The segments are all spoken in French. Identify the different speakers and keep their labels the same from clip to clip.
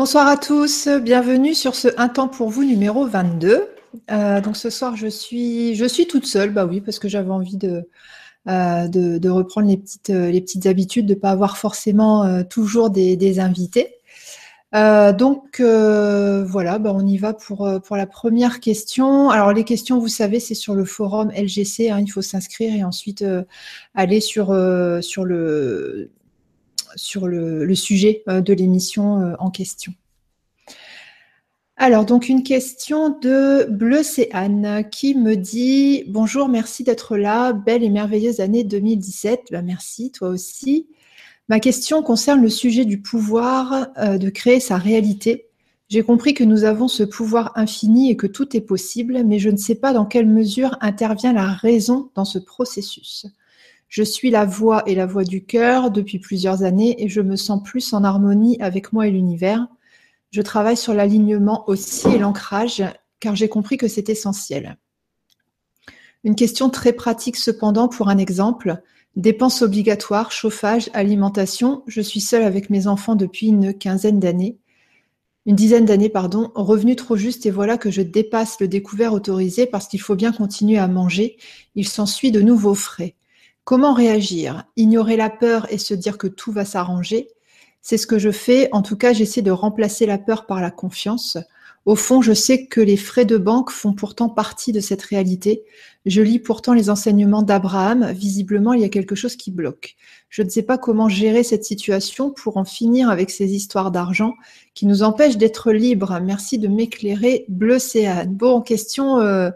Speaker 1: Bonsoir à tous, bienvenue sur ce Un temps pour vous numéro 22. Euh, donc ce soir, je suis, toute seule, bah oui, parce que j'avais envie de, euh, reprendre les petites, euh, les petites habitudes, de ne pas avoir forcément toujours des, invités. donc voilà, bah, on y va pour, la première question. Alors les questions, vous savez, c'est sur le forum LGC, hein, il faut s'inscrire et ensuite aller sur le sur le, sujet euh, de l'émission euh, en question. Alors, donc une question de Bleu Anne qui me dit Bonjour, merci d'être là. Belle et merveilleuse année 2017. Ben, merci, toi aussi. Ma question concerne le sujet du pouvoir euh, de créer sa réalité. J'ai compris que nous avons ce pouvoir infini et que tout est possible, mais je ne sais pas dans quelle mesure intervient la raison dans ce processus. Je suis la voix et la voix du cœur depuis plusieurs années et je me sens plus en harmonie avec moi et l'univers. Je travaille sur l'alignement aussi et l'ancrage car j'ai compris que c'est essentiel. Une question très pratique cependant pour un exemple. Dépenses obligatoires, chauffage, alimentation. Je suis seule avec mes enfants depuis une quinzaine d'années. Une dizaine d'années, pardon. Revenu trop juste et voilà que je dépasse le découvert autorisé parce qu'il faut bien continuer à manger. Il s'ensuit de nouveaux frais. Comment réagir? Ignorer la peur et se dire que tout va s'arranger? C'est ce que je fais. En tout cas, j'essaie de remplacer la peur par la confiance. Au fond, je sais que les frais de banque font pourtant partie de cette réalité. Je lis pourtant les enseignements d'Abraham. Visiblement, il y a quelque chose qui bloque. Je ne sais pas comment gérer cette situation pour en finir avec ces histoires d'argent qui nous empêchent d'être libres. Merci de m'éclairer, Bleu Céane. Bon, question. Euh,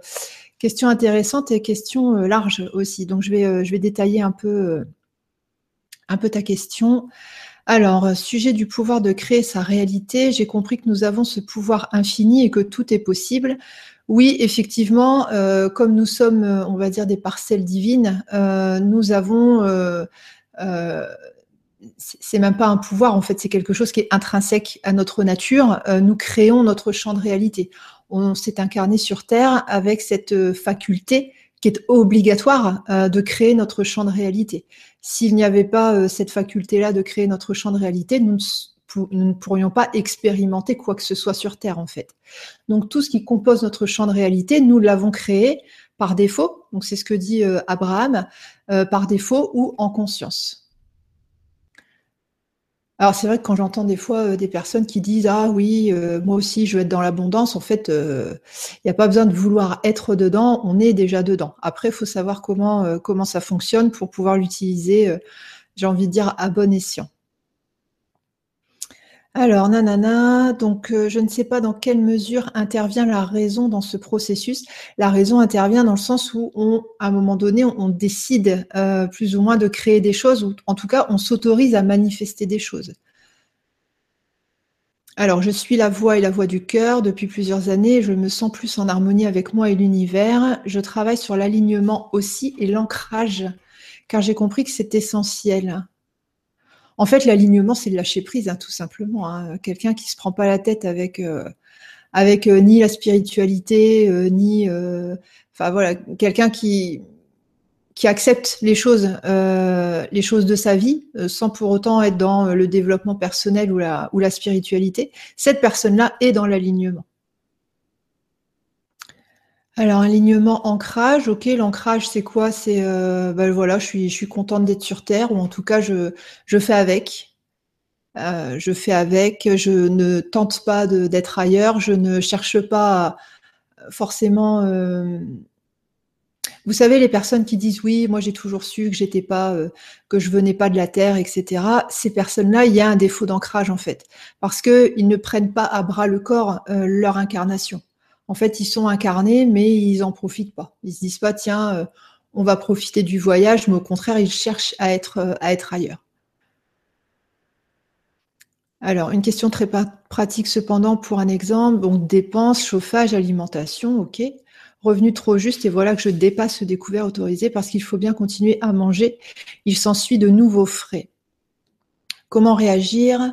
Speaker 1: Question intéressante et question euh, large aussi. Donc je vais, euh, je vais détailler un peu, euh, un peu ta question. Alors, sujet du pouvoir de créer sa réalité, j'ai compris que nous avons ce pouvoir infini et que tout est possible. Oui, effectivement, comme nous sommes, on va dire, des parcelles divines, nous avons, c'est même pas un pouvoir, en fait, c'est quelque chose qui est intrinsèque à notre nature. nous créons notre champ de réalité on s'est incarné sur Terre avec cette euh, faculté qui est obligatoire euh, de créer notre champ de réalité. S'il n'y avait pas euh, cette faculté-là de créer notre champ de réalité, nous ne, pourrions pas expérimenter quoi que ce soit sur Terre, en fait. Donc tout ce qui compose notre champ de réalité, nous l'avons créé par défaut, donc c'est ce que dit Abraham, par défaut ou en conscience. Alors c'est vrai que quand j'entends des fois euh, des personnes qui disent ah oui euh, moi aussi je veux être dans l'abondance en fait euh, il n'y a pas besoin de vouloir être dedans on est déjà dedans. Après il faut savoir comment comment ça fonctionne pour pouvoir l'utiliser j'ai envie de dire à bon escient alors, nanana, donc euh, je ne sais pas dans quelle mesure intervient la raison dans ce processus. La raison intervient dans le sens où, on, à un moment donné, on, décide euh, plus ou moins de créer des choses, ou en tout cas, on s'autorise à manifester des choses. Alors, je suis la voix et la voix du cœur depuis plusieurs années. Je me sens plus en harmonie avec moi et l'univers. Je travaille sur l'alignement aussi et l'ancrage, car j'ai compris que c'est essentiel. En fait, l'alignement, c'est le lâcher prise, hein, tout simplement. Hein. Quelqu'un qui se prend pas la tête avec euh, avec euh, ni la spiritualité, euh, ni, enfin voilà, quelqu'un qui qui accepte les choses, les choses de sa vie, sans pour autant être dans le développement personnel ou la ou la spiritualité. Cette personne-là est dans l'alignement. Alors, alignement, ancrage, ok, l'ancrage, c'est quoi? C'est, euh, bah, voilà, je suis je suis contente d'être sur terre ou en tout cas je je fais avec. Euh, je fais avec, je ne tente pas d'être ailleurs, je ne cherche pas forcément, euh, vous savez, les personnes qui disent: «Oui, moi j'ai toujours su que j'étais pas, que je venais pas de la terre» et cetera. Ces personnes-là, il y a un défaut d'ancrage, en fait, parce qu'ils ne prennent pas à bras le corps, leur incarnation en fait, ils sont incarnés, mais ils en profitent pas. Ils se disent pas, tiens, euh, on va profiter du voyage, mais au contraire, ils cherchent à être, euh, ailleurs. Alors, une question très pratique cependant pour un exemple. Donc, dépenses, chauffage, alimentation, ok. Revenu trop juste et voilà que je dépasse ce découvert autorisé parce qu'il faut bien continuer à manger. Il s'ensuit de nouveaux frais. Comment réagir?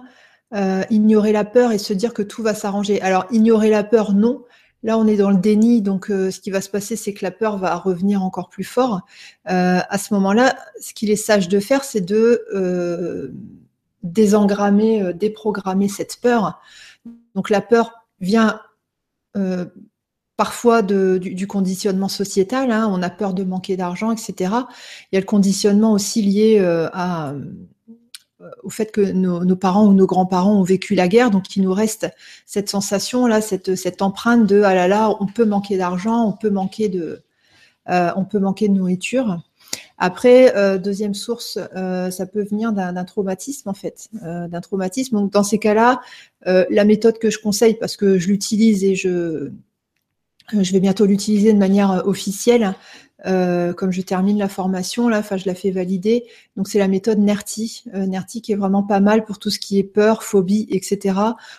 Speaker 1: Euh, Ignorer la peur et se dire que tout va s'arranger. Alors, ignorer la peur, non. Là, on est dans le déni, donc euh, ce qui va se passer, c'est que la peur va revenir encore plus fort. Euh, à ce moment-là, ce qu'il est sage de faire, c'est de euh, désengrammer, déprogrammer cette peur. Donc la peur vient parfois du, conditionnement sociétal. Hein. on a peur de manquer d'argent, etc. Il y a le conditionnement aussi lié à, au fait que nos, parents ou nos grands-parents ont vécu la guerre, donc il nous reste cette sensation là, cette, empreinte de ah là là, on peut manquer d'argent, on peut manquer de, de nourriture. Après, euh, deuxième source, euh, ça peut venir d'un traumatisme en fait, euh, d'un traumatisme. Donc dans ces cas-là, la méthode que je conseille, parce que je l'utilise et je, je vais bientôt l'utiliser de manière officielle, comme je termine la formation là, enfin je la fais valider. Donc c'est la méthode NERTI, NERTI qui est vraiment pas mal pour tout ce qui est peur, phobie, etc.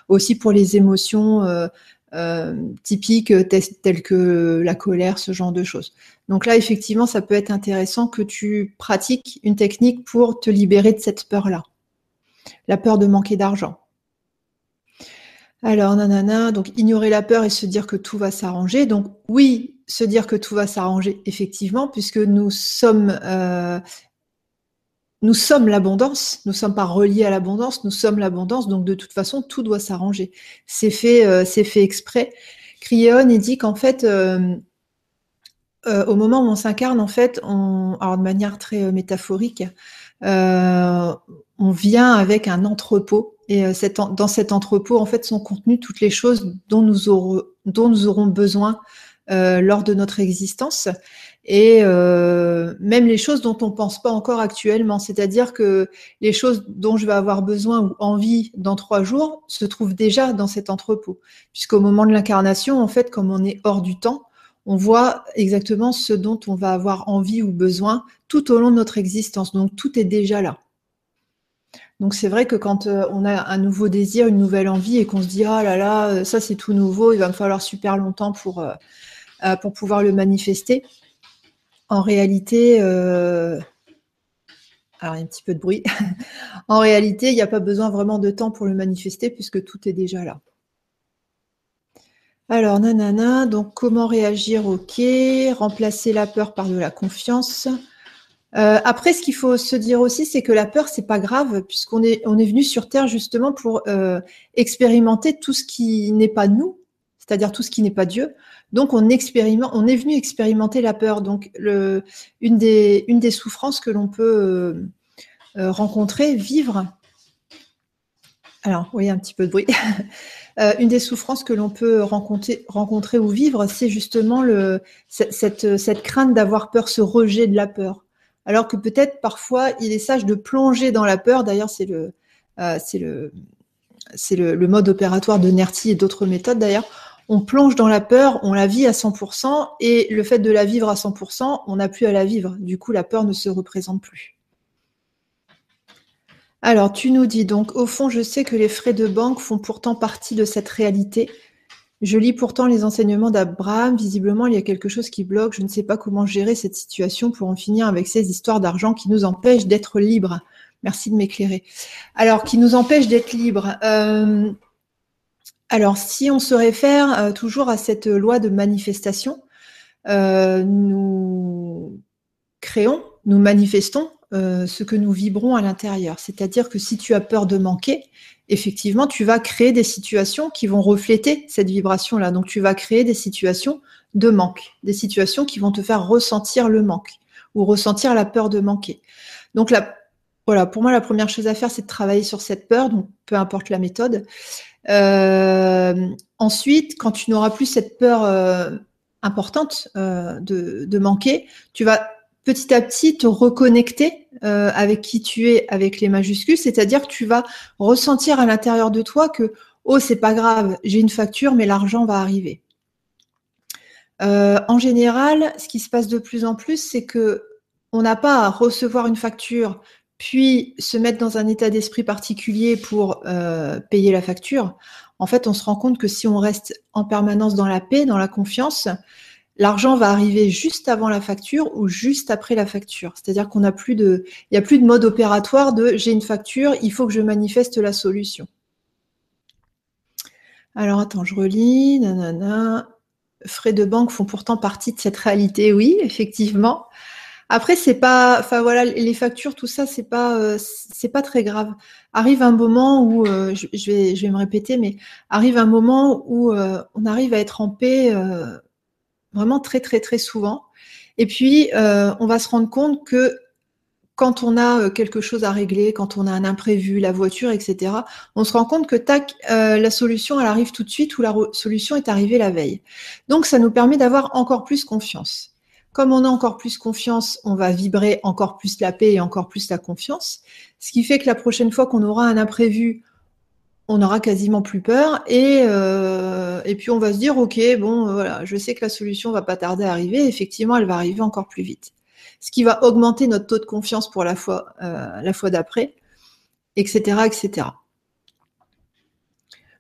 Speaker 1: Aussi pour les émotions euh, typiques telles que la colère, ce genre de choses. Donc là, effectivement, ça peut être intéressant que tu pratiques une technique pour te libérer de cette peur-là. La peur de manquer d'argent. Alors, nanana, donc ignorer la peur et se dire que tout va s'arranger. Donc oui, se dire que tout va s'arranger, effectivement, puisque nous sommes euh, sommes l'abondance, nous ne sommes pas reliés à l'abondance, nous sommes l'abondance, donc de toute façon, tout doit s'arranger. C'est fait, euh, fait exprès. Cryon, il dit qu'en fait, euh, au moment où on s'incarne, en fait, alors de manière très métaphorique, on vient avec un entrepôt, et dans cet entrepôt, en fait, sont contenues toutes les choses dont nous aurons, dont nous aurons besoin lors de notre existence et euh, même les choses dont on ne pense pas encore actuellement. C'est-à-dire que les choses dont je vais avoir besoin ou envie dans trois jours se trouvent déjà dans cet entrepôt. Puisqu'au moment de l'incarnation, en fait, comme on est hors du temps, on voit exactement ce dont on va avoir envie ou besoin tout au long de notre existence. Donc tout est déjà là. Donc c'est vrai que quand euh, on a un nouveau désir, une nouvelle envie et qu'on se dit ah là là, ça c'est tout nouveau, il va me falloir super longtemps pour, euh, pour pouvoir le manifester en réalité, euh, alors il y a un petit peu de bruit. en réalité, il n'y a pas besoin vraiment de temps pour le manifester puisque tout est déjà là. Alors, nanana, donc comment réagir? Ok, remplacer la peur par de la confiance. Euh, après, ce qu'il faut se dire aussi, c'est que la peur, c'est pas grave, puisqu'on est, on venu sur Terre justement pour expérimenter tout ce qui n'est pas nous, c'est-à-dire tout ce qui n'est pas Dieu. Donc, on, est venu expérimenter la peur. Donc, une, des, souffrances que l'on peut euh, euh, rencontrer, vivre. Alors, oui, un petit peu de bruit. Euh, une des souffrances que l'on peut rencontrer, ou vivre, c'est justement cette, crainte d'avoir peur, ce rejet de la peur. Alors que peut-être parfois, il est sage de plonger dans la peur. D'ailleurs, c'est le, mode opératoire de Nerti et d'autres méthodes d'ailleurs on plonge dans la peur, on la vit à 100%, et le fait de la vivre à 100%, on n'a plus à la vivre. Du coup, la peur ne se représente plus. Alors, tu nous dis donc, au fond, je sais que les frais de banque font pourtant partie de cette réalité. Je lis pourtant les enseignements d'Abraham. Visiblement, il y a quelque chose qui bloque. Je ne sais pas comment gérer cette situation pour en finir avec ces histoires d'argent qui nous empêchent d'être libres. Merci de m'éclairer. Alors, qui nous empêchent d'être libres. Euh, alors, si on se réfère euh, toujours à cette loi de manifestation, euh, nous créons, nous manifestons euh, ce que nous vibrons à l'intérieur. C'est-à-dire que si tu as peur de manquer, effectivement, tu vas créer des situations qui vont refléter cette vibration-là. Donc, tu vas créer des situations de manque, des situations qui vont te faire ressentir le manque ou ressentir la peur de manquer. Donc, voilà, pour moi, la première chose à faire, c'est de travailler sur cette peur, donc peu importe la méthode. Euh, ensuite, quand tu n'auras plus cette peur euh, importante euh, de, manquer, tu vas petit à petit te reconnecter avec qui tu es avec les majuscules, c'est-à-dire que tu vas ressentir à l'intérieur de toi que oh c'est pas grave, j'ai une facture mais l'argent va arriver. en général, ce qui se passe de plus en plus, c'est que on n'a pas à recevoir une facture puis se mettre dans un état d'esprit particulier pour euh, payer la facture, en fait, on se rend compte que si on reste en permanence dans la paix, dans la confiance, l'argent va arriver juste avant la facture ou juste après la facture. C'est-à-dire qu'on n'a plus de, il n'y a plus de mode opératoire de j'ai une facture, il faut que je manifeste la solution. Alors attends, je relis. Nanana. Frais de banque font pourtant partie de cette réalité, oui, effectivement. Après, c'est pas, enfin voilà, les factures, tout ça, c'est pas, euh, c'est pas très grave. Arrive un moment où, euh, je, vais, je vais me répéter, mais arrive un moment où euh, on arrive à être en paix vraiment très, très, très souvent. Et puis, on va se rendre compte que quand on a quelque chose à régler, quand on a un imprévu, la voiture, etc., on se rend compte que tac, la solution, elle arrive tout de suite ou la solution est arrivée la veille. Donc, ça nous permet d'avoir encore plus confiance. Comme on a encore plus confiance, on va vibrer encore plus la paix et encore plus la confiance. Ce qui fait que la prochaine fois qu'on aura un imprévu, on aura quasiment plus peur et, euh, puis on va se dire ok bon voilà je sais que la solution va pas tarder à arriver. Effectivement elle va arriver encore plus vite. Ce qui va augmenter notre taux de confiance pour la fois euh, d'après etc etc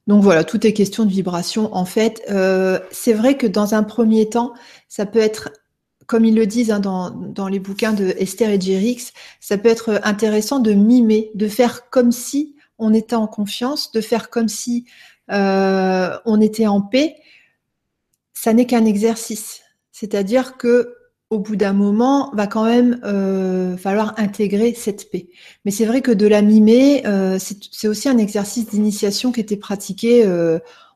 Speaker 1: donc voilà tout est question de vibration en fait. Euh, c'est vrai que dans un premier temps ça peut être comme ils le disent hein, dans, les bouquins de Esther et Jerix, ça peut être intéressant de mimer, de faire comme si on était en confiance, de faire comme si euh, on était en paix. Ça n'est qu'un exercice. C'est-à-dire que au bout d'un moment, va quand même euh, falloir intégrer cette paix. Mais c'est vrai que de la mimer, euh, c'est aussi un exercice d'initiation qui était pratiqué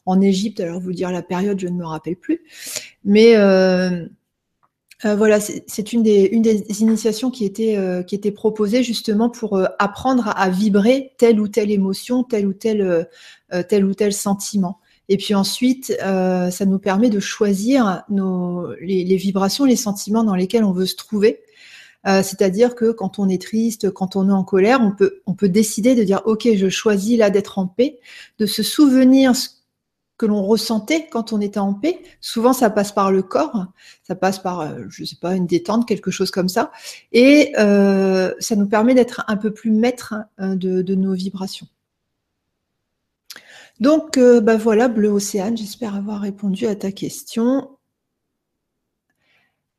Speaker 1: en Égypte. Alors vous dire la période, je ne me rappelle plus, mais euh, voilà, c'est une des, initiations qui était, euh, proposée justement pour euh, apprendre à, vibrer telle ou telle émotion, tel ou tel, ou tel sentiment. Et puis ensuite, ça nous permet de choisir nos, les, les, vibrations, les sentiments dans lesquels on veut se trouver. C'est-à-dire que quand on est triste, quand on est en colère, on peut, on peut décider de dire, OK, je choisis là d'être en paix, de se souvenir que l'on ressentait quand on était en paix. Souvent, ça passe par le corps, ça passe par, euh, je ne sais pas, une détente, quelque chose comme ça. Et euh, ça nous permet d'être un peu plus maître hein, de, nos vibrations. Donc, euh, bah voilà, Bleu Océane, j'espère avoir répondu à ta question.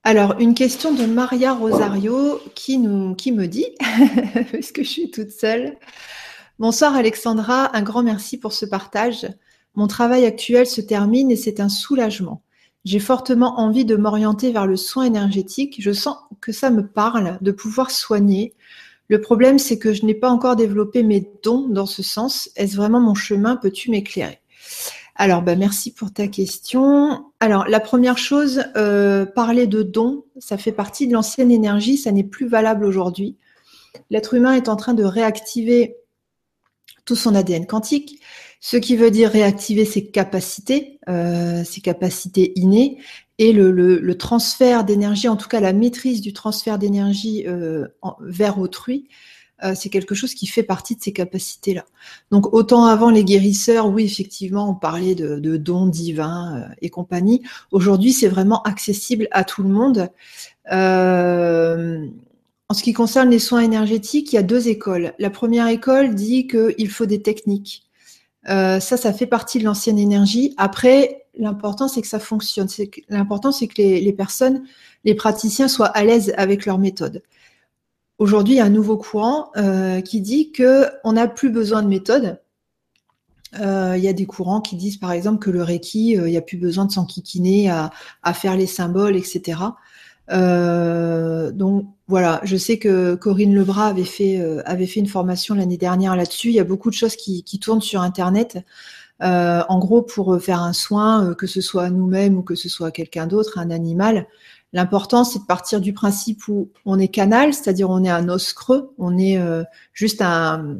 Speaker 1: Alors, une question de Maria Rosario qui, nous, qui me dit, parce que je suis toute seule, Bonsoir Alexandra, un grand merci pour ce partage. Mon travail actuel se termine et c'est un soulagement. J'ai fortement envie de m'orienter vers le soin énergétique. Je sens que ça me parle de pouvoir soigner. Le problème, c'est que je n'ai pas encore développé mes dons dans ce sens. Est-ce vraiment mon chemin? Peux-tu m'éclairer? Alors, bah, merci pour ta question. Alors, la première chose, euh, parler de dons, ça fait partie de l'ancienne énergie, ça n'est plus valable aujourd'hui. L'être humain est en train de réactiver tout son ADN quantique ce qui veut dire réactiver ses capacités, euh, ses capacités innées, et le, transfert d'énergie, en tout cas la maîtrise du transfert d'énergie euh, vers autrui, euh, c'est quelque chose qui fait partie de ces capacités-là. Donc autant avant les guérisseurs, oui effectivement on parlait de, dons divins et compagnie. Aujourd'hui c'est vraiment accessible à tout le monde. en ce qui concerne les soins énergétiques, il y a deux écoles. La première école dit qu'il faut des techniques. Euh, ça, ça fait partie de l'ancienne énergie. Après, l'important, c'est que ça fonctionne. L'important, c'est que les, personnes, les praticiens soient à l'aise avec leur méthode. Aujourd'hui, il y a un nouveau courant euh, qui dit qu'on n'a plus besoin de méthode. Euh, il y a des courants qui disent, par exemple, que le Reiki, il n'y a plus besoin de s'enquiquiner à, à, faire les symboles, etc. Donc voilà, je sais que Corinne Lebras avait fait, euh, avait fait une formation l'année dernière là-dessus. Il y a beaucoup de choses qui, tournent sur Internet. Euh, en gros, pour faire un soin, que ce soit à nous-mêmes ou que ce soit à quelqu'un d'autre, un animal, l'important c'est de partir du principe où on est canal, c'est-à-dire on est un os creux, on est juste un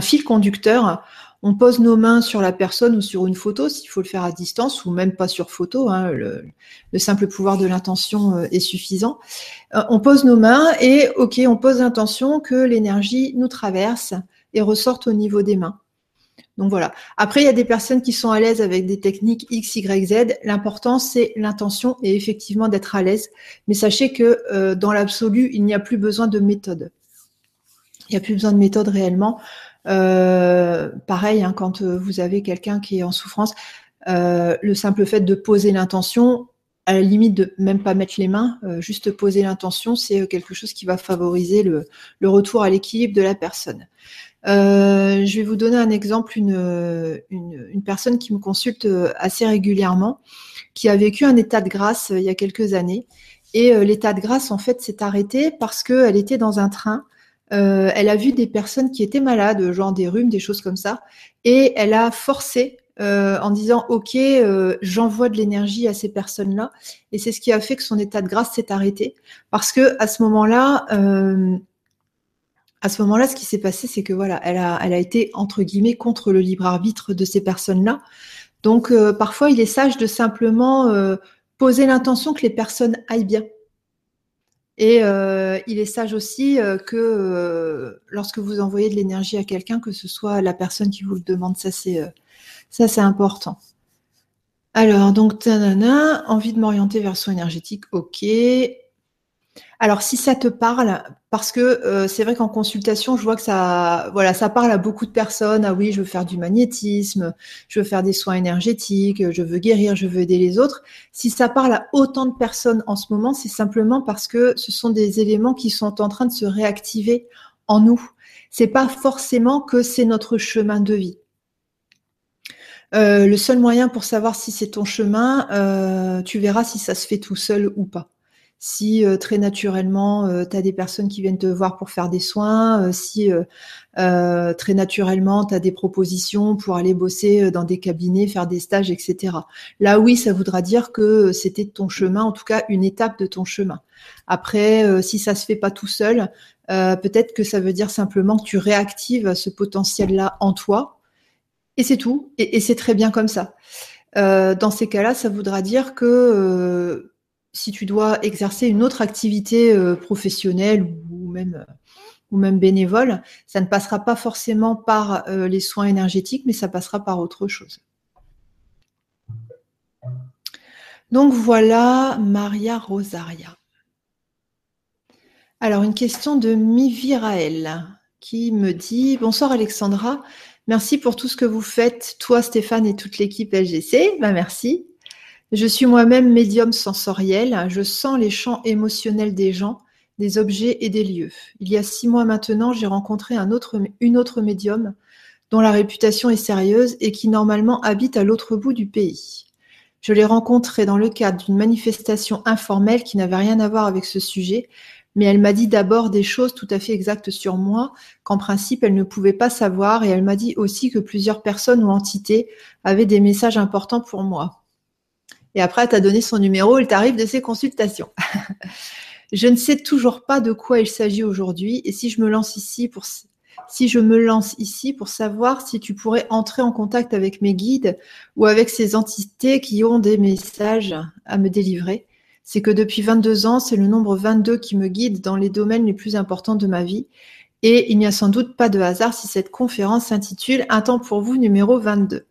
Speaker 1: fil conducteur on pose nos mains sur la personne ou sur une photo, s'il faut le faire à distance, ou même pas sur photo, hein, le, simple pouvoir de l'intention euh, est suffisant. Euh, on pose nos mains et, ok, on pose l'intention que l'énergie nous traverse et ressorte au niveau des mains. Donc voilà. Après, il y a des personnes qui sont à l'aise avec des techniques X, Y, Z. L'important, c'est l'intention et effectivement d'être à l'aise. Mais sachez que euh, dans l'absolu, il n'y a plus besoin de méthode. Il n'y a plus besoin de méthode réellement. Euh, pareil, hein, quand euh, vous avez quelqu'un qui est en souffrance, euh, le simple fait de poser l'intention, à la limite de même pas mettre les mains, juste poser l'intention, c'est quelque chose qui va favoriser le, retour à l'équilibre de la personne. je vais vous donner un exemple, une, une, personne qui me consulte assez régulièrement, qui a vécu un état de grâce il y a quelques années Et l'état de grâce, en fait, s'est arrêté parce qu'elle était dans un train. Elle a vu des personnes qui étaient malades, genre des rhumes, des choses comme ça, et elle a forcé en disant ok, j'envoie de l'énergie à ces personnes-là, et c'est ce qui a fait que son état de grâce s'est arrêté parce que à ce moment-là, à ce moment-là, ce qui s'est passé, c'est que voilà, elle a, elle a été entre guillemets contre le libre arbitre de ces personnes-là. Donc euh, parfois, il est sage de simplement euh, poser l'intention que les personnes aillent bien. Et euh, il est sage aussi que lorsque vous envoyez de l'énergie à quelqu'un, que ce soit la personne qui vous le demande, ça c'est ça c'est important. Alors donc tanana, envie de m'orienter vers son énergétique, ok. Alors, si ça te parle, parce que euh, c'est vrai qu'en consultation, je vois que ça, voilà, ça parle à beaucoup de personnes. Ah oui, je veux faire du magnétisme, je veux faire des soins énergétiques, je veux guérir, je veux aider les autres. Si ça parle à autant de personnes en ce moment, c'est simplement parce que ce sont des éléments qui sont en train de se réactiver en nous. C'est pas forcément que c'est notre chemin de vie. Euh, le seul moyen pour savoir si c'est ton chemin, euh, tu verras si ça se fait tout seul ou pas si euh, très naturellement euh, tu as des personnes qui viennent te voir pour faire des soins, euh, si très naturellement tu as des propositions pour aller bosser dans des cabinets, faire des stages, etc. Là oui, ça voudra dire que c'était ton chemin, en tout cas une étape de ton chemin. Après, si ça se fait pas tout seul, peut-être que ça veut dire simplement que tu réactives ce potentiel-là en toi, et c'est tout, et, et c'est très bien comme ça. dans ces cas-là, ça voudra dire que si tu dois exercer une autre activité euh, professionnelle ou même, ou même bénévole, ça ne passera pas forcément par euh, les soins énergétiques, mais ça passera par autre chose. Donc voilà Maria Rosaria. Alors une question de Mivirael qui me dit Bonsoir Alexandra, merci pour tout ce que vous faites, toi Stéphane et toute l'équipe LGC. Ben, merci. Je suis moi-même médium sensoriel. Je sens les champs émotionnels des gens, des objets et des lieux. Il y a six mois maintenant, j'ai rencontré une autre médium dont la réputation est sérieuse et qui normalement habite à l'autre bout du pays. Je l'ai rencontrée dans le cadre d'une manifestation informelle qui n'avait rien à voir avec ce sujet, mais elle m'a dit d'abord des choses tout à fait exactes sur moi, qu'en principe elle ne pouvait pas savoir, et elle m'a dit aussi que plusieurs personnes ou entités avaient des messages importants pour moi. Et après, tu as donné son numéro, il t'arrive de ses consultations. je ne sais toujours pas de quoi il s'agit aujourd'hui et si je me lance ici pour si je me lance ici pour savoir si tu pourrais entrer en contact avec mes guides ou avec ces entités qui ont des messages à me délivrer, c'est que depuis 22 ans, c'est le nombre 22 qui me guide dans les domaines les plus importants de ma vie. Et il n'y a sans doute pas de hasard si cette conférence s'intitule Un temps pour vous numéro 22.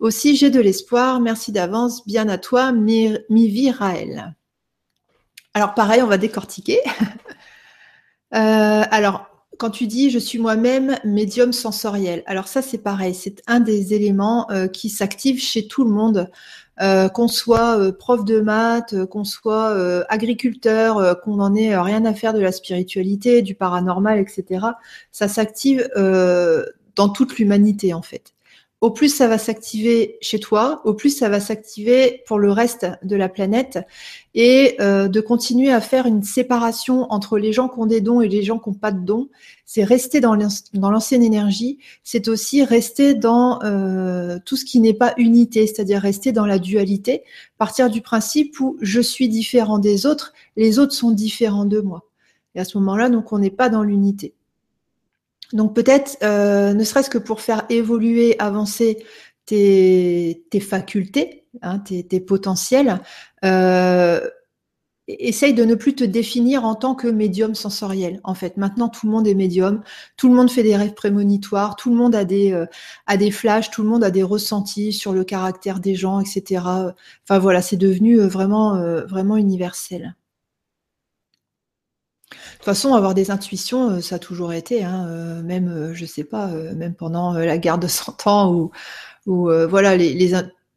Speaker 1: Aussi, j'ai de l'espoir. Merci d'avance. Bien à toi, Mivi Raël. Alors, pareil, on va décortiquer. Euh, alors, quand tu dis je suis moi-même médium sensoriel, alors ça, c'est pareil. C'est un des éléments euh, qui s'active chez tout le monde. Euh, qu'on soit prof de maths, qu'on soit agriculteur, qu'on n'en ait rien à faire de la spiritualité, du paranormal, etc. Ça s'active dans toute l'humanité en fait au plus ça va s'activer chez toi, au plus ça va s'activer pour le reste de la planète et euh, de continuer à faire une séparation entre les gens qui ont des dons et les gens qui n'ont pas de dons. C'est rester dans l'ancienne énergie, c'est aussi rester dans euh, tout ce qui n'est pas unité, c'est-à-dire rester dans la dualité, partir du principe où je suis différent des autres, les autres sont différents de moi. Et à ce moment-là, donc on n'est pas dans l'unité. Donc peut-être, euh, ne serait-ce que pour faire évoluer, avancer tes, facultés, hein, tes, potentiels, euh, essaye de ne plus te définir en tant que médium sensoriel. En fait, maintenant tout le monde est médium, tout le monde fait des rêves prémonitoires, tout le monde a des euh, a des flashs, tout le monde a des ressentis sur le caractère des gens, etc. Enfin voilà, c'est devenu vraiment vraiment universel. De toute façon, avoir des intuitions, euh, ça a toujours été, hein, euh, même, euh, je sais pas, même pendant la guerre de 100 ans, ou, voilà,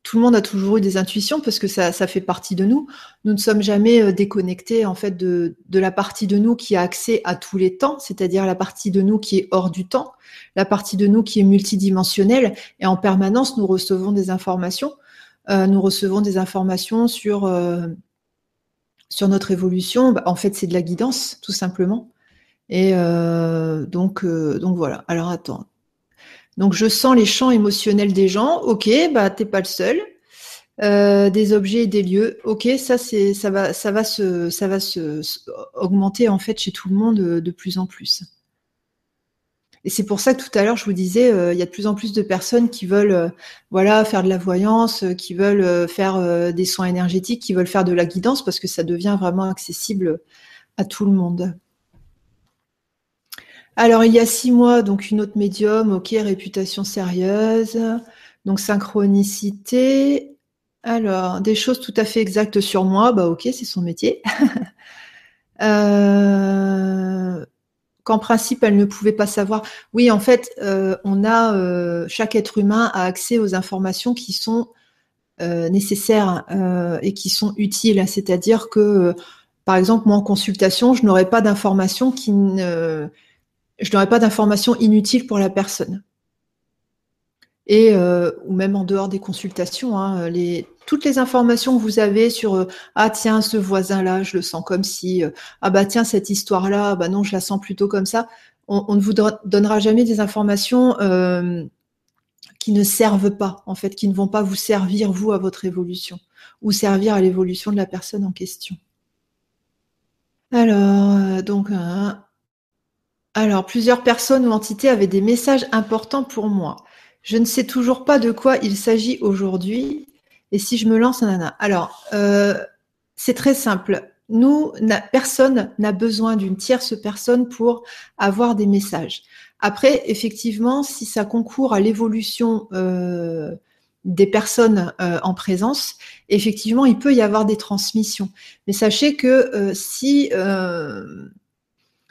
Speaker 1: tout le monde a toujours eu des intuitions parce que ça, fait partie de nous. Nous ne sommes jamais déconnectés en fait de la partie de nous qui a accès à tous les temps, c'est-à-dire la partie de nous qui est hors du temps, la partie de nous qui est multidimensionnelle, et en permanence nous recevons des informations. nous recevons des informations sur sur notre évolution, bah, en fait, c'est de la guidance, tout simplement. Et euh, donc, euh, donc voilà. Alors attends. Donc je sens les champs émotionnels des gens. Ok, bah t'es pas le seul. Euh, des objets et des lieux. Ok, ça c'est ça va ça va se ça va se, augmenter en fait chez tout le monde de plus en plus. Et c'est pour ça que tout à l'heure je vous disais, il y a de plus en plus de personnes qui veulent voilà faire de la voyance, qui veulent faire des soins énergétiques, qui veulent faire de la guidance parce que ça devient vraiment accessible à tout le monde. Alors, il y a six mois, donc une autre médium, ok, réputation sérieuse, donc synchronicité. Alors, des choses tout à fait exactes sur moi, bah ok, c'est son métier. euh, qu'en principe, elle ne pouvait pas savoir. Oui, en fait, euh, on a, euh, chaque être humain a accès aux informations qui sont euh, nécessaires et qui sont utiles. C'est-à-dire que, par exemple, moi en consultation, je n'aurais pas d'informations qui ne je n'aurai pas d'informations inutiles pour la personne. Et ou même en dehors des consultations, hein, les, toutes les informations que vous avez sur euh, ah tiens ce voisin là je le sens comme si euh, ah bah tiens cette histoire là bah non je la sens plutôt comme ça. On, ne vous donnera jamais des informations qui ne servent pas en fait, qui ne vont pas vous servir vous à votre évolution ou servir à l'évolution de la personne en question. Alors donc alors, plusieurs personnes ou entités avaient des messages importants pour moi. Je ne sais toujours pas de quoi il s'agit aujourd'hui. Et si je me lance, nana. Alors, euh, c'est très simple. Nous, personne n'a besoin d'une tierce personne pour avoir des messages. Après, effectivement, si ça concourt à l'évolution euh, des personnes euh, en présence, effectivement, il peut y avoir des transmissions. Mais sachez que si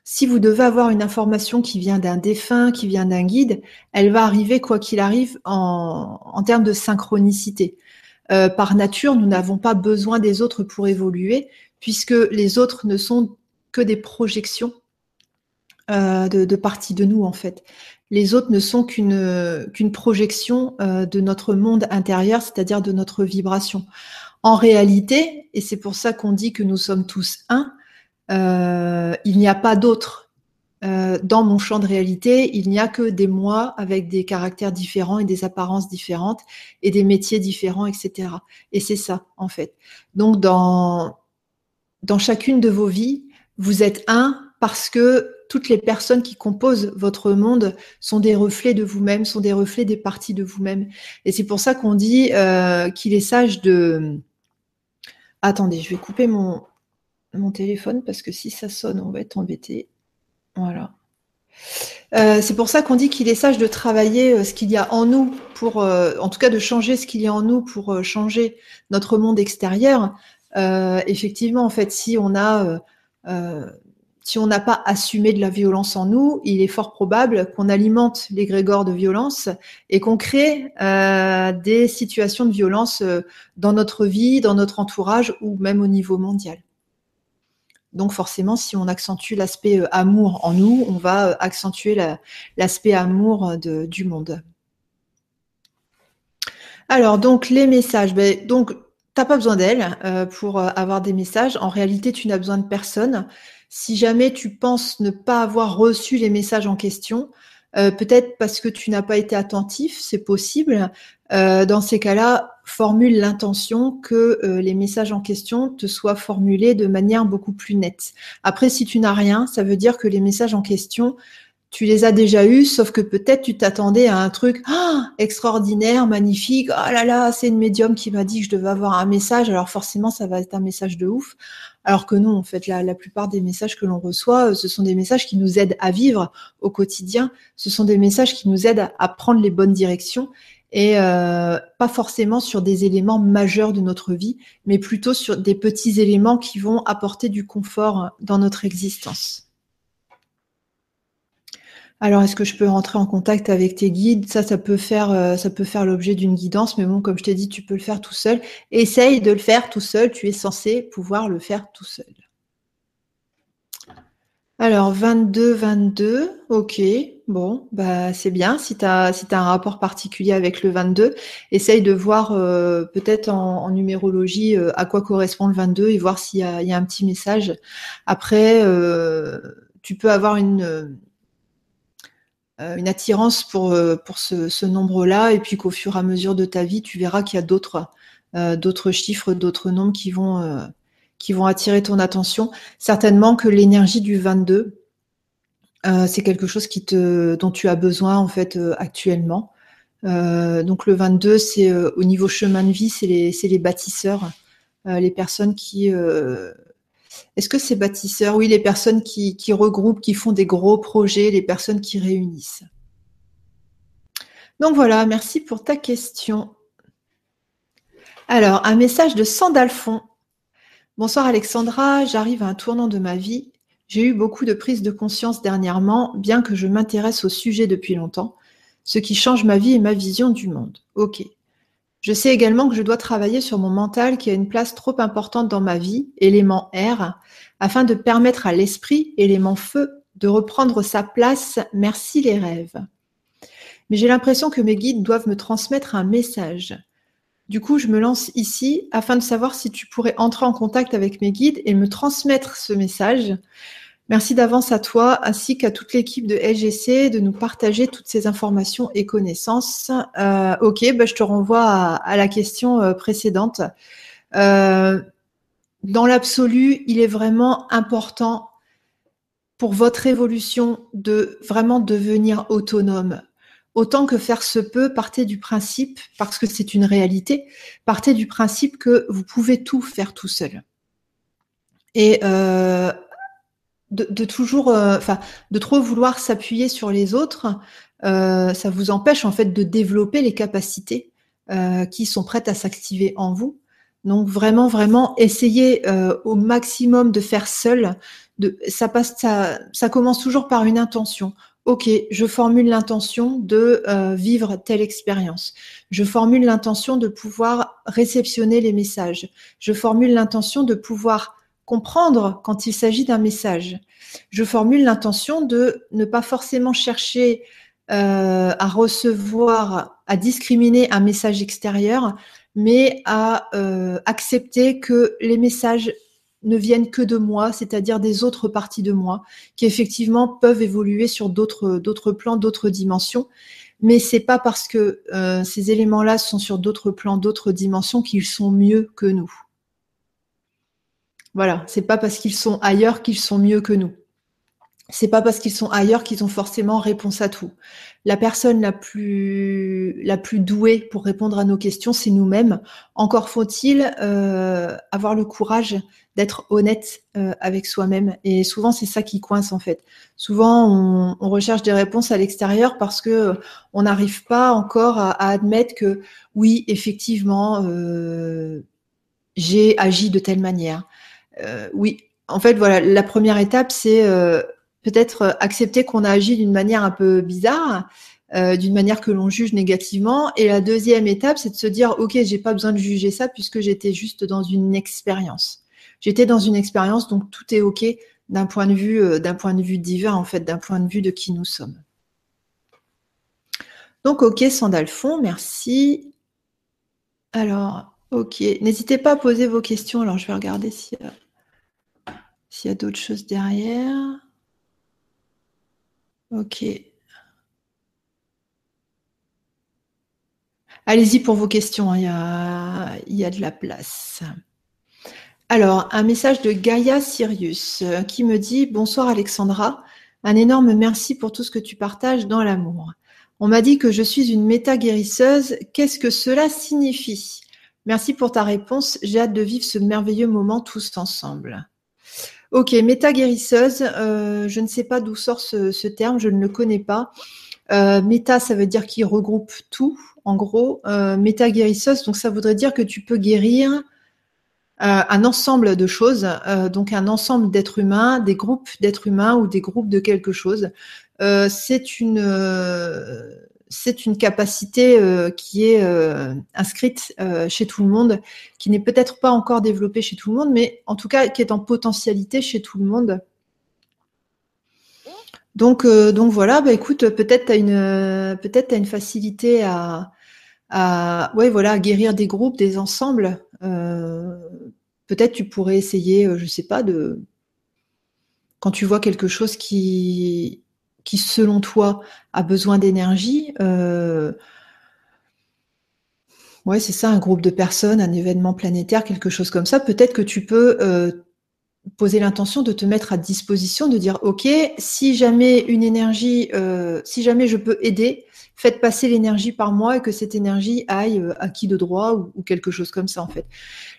Speaker 1: si vous devez avoir une information qui vient d'un défunt, qui vient d'un guide, elle va arriver quoi qu'il arrive en, termes de synchronicité. Euh, par nature, nous n'avons pas besoin des autres pour évoluer, puisque les autres ne sont que des projections euh, de, parties de nous, en fait. Les autres ne sont qu'une projection euh, de notre monde intérieur, c'est-à-dire de notre vibration. En réalité, et c'est pour ça qu'on dit que nous sommes tous un, il n'y a pas d'autre. Euh, dans mon champ de réalité, il n'y a que des moi avec des caractères différents et des apparences différentes et des métiers différents, etc. Et c'est ça, en fait. Donc, dans, dans chacune de vos vies, vous êtes un parce que toutes les personnes qui composent votre monde sont des reflets de vous-même, sont des reflets des parties de vous-même. Et c'est pour ça qu'on dit euh, qu'il est sage de... Attendez, je vais couper mon, mon téléphone parce que si ça sonne, on va être embêté. Voilà. Euh, c'est pour ça qu'on dit qu'il est sage de travailler euh, ce qu'il y a en nous pour, euh, en tout cas, de changer ce qu'il y a en nous pour changer notre monde extérieur. effectivement, en fait, si on a, si on n'a pas assumé de la violence en nous, il est fort probable qu'on alimente les grégores de violence et qu'on crée des situations de violence dans notre vie, dans notre entourage ou même au niveau mondial. Donc forcément, si on accentue l'aspect euh, amour en nous, on va euh, accentuer l'aspect amour euh, du monde. Alors, donc les messages. Ben, donc, n'as pas besoin d'elle pour avoir des messages. En réalité, tu n'as besoin de personne. Si jamais tu penses ne pas avoir reçu les messages en question, peut-être parce que tu n'as pas été attentif, c'est possible. dans ces cas-là, formule l'intention que euh, les messages en question te soient formulés de manière beaucoup plus nette. Après, si tu n'as rien, ça veut dire que les messages en question, tu les as déjà eus, sauf que peut-être tu t'attendais à un truc ah, extraordinaire, magnifique. Oh là là, c'est une médium qui m'a dit que je devais avoir un message. Alors forcément, ça va être un message de ouf. Alors que non, en fait, la, la plupart des messages que l'on reçoit, euh, ce sont des messages qui nous aident à vivre au quotidien. Ce sont des messages qui nous aident à prendre les bonnes directions et euh, pas forcément sur des éléments majeurs de notre vie, mais plutôt sur des petits éléments qui vont apporter du confort dans notre existence. Alors, est-ce que je peux rentrer en contact avec tes guides? Ça, ça peut faire, euh, ça peut faire l'objet d'une guidance, mais bon, comme je t'ai dit, tu peux le faire tout seul. Essaye de le faire tout seul. Tu es censé pouvoir le faire tout seul. Alors, 22, 22, ok. bon, bah c'est bien. Si tu as, un rapport particulier avec le 22, essaye de voir euh, peut-être en, numérologie euh, à quoi correspond le 22 et voir s'il y, a, un petit message. Après, tu peux avoir une, une attirance pour, pour ce, nombre-là et puis qu'au fur et à mesure de ta vie, tu verras qu'il y a d'autres d'autres chiffres, d'autres nombres qui vont, qui vont attirer ton attention. Certainement que l'énergie du 22, euh, c'est quelque chose qui te, dont tu as besoin en fait euh, actuellement. Euh, donc le 22, c'est au niveau chemin de vie, c'est les, les, bâtisseurs, les personnes qui. Est-ce que c'est bâtisseurs Oui, les personnes qui, qui, regroupent, qui font des gros projets, les personnes qui réunissent? Donc voilà, merci pour ta question. Alors, un message de Sandalfon. Bonsoir Alexandra, j'arrive à un tournant de ma vie j'ai eu beaucoup de prises de conscience dernièrement, bien que je m'intéresse au sujet depuis longtemps, ce qui change ma vie et ma vision du monde. Ok. Je sais également que je dois travailler sur mon mental qui a une place trop importante dans ma vie, élément R, afin de permettre à l'esprit, élément feu, de reprendre sa place. Merci les rêves. Mais j'ai l'impression que mes guides doivent me transmettre un message. Du coup, je me lance ici afin de savoir si tu pourrais entrer en contact avec mes guides et me transmettre ce message Merci d'avance à toi ainsi qu'à toute l'équipe de LGC de nous partager toutes ces informations et connaissances. Euh, ok, bah, je te renvoie à, la question euh, précédente. Euh, dans l'absolu, il est vraiment important pour votre évolution de vraiment devenir autonome. Autant que faire se peut, partez du principe, parce que c'est une réalité, partez du principe que vous pouvez tout faire tout seul. Et de, toujours, euh, enfin, de trop vouloir s'appuyer sur les autres, euh, ça vous empêche en fait de développer les capacités euh, qui sont prêtes à s'activer en vous. Donc vraiment, vraiment, essayez au maximum de faire seul. De, ça passe, ça, ça commence toujours par une intention. Ok, je formule l'intention de vivre telle expérience. Je formule l'intention de pouvoir réceptionner les messages. Je formule l'intention de pouvoir comprendre quand il s'agit d'un message. Je formule l'intention de ne pas forcément chercher euh, à recevoir, à discriminer un message extérieur, mais à euh, accepter que les messages ne viennent que de moi, c'est-à-dire des autres parties de moi, qui effectivement peuvent évoluer sur d'autres plans, d'autres dimensions. Mais c'est pas parce que euh, ces éléments-là sont sur d'autres plans, d'autres dimensions qu'ils sont mieux que nous. Voilà, c'est pas parce qu'ils sont ailleurs qu'ils sont mieux que nous. C'est pas parce qu'ils sont ailleurs qu'ils ont forcément réponse à tout. La personne la plus la plus douée pour répondre à nos questions, c'est nous-mêmes. Encore faut-il euh, avoir le courage d'être honnête euh, avec soi-même. Et souvent, c'est ça qui coince en fait. Souvent, on, recherche des réponses à l'extérieur parce que euh, on n'arrive pas encore à, admettre que oui, effectivement, j'ai agi de telle manière. Euh, oui, en fait, voilà, la première étape, c'est euh, peut-être accepter qu'on a agi d'une manière un peu bizarre, euh, d'une manière que l'on juge négativement. Et la deuxième étape, c'est de se dire, ok, j'ai pas besoin de juger ça puisque j'étais juste dans une expérience. J'étais dans une expérience, donc tout est ok d'un point de vue, d'un point de vue divin en fait, d'un point de vue de qui nous sommes. Donc ok, Sandalfon, merci. Alors, ok, n'hésitez pas à poser vos questions. Alors je vais regarder a s'il y a d'autres choses derrière. Ok. Allez-y pour vos questions, hein, il, y a, de la place. Alors, un message de Gaïa Sirius euh, qui me dit Bonsoir Alexandra, un énorme merci pour tout ce que tu partages dans l'amour. On m'a dit que je suis une méta-guérisseuse. Qu'est-ce que cela signifie? Merci pour ta réponse. J'ai hâte de vivre ce merveilleux moment tous ensemble. Ok, méta-guérisseuse, euh, je ne sais pas d'où sort ce, terme, je ne le connais pas. Euh, méta, ça veut dire qu'il regroupe tout, en gros. Euh, méta-guérisseuse, donc ça voudrait dire que tu peux guérir euh, un ensemble de choses, donc un ensemble d'êtres humains, des groupes d'êtres humains ou des groupes de quelque chose. c'est une c'est une capacité euh, qui est euh, inscrite euh, chez tout le monde, qui n'est peut-être pas encore développée chez tout le monde, mais en tout cas qui est en potentialité chez tout le monde. Donc, donc voilà, bah écoute, peut-être tu as une peut-être une facilité à, à voilà, guérir des groupes, des ensembles. Peut-être tu pourrais essayer, je sais pas, de quand tu vois quelque chose qui qui selon toi a besoin d'énergie, euh, ouais, c'est ça, un groupe de personnes, un événement planétaire, quelque chose comme ça. Peut-être que tu peux euh, poser l'intention de te mettre à disposition, de dire ok, si jamais une énergie, euh, si jamais je peux aider, faites passer l'énergie par moi et que cette énergie aille euh, à qui de droit ou, quelque chose comme ça en fait.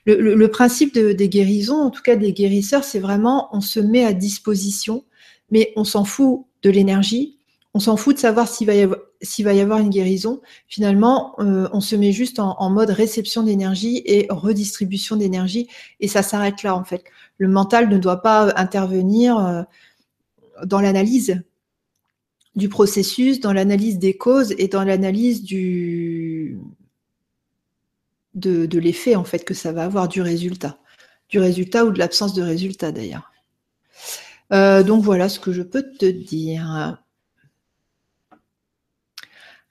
Speaker 1: Le, principe des guérisons, en tout cas des guérisseurs, c'est vraiment on se met à disposition, mais on s'en fout de l'énergie, on s'en fout de savoir s'il va, y avoir, va avoir une guérison. Finalement, euh, on se met juste en, mode réception d'énergie et redistribution d'énergie, et ça s'arrête là en fait. Le mental ne doit pas intervenir euh, dans l'analyse du processus, dans l'analyse des causes et dans l'analyse du de, l'effet en fait que ça va avoir du résultat, du résultat ou de l'absence de résultat d'ailleurs. Euh, donc voilà ce que je peux te dire.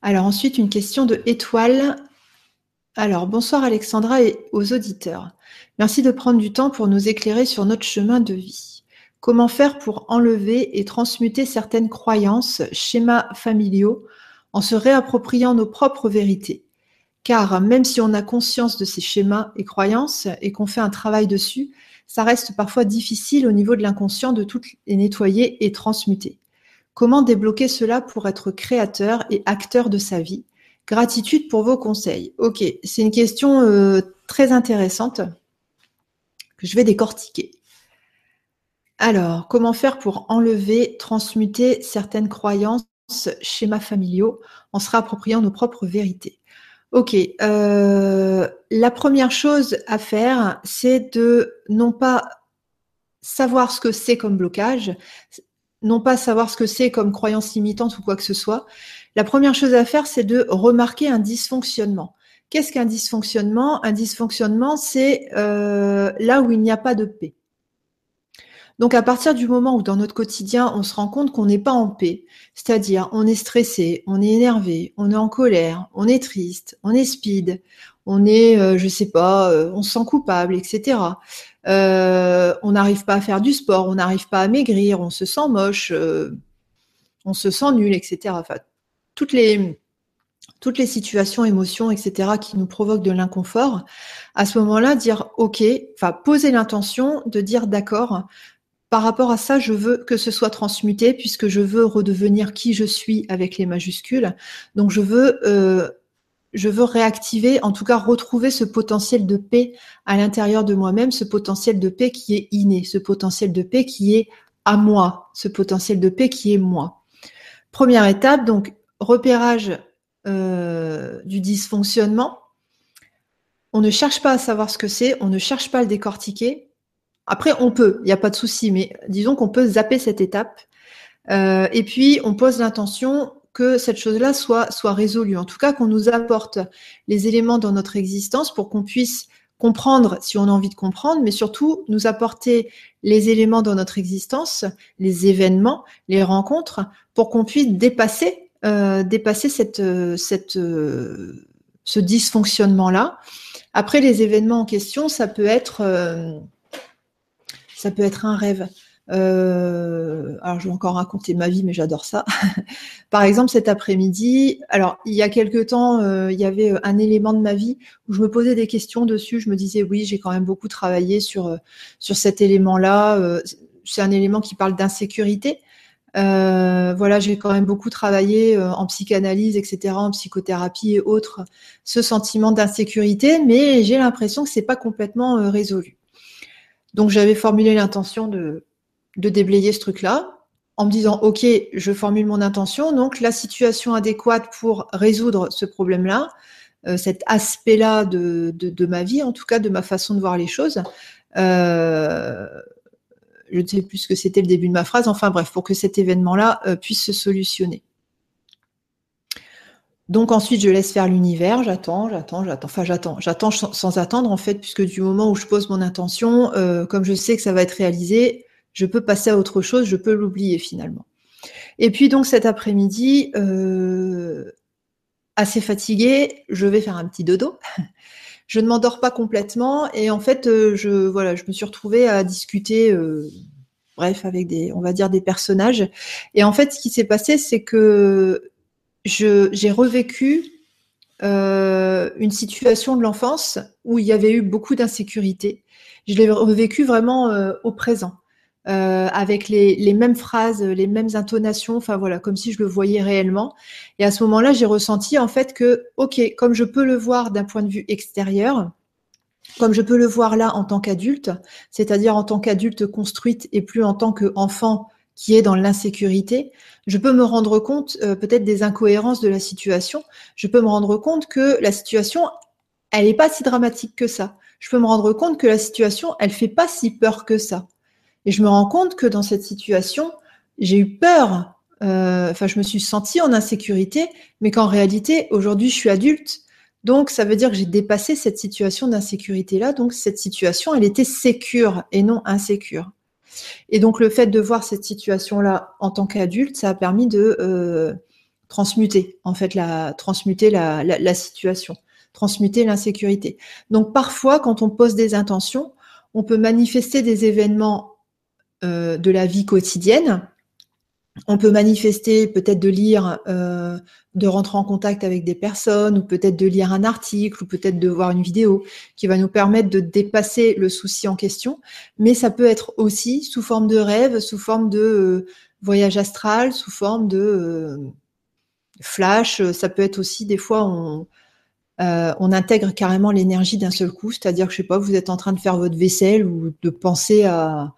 Speaker 1: Alors ensuite, une question de Étoile. Alors, bonsoir Alexandra et aux auditeurs. Merci de prendre du temps pour nous éclairer sur notre chemin de vie. Comment faire pour enlever et transmuter certaines croyances, schémas familiaux, en se réappropriant nos propres vérités? Car même si on a conscience de ces schémas et croyances et qu'on fait un travail dessus, ça reste parfois difficile au niveau de l'inconscient de toutes les nettoyer et transmuter. Comment débloquer cela pour être créateur et acteur de sa vie? Gratitude pour vos conseils. Ok, c'est une question euh, très intéressante que je vais décortiquer. Alors, comment faire pour enlever, transmuter certaines croyances, schémas familiaux, en se réappropriant nos propres vérités? Ok, euh, la première chose à faire, c'est de non pas savoir ce que c'est comme blocage, non pas savoir ce que c'est comme croyance limitante ou quoi que ce soit. La première chose à faire, c'est de remarquer un dysfonctionnement. Qu'est-ce qu'un dysfonctionnement? Un dysfonctionnement, c'est euh, là où il n'y a pas de paix. Donc à partir du moment où dans notre quotidien, on se rend compte qu'on n'est pas en paix, c'est-à-dire on est stressé, on est énervé, on est en colère, on est triste, on est speed, on est, euh, je sais pas, euh, on se sent coupable, etc. Euh, on n'arrive pas à faire du sport, on n'arrive pas à maigrir, on se sent moche, euh, on se sent nul, etc. Toutes les, toutes les situations, émotions, etc., qui nous provoquent de l'inconfort, à ce moment-là, dire OK, enfin, poser l'intention de dire d'accord, par rapport à ça, je veux que ce soit transmuté puisque je veux redevenir qui je suis avec les majuscules. Donc, je veux euh, je veux réactiver, en tout cas retrouver ce potentiel de paix à l'intérieur de moi-même, ce potentiel de paix qui est inné, ce potentiel de paix qui est à moi, ce potentiel de paix qui est moi. Première étape, donc repérage euh, du dysfonctionnement. On ne cherche pas à savoir ce que c'est, on ne cherche pas à le décortiquer. Après, on peut, il n'y a pas de souci, mais disons qu'on peut zapper cette étape. Euh, et puis, on pose l'intention que cette chose-là soit, soit résolue. En tout cas, qu'on nous apporte les éléments dans notre existence pour qu'on puisse comprendre si on a envie de comprendre, mais surtout nous apporter les éléments dans notre existence, les événements, les rencontres, pour qu'on puisse dépasser, euh, dépasser cette, cette, ce dysfonctionnement-là. Après, les événements en question, ça peut être, euh, ça peut être un rêve. Euh, alors, je vais encore raconter ma vie, mais j'adore ça. Par exemple, cet après-midi, alors il y a quelque temps, euh, il y avait euh, un élément de ma vie où je me posais des questions dessus. Je me disais, oui, j'ai quand même beaucoup travaillé sur, sur cet élément-là. c'est un élément qui parle d'insécurité. voilà, j'ai quand même beaucoup travaillé en psychanalyse, etc., en psychothérapie et autres, ce sentiment d'insécurité, mais j'ai l'impression que c'est pas complètement résolu. Donc j'avais formulé l'intention de de déblayer ce truc-là en me disant, OK, je formule mon intention, donc la situation adéquate pour résoudre ce problème-là, euh, cet aspect-là de, de, ma vie, en tout cas de ma façon de voir les choses. Euh, je ne sais plus ce que c'était le début de ma phrase, enfin bref, pour que cet événement-là euh, puisse se solutionner. Donc ensuite, je laisse faire l'univers, j'attends, j'attends, j'attends, enfin j'attends, j'attends sans, attendre en fait, puisque du moment où je pose mon intention, comme je sais que ça va être réalisé, je peux passer à autre chose, je peux l'oublier finalement. Et puis donc cet après-midi, euh, assez fatiguée, je vais faire un petit dodo. Je ne m'endors pas complètement et en fait, euh, je voilà, je me suis retrouvée à discuter, euh, bref, avec des, on va dire des personnages. Et en fait, ce qui s'est passé, c'est que j'ai revécu une situation de l'enfance où il y avait eu beaucoup d'insécurité. Je l'ai revécu vraiment au présent. Euh, avec les, les, mêmes phrases, les mêmes intonations, enfin voilà, comme si je le voyais réellement. Et à ce moment-là, j'ai ressenti en fait que, ok, comme je peux le voir d'un point de vue extérieur, comme je peux le voir là en tant qu'adulte, c'est-à-dire en tant qu'adulte construite et plus en tant qu'enfant qui est dans l'insécurité, je peux me rendre compte euh, peut-être des incohérences de la situation. Je peux me rendre compte que la situation, elle n'est pas si dramatique que ça. Je peux me rendre compte que la situation, elle fait pas si peur que ça. Et je me rends compte que dans cette situation, j'ai eu peur. Euh, enfin, je me suis sentie en insécurité, mais qu'en réalité, aujourd'hui, je suis adulte. Donc, ça veut dire que j'ai dépassé cette situation d'insécurité-là. Donc, cette situation, elle était sécure et non insécure. Et donc, le fait de voir cette situation-là en tant qu'adulte, ça a permis de euh, transmuter, en fait, la, transmuter la, situation, transmuter l'insécurité. Donc, parfois, quand on pose des intentions, on peut manifester des événements euh, de la vie quotidienne. On peut manifester peut-être de lire, euh, de rentrer en contact avec des personnes, ou peut-être de lire un article, ou peut-être de voir une vidéo qui va nous permettre de dépasser le souci en question. Mais ça peut être aussi sous forme de rêve, sous forme de euh, voyage astral, sous forme de flash. Ça peut être aussi des fois on, on intègre carrément l'énergie d'un seul coup, c'est-à-dire que je sais pas, vous êtes en train de faire votre vaisselle ou de penser à,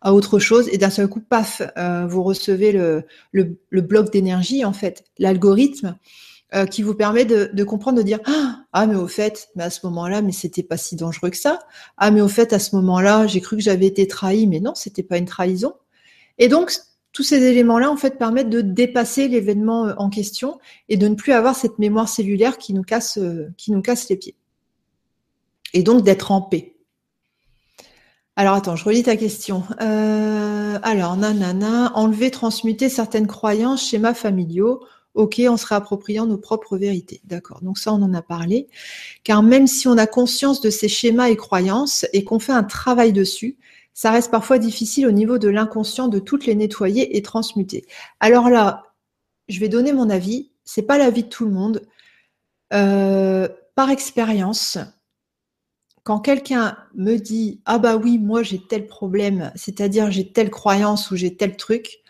Speaker 1: à autre chose et d'un seul coup, paf, euh, vous recevez le, le, bloc d'énergie, en fait, l'algorithme euh, qui vous permet de, comprendre, de dire ah, ah mais au fait, mais à ce moment-là, mais c'était pas si dangereux que ça. Ah mais au fait, à ce moment-là, j'ai cru que j'avais été trahi, mais non, c'était pas une trahison. Et donc tous ces éléments-là, en fait, permettent de dépasser l'événement euh, en question et de ne plus avoir cette mémoire cellulaire qui nous casse, qui nous casse les pieds. Et donc d'être en paix. Alors attends, je relis ta question. Euh, alors, nanana, enlever, transmuter certaines croyances, schémas familiaux. Ok, en se réappropriant nos propres vérités. D'accord, donc ça, on en a parlé. Car même si on a conscience de ces schémas et croyances et qu'on fait un travail dessus, ça reste parfois difficile au niveau de l'inconscient de toutes les nettoyer et transmuter. Alors là, je vais donner mon avis. C'est pas l'avis de tout le monde. Euh, par expérience, quand quelqu'un me dit ah bah oui moi j'ai tel problème, c'est-à-dire j'ai telle croyance ou j'ai tel truc,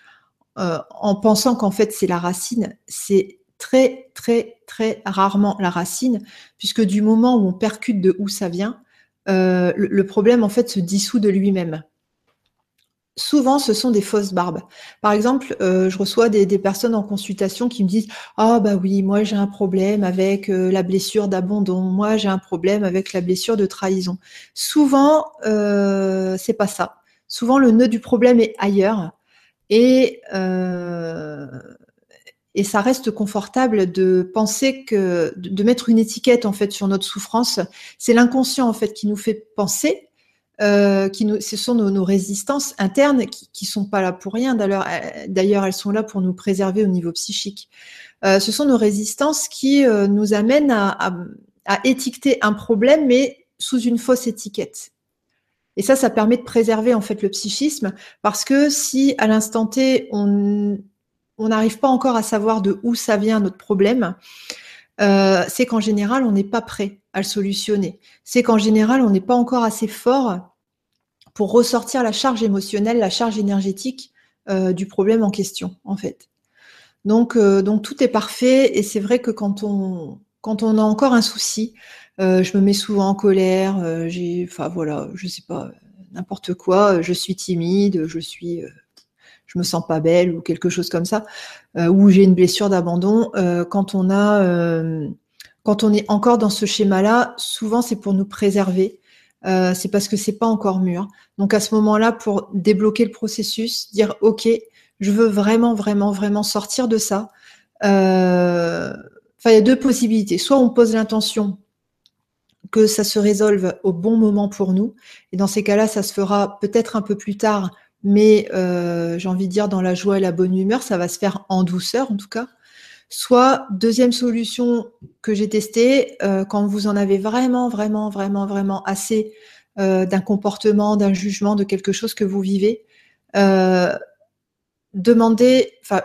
Speaker 1: euh, en pensant qu'en fait c'est la racine, c'est très très très rarement la racine, puisque du moment où on percute de où ça vient, euh, le, problème en fait se dissout de lui-même souvent, ce sont des fausses barbes. Par exemple, euh, je reçois des, personnes en consultation qui me disent Ah, bah oui, moi j'ai un problème avec euh, la blessure d'abandon, moi j'ai un problème avec la blessure de trahison. Souvent, euh, c'est pas ça. Souvent, le nœud du problème est ailleurs. Et, euh, et ça reste confortable de penser que, de mettre une étiquette en fait sur notre souffrance. C'est l'inconscient en fait qui nous fait penser euh, ce sont nos, résistances internes qui, qui sont pas là pour rien. D'ailleurs, euh, d'ailleurs, elles sont là pour nous préserver au niveau psychique. Euh, ce sont nos résistances qui nous amènent à, étiqueter un problème, mais sous une fausse étiquette. Et ça, ça permet de préserver en fait le psychisme, parce que si à l'instant T on n'arrive pas encore à savoir de où ça vient notre problème, c'est qu'en général, on n'est pas prêt à le solutionner. C'est qu'en général, on n'est pas encore assez fort pour ressortir la charge émotionnelle, la charge énergétique euh, du problème en question, en fait. Donc, euh, donc tout est parfait et c'est vrai que quand on, a encore un souci, euh, je me mets souvent en colère, j'ai, enfin voilà, je sais pas, n'importe quoi, je suis timide, je suis, je me sens pas belle ou quelque chose comme ça, ou j'ai une blessure d'abandon. quand on a, quand on est encore dans ce schéma-là, souvent c'est pour nous préserver euh, c'est parce que c'est pas encore mûr. Donc à ce moment-là, pour débloquer le processus, dire ok, je veux vraiment, vraiment, vraiment sortir de ça. Euh, il y a deux possibilités. Soit on pose l'intention que ça se résolve au bon moment pour nous, et dans ces cas-là, ça se fera peut-être un peu plus tard, mais euh, j'ai envie de dire dans la joie et la bonne humeur, ça va se faire en douceur en tout cas. Soit deuxième solution que j'ai testée, euh, quand vous en avez vraiment, vraiment, vraiment, vraiment assez euh, d'un comportement, d'un jugement, de quelque chose que vous vivez, demandez, enfin,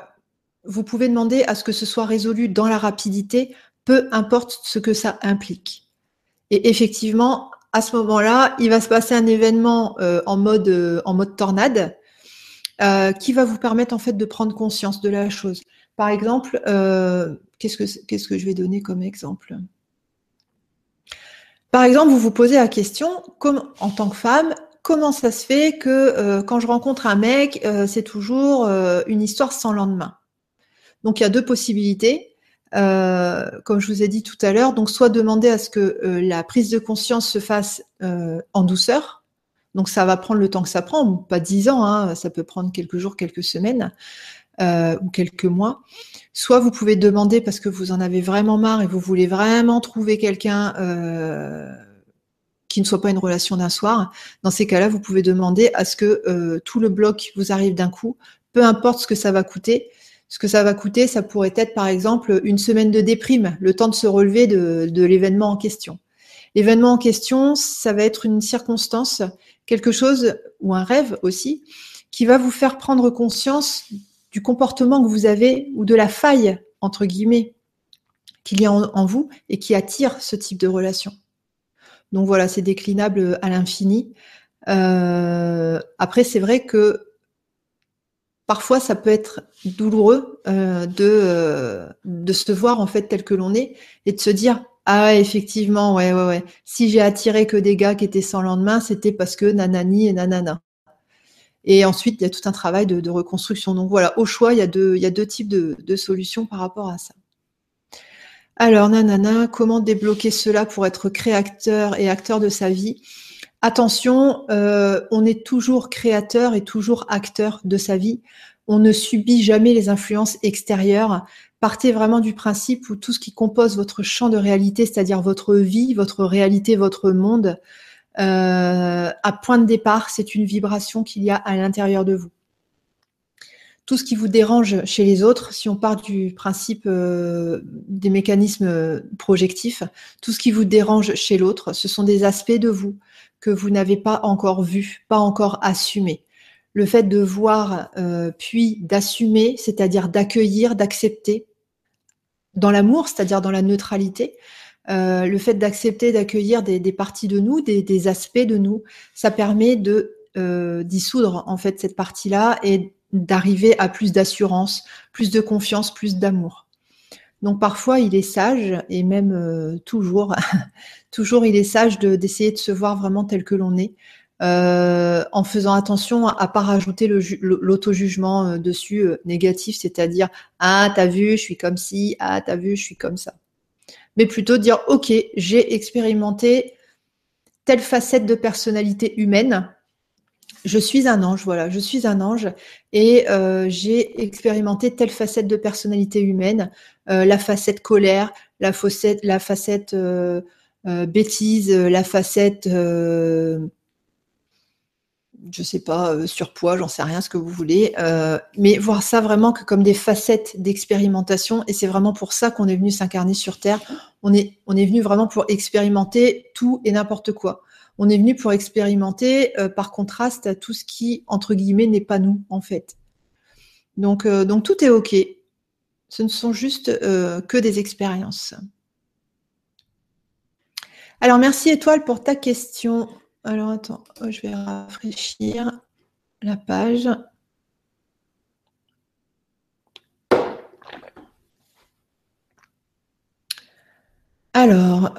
Speaker 1: vous pouvez demander à ce que ce soit résolu dans la rapidité, peu importe ce que ça implique. Et effectivement, à ce moment-là, il va se passer un événement euh, en, mode, euh, en mode tornade euh, qui va vous permettre en fait de prendre conscience de la chose. Par exemple, qu'est-ce, que, qu'est-ce que je vais donner comme exemple? Par exemple, vous vous posez la question, comme, en tant que femme, comment ça se fait que quand je rencontre un mec, c'est toujours une histoire sans lendemain? Donc il y a deux possibilités. Euh, comme je vous ai dit tout à l'heure, donc soit demander à ce que euh, la prise de conscience se fasse euh, en douceur. Donc ça va prendre le temps que ça prend, pas dix ans, hein, ça peut prendre quelques jours, quelques semaines ou quelques mois. Soit vous pouvez demander parce que vous en avez vraiment marre et vous voulez vraiment trouver quelqu'un qui ne soit pas une relation d'un soir. Dans ces cas-là, vous pouvez demander à ce que tout le bloc vous arrive d'un coup, peu importe ce que ça va coûter ce que ça va coûter, ça pourrait être par exemple une semaine de déprime, le temps de se relever de, l'événement en question. L'événement en question, ça va être une circonstance, quelque chose ou un rêve aussi, qui va vous faire prendre conscience du comportement que vous avez ou de la faille, entre guillemets, qu'il y a en, vous et qui attire ce type de relation. Donc voilà, c'est déclinable à l'infini. Euh, après, c'est vrai que parfois ça peut être douloureux euh, de, euh, de se voir en fait tel que l'on est et de se dire ah effectivement ouais ouais ouais si j'ai attiré que des gars qui étaient sans lendemain c'était parce que nanani et nanana et ensuite il y a tout un travail de, reconstruction donc voilà au choix il y a deux types de, de solutions par rapport à ça alors nanana comment débloquer cela pour être créateur et acteur de sa vie? Attention, euh, on est toujours créateur et toujours acteur de sa vie. On ne subit jamais les influences extérieures. Partez vraiment du principe où tout ce qui compose votre champ de réalité, c'est-à-dire votre vie, votre réalité, votre monde, euh, à point de départ, c'est une vibration qu'il y a à l'intérieur de vous. Tout ce qui vous dérange chez les autres, si on part du principe euh, des mécanismes projectifs, tout ce qui vous dérange chez l'autre, ce sont des aspects de vous, que vous n'avez pas encore vu, pas encore assumé. Le fait de voir euh, puis d'assumer, c'est-à-dire d'accueillir, d'accepter, dans l'amour, c'est-à-dire dans la neutralité, euh, le fait d'accepter, d'accueillir des, parties de nous, des, aspects de nous, ça permet de euh, dissoudre en fait cette partie-là et d'arriver à plus d'assurance, plus de confiance, plus d'amour. Donc parfois, il est sage, et même euh, toujours, toujours, il est sage d'essayer de, se voir vraiment tel que l'on est, en faisant attention à, pas rajouter l'auto-jugement dessus négatif, c'est-à-dire ah t'as vu, je suis comme ci, ah t'as vu, je suis comme ça. Mais plutôt dire ok, j'ai expérimenté telle facette de personnalité humaine, je suis un ange, voilà, je suis un ange et euh, j'ai expérimenté telle facette de personnalité humaine, euh, la facette colère, la facette, la facette euh, bêtise, la facette, je sais pas, surpoids, j'en sais rien, ce que vous voulez, mais voir ça vraiment que comme des facettes d'expérimentation et c'est vraiment pour ça qu'on est venu s'incarner sur Terre. On est, on venu vraiment pour expérimenter tout et n'importe quoi on est venu pour expérimenter euh, par contraste à tout ce qui, entre guillemets, n'est pas nous, en fait. Donc, euh, donc tout est OK. Ce ne sont juste euh, que des expériences. Alors, merci Étoile pour ta question. Alors, attends, oh, je vais rafraîchir la page. Alors,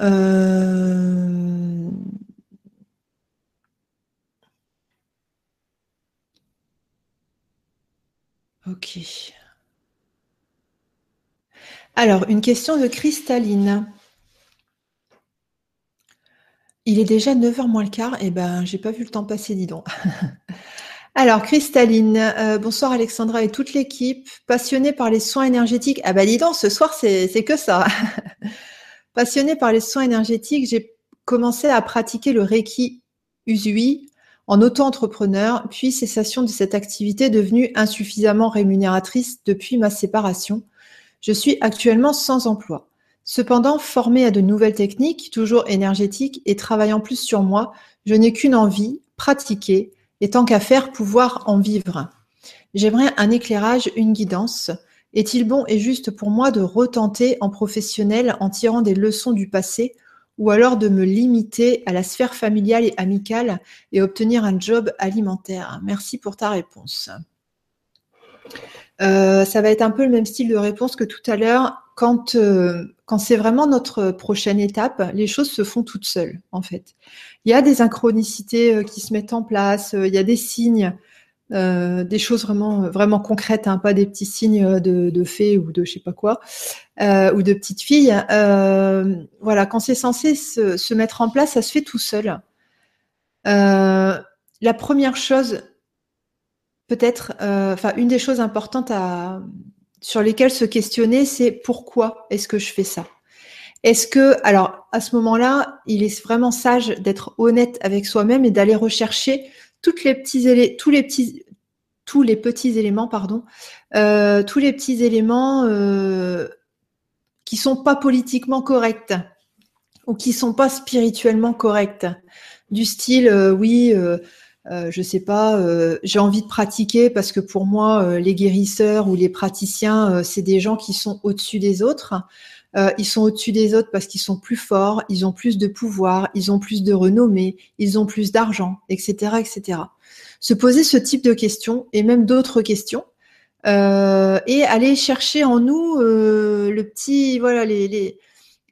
Speaker 1: Ok. Alors, une question de Cristalline. Il est déjà 9h moins le quart. Eh ben, j'ai pas vu le temps passer, dis donc. Alors, Cristalline, euh, bonsoir Alexandra et toute l'équipe. Passionnée par les soins énergétiques. Ah bah dis donc, ce soir, c'est que ça. Passionnée par les soins énergétiques, j'ai commencé à pratiquer le Reiki Usui en auto-entrepreneur, puis cessation de cette activité devenue insuffisamment rémunératrice depuis ma séparation. Je suis actuellement sans emploi. Cependant, formée à de nouvelles techniques, toujours énergétiques et travaillant plus sur moi, je n'ai qu'une envie, pratiquer, et tant qu'à faire, pouvoir en vivre. J'aimerais un éclairage, une guidance. Est-il bon et juste pour moi de retenter en professionnel en tirant des leçons du passé ou alors de me limiter à la sphère familiale et amicale et obtenir un job alimentaire? Merci pour ta réponse. Euh, ça va être un peu le même style de réponse que tout à l'heure. Quand, euh, quand c'est vraiment notre prochaine étape, les choses se font toutes seules, en fait. Il y a des synchronicités euh, qui se mettent en place, il y a des signes, des choses vraiment, vraiment concrètes, hein, pas des petits signes de, fées ou de je sais pas quoi, ou de petites filles. voilà, quand c'est censé se, se, mettre en place, ça se fait tout seul. la première chose, peut-être, euh, enfin, une des choses importantes à, sur lesquelles se questionner, c'est pourquoi est-ce que je fais ça? Est-ce que, alors, à ce moment-là, il est vraiment sage d'être honnête avec soi-même et d'aller rechercher tous les petits, éléments, pardon, euh, tous les petits éléments euh, qui sont pas politiquement corrects ou qui sont pas spirituellement corrects, du style, euh, oui. Euh, euh, je sais pas, euh, j'ai envie de pratiquer parce que pour moi, euh, les guérisseurs ou les praticiens, c'est des gens qui sont au-dessus des autres. ils sont au-dessus des autres parce qu'ils sont plus forts, ils ont plus de pouvoir, ils ont plus de renommée, ils ont plus d'argent, etc., etc. Se poser ce type de questions et même d'autres questions et aller chercher en nous le petit, voilà, les, les,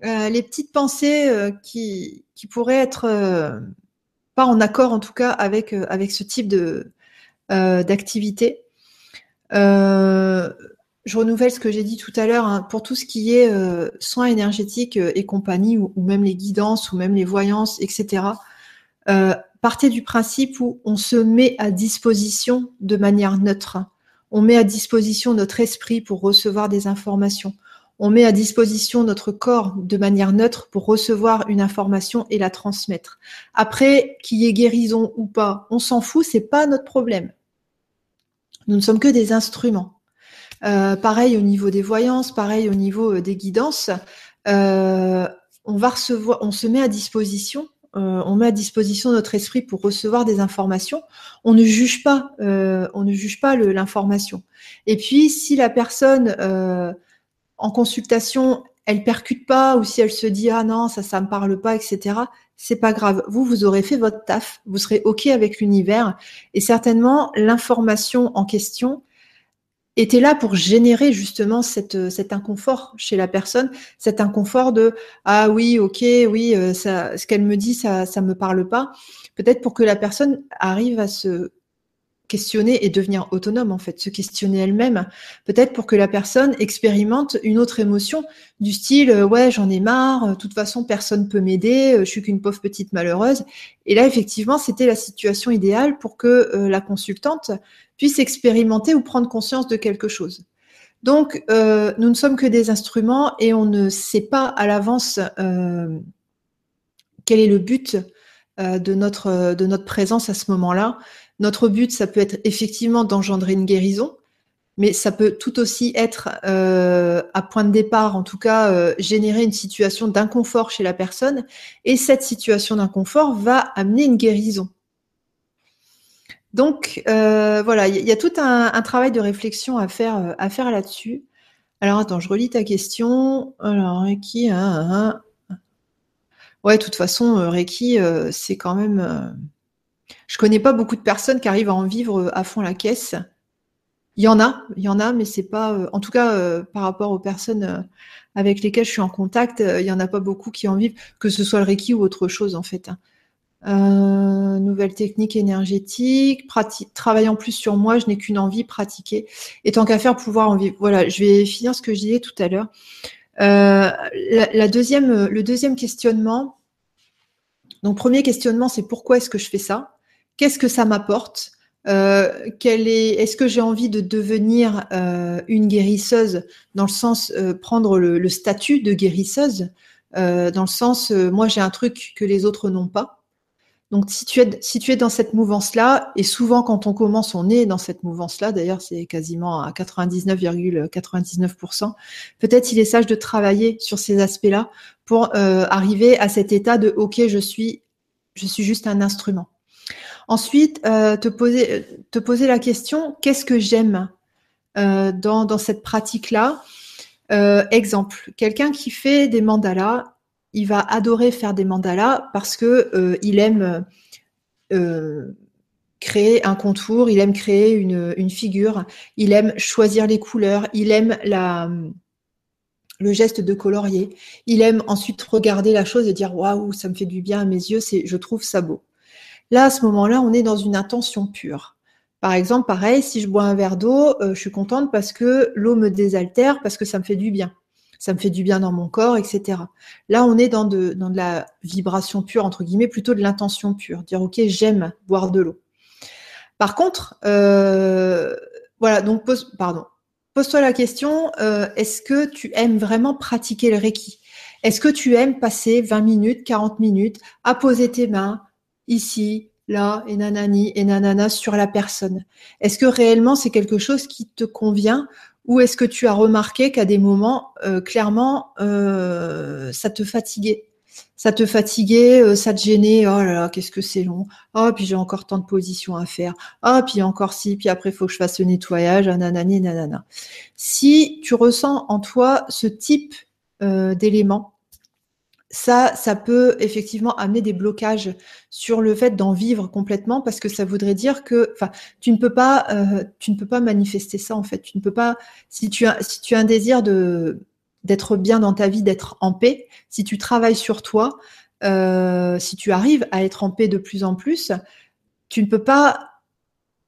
Speaker 1: les petites pensées qui, qui pourraient être pas en accord en tout cas avec, euh, ce type euh, d'activité. Euh, je renouvelle ce que j'ai dit tout à l'heure, hein, pour tout ce qui est soins énergétiques et compagnie, ou, même les guidances, ou même les voyances, etc. partez du principe où on se met à disposition de manière neutre. On met à disposition notre esprit pour recevoir des informations on met à disposition notre corps de manière neutre pour recevoir une information et la transmettre. Après, qu'il y ait guérison ou pas, on s'en fout, c'est pas notre problème. Nous ne sommes que des instruments. Euh, pareil au niveau des voyances, pareil au niveau euh, des guidances. Euh, on va recevoir, on se met à disposition, on met à disposition notre esprit pour recevoir des informations. On ne juge pas, on ne juge pas l'information. Et puis, si la personne en consultation, elle percute pas ou si elle se dit ah non ça ça me parle pas etc. C'est pas grave. Vous vous aurez fait votre taf, vous serez ok avec l'univers et certainement l'information en question était là pour générer justement cette, cet inconfort chez la personne, cet inconfort de ah oui ok oui euh, ça, ce qu'elle me dit ça ça me parle pas. Peut-être pour que la personne arrive à se questionner et devenir autonome en fait, se questionner elle-même, peut-être pour que la personne expérimente une autre émotion du style euh, ouais j'en ai marre, de toute façon personne peut m'aider, euh, je suis qu'une pauvre petite malheureuse. Et là effectivement c'était la situation idéale pour que euh, la consultante puisse expérimenter ou prendre conscience de quelque chose. Donc nous ne sommes que des instruments et on ne sait pas à l'avance quel est le but de notre présence à ce moment-là. Notre but, ça peut être effectivement d'engendrer une guérison, mais ça peut tout aussi être, euh, à point de départ, en tout cas, euh, générer une situation d'inconfort chez la personne, et cette situation d'inconfort va amener une guérison. Donc euh, voilà, il y, a tout un, travail de réflexion à faire, à faire là-dessus. Alors attends, je relis ta question. Alors Reiki, hein, hein, hein. ouais, de toute façon, Reiki, c'est quand même je connais pas beaucoup de personnes qui arrivent à en vivre euh, à fond la caisse. Il y en a, il y en a, mais c'est pas, euh, en tout cas, euh, par rapport aux personnes avec lesquelles je suis en contact, il y en a pas beaucoup qui en vivent, que ce soit le Reiki ou autre chose en fait. Hein. nouvelle technique énergétique, travaillant plus sur moi, je n'ai qu'une envie, pratiquer. Et tant qu'à faire, pouvoir en vivre. Voilà, je vais finir ce que je disais tout à l'heure. la, deuxième, le deuxième questionnement. Donc, premier questionnement, c'est pourquoi est-ce que je fais ça? Qu'est-ce que ça m'apporte euh, est, est-ce que j'ai envie de devenir euh, une guérisseuse dans le sens euh, prendre le, statut de guérisseuse, dans le sens moi j'ai un truc que les autres n'ont pas. Donc, si tu es, si tu es dans cette mouvance-là, et souvent quand on commence, on est dans cette mouvance-là, d'ailleurs, c'est quasiment à 99,99%, peut-être il est sage de travailler sur ces aspects-là pour euh, arriver à cet état de OK, je suis, je suis juste un instrument. Ensuite, euh, te, poser, la question, qu'est-ce que j'aime euh, dans, cette pratique-là? Exemple, quelqu'un qui fait des mandalas, il va adorer faire des mandalas parce que euh, il aime euh, créer un contour, il aime créer une, figure, il aime choisir les couleurs, il aime le geste de colorier, il aime ensuite regarder la chose et dire waouh, ça me fait du bien à mes yeux, je trouve ça beau. Là, à ce moment-là, on est dans une intention pure. Par exemple, pareil, si je bois un verre d'eau, euh, je suis contente parce que l'eau me désaltère, parce que ça me fait du bien ça me fait du bien dans mon corps, etc. Là, on est dans de, la vibration pure, entre guillemets, plutôt de l'intention pure. Dire, OK, j'aime boire de l'eau. Par contre, euh, voilà, donc pose, pardon, pose-toi la question, euh, est-ce que tu aimes vraiment pratiquer le Reiki? Est-ce que tu aimes passer 20 minutes, 40 minutes à poser tes mains ici, là, et nanani, et nanana sur la personne Est-ce que réellement c'est quelque chose qui te convient ou est-ce que tu as remarqué qu'à des moments, euh, clairement, euh, ça te fatiguait? Ça te fatiguait, euh, ça te gênait, oh là là, qu'est-ce que c'est long. Oh, puis j'ai encore tant de positions à faire. Oh, puis encore si, puis après, il faut que je fasse le nettoyage, nanani, nanana. Si tu ressens en toi ce type d'éléments, ça, ça peut effectivement amener des blocages sur le fait d'en vivre complètement parce que ça voudrait dire que, tu ne peux pas, euh, tu ne peux pas manifester ça en fait. Tu ne peux pas, si tu as, si tu as un désir de d'être bien dans ta vie, d'être en paix, si tu travailles sur toi, euh, si tu arrives à être en paix de plus en plus, tu ne peux pas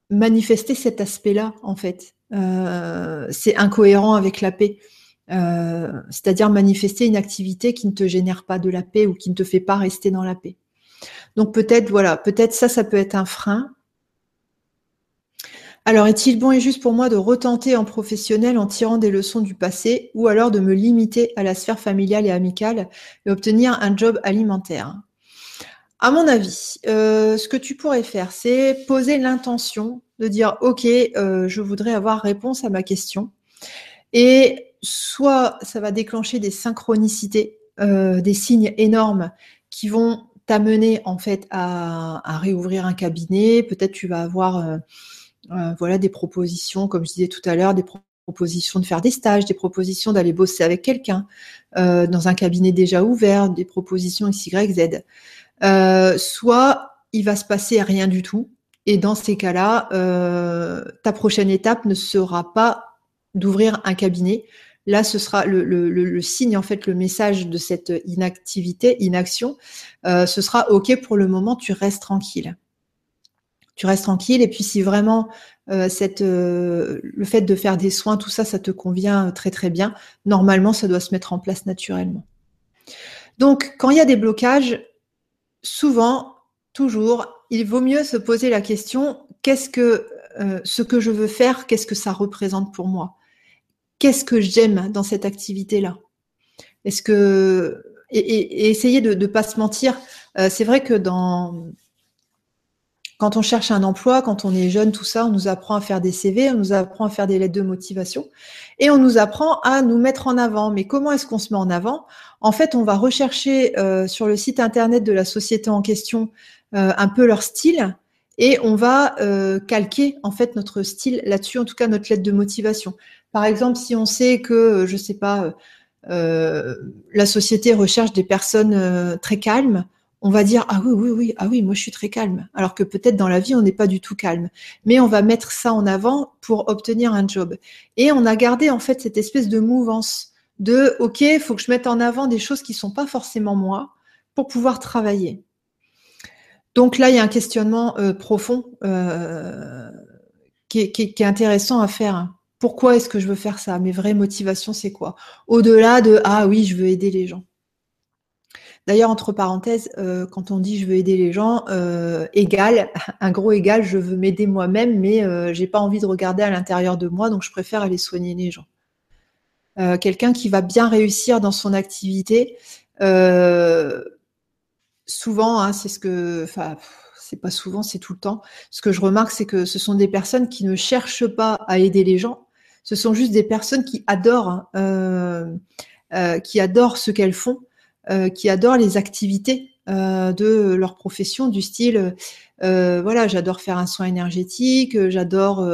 Speaker 1: manifester cet aspect-là en fait. Euh, c'est incohérent avec la paix. Euh, c'est-à-dire manifester une activité qui ne te génère pas de la paix ou qui ne te fait pas rester dans la paix. Donc peut-être, voilà, peut-être ça, ça peut être un frein. Alors, est-il bon et juste pour moi de retenter en professionnel en tirant des leçons du passé ou alors de me limiter à la sphère familiale et amicale et obtenir un job alimentaire? À mon avis, euh, ce que tu pourrais faire, c'est poser l'intention de dire, OK, euh, je voudrais avoir réponse à ma question. Et soit ça va déclencher des synchronicités, euh, des signes énormes qui vont t'amener en fait à, réouvrir un cabinet. Peut-être tu vas avoir euh, euh, voilà des propositions, comme je disais tout à l'heure, des propositions de faire des stages, des propositions d'aller bosser avec quelqu'un dans un cabinet déjà ouvert, des propositions X, Y, Z. soit il va se passer rien du tout. Et dans ces cas-là, ta prochaine étape ne sera pas d'ouvrir un cabinet, Là, ce sera le, signe, en fait, le message de cette inactivité, inaction. Euh, ce sera OK pour le moment, tu restes tranquille. Tu restes tranquille. Et puis, si vraiment euh, euh, le fait de faire des soins, tout ça, ça te convient très très bien, normalement, ça doit se mettre en place naturellement. Donc, quand il y a des blocages, souvent, toujours, il vaut mieux se poser la question qu'est-ce que ce que je veux faire, qu'est-ce que ça représente pour moi? Qu'est-ce que j'aime dans cette activité-là? Est-ce que et, essayer de ne pas se mentir. Euh, c'est vrai que dans quand on cherche un emploi, quand on est jeune, tout ça, on nous apprend à faire des CV, on nous apprend à faire des lettres de motivation et on nous apprend à nous mettre en avant. Mais comment est-ce qu'on se met en avant? En fait, on va rechercher euh, sur le site internet de la société en question euh, un peu leur style et on va calquer en fait notre style là-dessus, en tout cas notre lettre de motivation. Par exemple, si on sait que, euh, je ne sais pas, euh, euh, la société recherche des personnes très calmes, on va dire ah oui oui oui ah oui moi je suis très calme. Alors que peut-être dans la vie on n'est pas du tout calme. Mais on va mettre ça en avant pour obtenir un job. Et on a gardé en fait cette espèce de mouvance de ok faut que je mette en avant des choses qui sont pas forcément moi pour pouvoir travailler. Donc là il y a un questionnement profond qui est, intéressant à faire pourquoi est-ce que je veux faire ça? Mes vraies motivations, c'est quoi? Au-delà de ah oui, je veux aider les gens. D'ailleurs, entre parenthèses, euh, quand on dit je veux aider les gens, euh, égal, un gros égal, je veux m'aider moi-même, mais euh, j'ai pas envie de regarder à l'intérieur de moi, donc je préfère aller soigner les gens. Quelqu'un qui va bien réussir dans son activité, souvent, hein, c'est ce que, c'est pas souvent, c'est tout le temps. Ce que je remarque, c'est que ce sont des personnes qui ne cherchent pas à aider les gens. Ce sont juste des personnes qui adorent, euh, euh, qui adorent ce qu'elles font, euh, qui adorent les activités de leur profession, du style, voilà, j'adore faire un soin énergétique, j'adore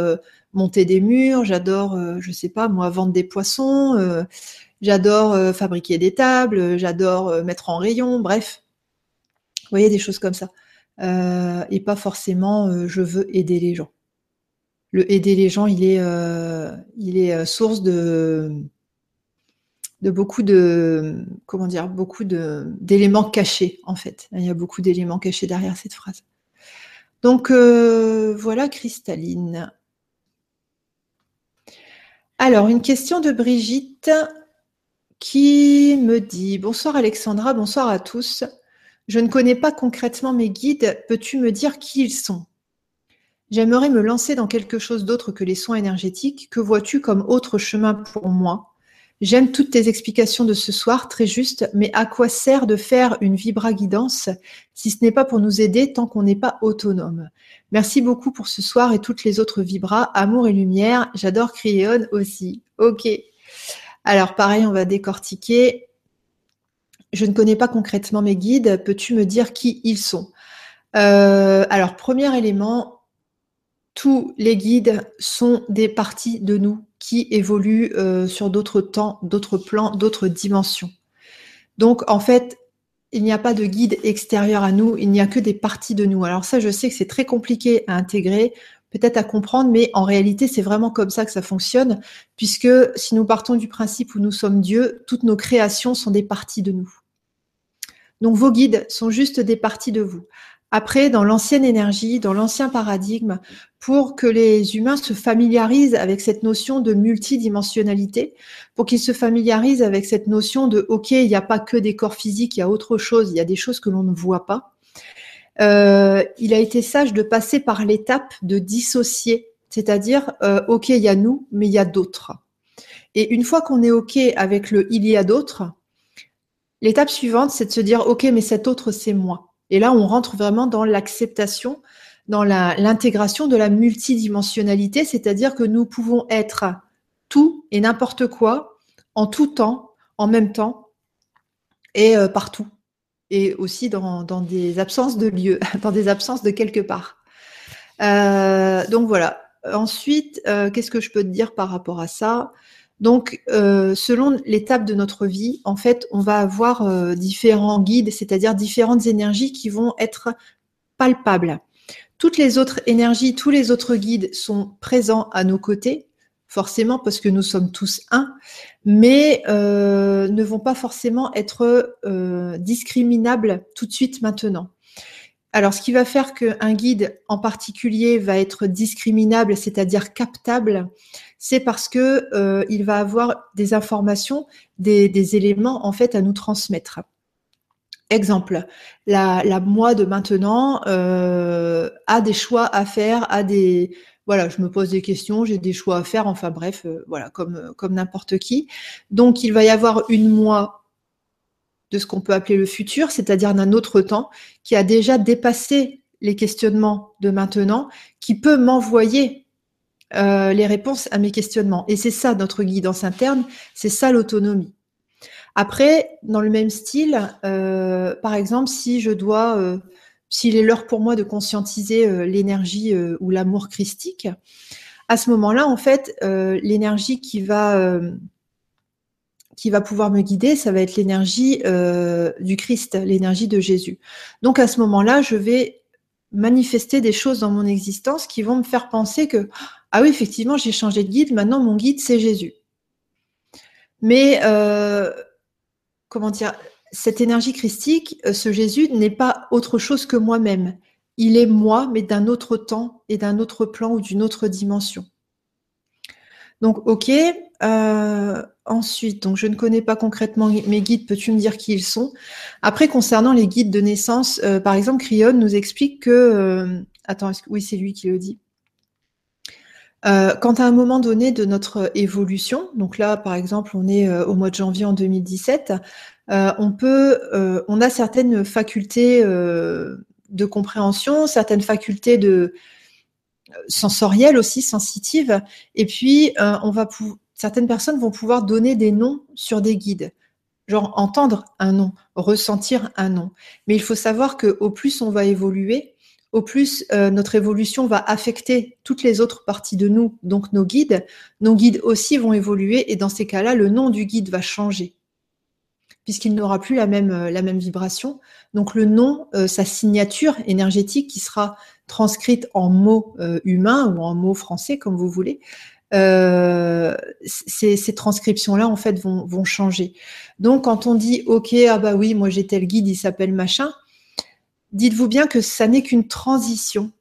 Speaker 1: monter des murs, j'adore, je sais pas, moi, vendre des poissons, j'adore fabriquer des tables, j'adore mettre en rayon, bref. Vous voyez, des choses comme ça. Et pas forcément je veux aider les gens. Le aider les gens, il est, euh, est source de, beaucoup de comment dire beaucoup d'éléments cachés en fait. Il y a beaucoup d'éléments cachés derrière cette phrase. Donc voilà Cristalline. Alors une question de Brigitte qui me dit bonsoir Alexandra, bonsoir à tous. Je ne connais pas concrètement mes guides. Peux-tu me dire qui ils sont? J'aimerais me lancer dans quelque chose d'autre que les soins énergétiques. Que vois-tu comme autre chemin pour moi? J'aime toutes tes explications de ce soir, très justes, mais à quoi sert de faire une vibra guidance si ce n'est pas pour nous aider tant qu'on n'est pas autonome? Merci beaucoup pour ce soir et toutes les autres vibras. Amour et lumière. J'adore Cryon aussi. Ok. Alors pareil, on va décortiquer je ne connais pas concrètement mes guides. Peux-tu me dire qui ils sont? Euh, Alors, premier élément, tous les guides sont des parties de nous qui évoluent euh, sur d'autres temps, d'autres plans, d'autres dimensions. Donc, en fait, il n'y a pas de guide extérieur à nous, il n'y a que des parties de nous. Alors ça, je sais que c'est très compliqué à intégrer, peut-être à comprendre, mais en réalité, c'est vraiment comme ça que ça fonctionne, puisque si nous partons du principe où nous sommes Dieu, toutes nos créations sont des parties de nous. Donc vos guides sont juste des parties de vous. Après, dans l'ancienne énergie, dans l'ancien paradigme, pour que les humains se familiarisent avec cette notion de multidimensionnalité, pour qu'ils se familiarisent avec cette notion de OK, il n'y a pas que des corps physiques, il y a autre chose, il y a des choses que l'on ne voit pas. Euh, il a été sage de passer par l'étape de dissocier, c'est-à-dire euh, OK, il y a nous, mais il y a d'autres. Et une fois qu'on est OK avec le il y a d'autres, L'étape suivante, c'est de se dire, OK, mais cet autre, c'est moi. Et là, on rentre vraiment dans l'acceptation, dans l'intégration de la multidimensionnalité, c'est-à-dire que nous pouvons être tout et n'importe quoi, en tout temps, en même temps, et euh, partout. Et aussi dans, des absences de lieu, dans des absences de quelque part. Euh, donc voilà. Ensuite, euh, qu'est-ce que je peux te dire par rapport à ça? Donc, euh, selon l'étape de notre vie, en fait, on va avoir euh, différents guides, c'est-à-dire différentes énergies qui vont être palpables. Toutes les autres énergies, tous les autres guides sont présents à nos côtés, forcément parce que nous sommes tous un, mais euh, ne vont pas forcément être discriminables tout de suite maintenant. Alors, ce qui va faire qu'un guide en particulier va être discriminable, c'est-à-dire captable, c'est parce que euh, il va avoir des informations, des, éléments en fait à nous transmettre. Exemple, la, moi de maintenant euh, a des choix à faire, a des voilà, je me pose des questions, j'ai des choix à faire, enfin bref, euh, voilà, comme comme n'importe qui. Donc il va y avoir une moi de ce qu'on peut appeler le futur, c'est-à-dire d'un autre temps, qui a déjà dépassé les questionnements de maintenant, qui peut m'envoyer euh, les réponses à mes questionnements. Et c'est ça notre guidance interne, c'est ça l'autonomie. Après, dans le même style, euh, par exemple, si je dois, euh, s'il est l'heure pour moi de conscientiser l'énergie ou l'amour christique, à ce moment-là, en fait, l'énergie qui va qui va pouvoir me guider, ça va être l'énergie du Christ, l'énergie de Jésus. Donc à ce moment-là, je vais manifester des choses dans mon existence qui vont me faire penser que ah oui, effectivement, j'ai changé de guide. Maintenant, mon guide, c'est Jésus. Mais, euh, comment dire, cette énergie christique, euh, ce Jésus n'est pas autre chose que moi-même. Il est moi, mais d'un autre temps et d'un autre plan ou d'une autre dimension. Donc, ok. Euh, ensuite, donc je ne connais pas concrètement mes guides. Peux-tu me dire qui ils sont? Après, concernant les guides de naissance, par exemple, Cryon nous explique que. attends, oui, c'est lui qui le dit. Euh, quand à un moment donné de notre évolution, donc là par exemple on est euh, au mois de janvier en 2017, on peut, on a certaines facultés de compréhension, certaines facultés de sensorielles aussi, sensitives, et puis on va certaines personnes vont pouvoir donner des noms sur des guides genre entendre un nom, ressentir un nom. Mais il faut savoir que au plus on va évoluer, au plus euh, notre évolution va affecter toutes les autres parties de nous, donc nos guides. Nos guides aussi vont évoluer et dans ces cas-là, le nom du guide va changer puisqu'il n'aura plus la même, euh, vibration. Donc le nom, euh, sa signature énergétique qui sera transcrite en mots humains ou en mots français, comme vous voulez, euh, ces, transcriptions-là, en fait, vont, vont, changer. Donc, quand on dit, OK, ah bah oui, moi j'ai tel guide, il s'appelle machin, dites-vous bien que ça n'est qu'une transition.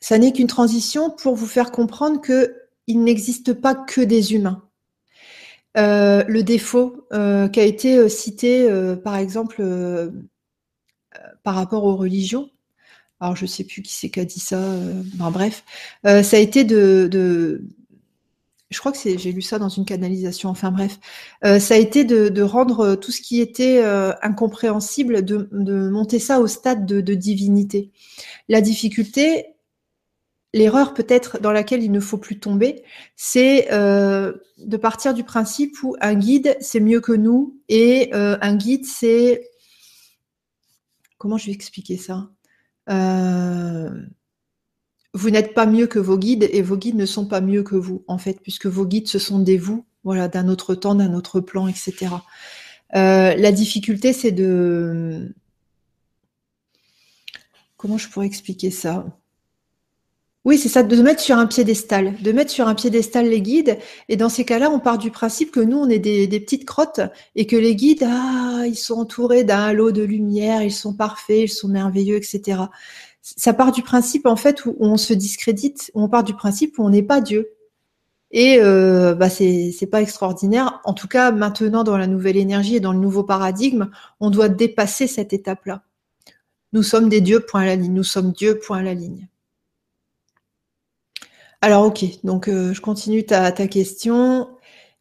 Speaker 1: Ça n'est qu'une transition pour vous faire comprendre que il n'existe pas que des humains. Euh, le défaut euh, qui a été cité, par exemple, par rapport aux religions, alors je ne sais plus qui c'est qui a dit ça, ben, bref, ça a été de, je crois que c'est, j'ai lu ça dans une canalisation, enfin bref, euh, ça a été de, rendre euh, tout ce qui était euh, incompréhensible, de, monter ça au stade de, divinité. La difficulté, l'erreur peut-être dans laquelle il ne faut plus tomber, c'est de partir du principe où un guide, c'est mieux que nous, et un guide, c'est... Comment je vais expliquer ça? Vous n'êtes pas mieux que vos guides et vos guides ne sont pas mieux que vous, en fait, puisque vos guides, ce sont des vous, voilà, d'un autre temps, d'un autre plan, etc. Euh, la difficulté, c'est de... Comment je pourrais expliquer ça? Oui, c'est ça, de mettre sur un piédestal, de mettre sur un piédestal les guides. Et dans ces cas-là, on part du principe que nous, on est des, des, petites crottes et que les guides, ah, ils sont entourés d'un halo de lumière, ils sont parfaits, ils sont merveilleux, etc ça part du principe en fait où on se discrédite, on part du principe où on n'est pas Dieu. Et euh, bah c'est pas extraordinaire. En tout cas, maintenant dans la nouvelle énergie et dans le nouveau paradigme, on doit dépasser cette étape-là. Nous sommes des dieux, point à la ligne. Nous sommes Dieu, point à la ligne. Alors ok, donc euh, je continue ta, ta question.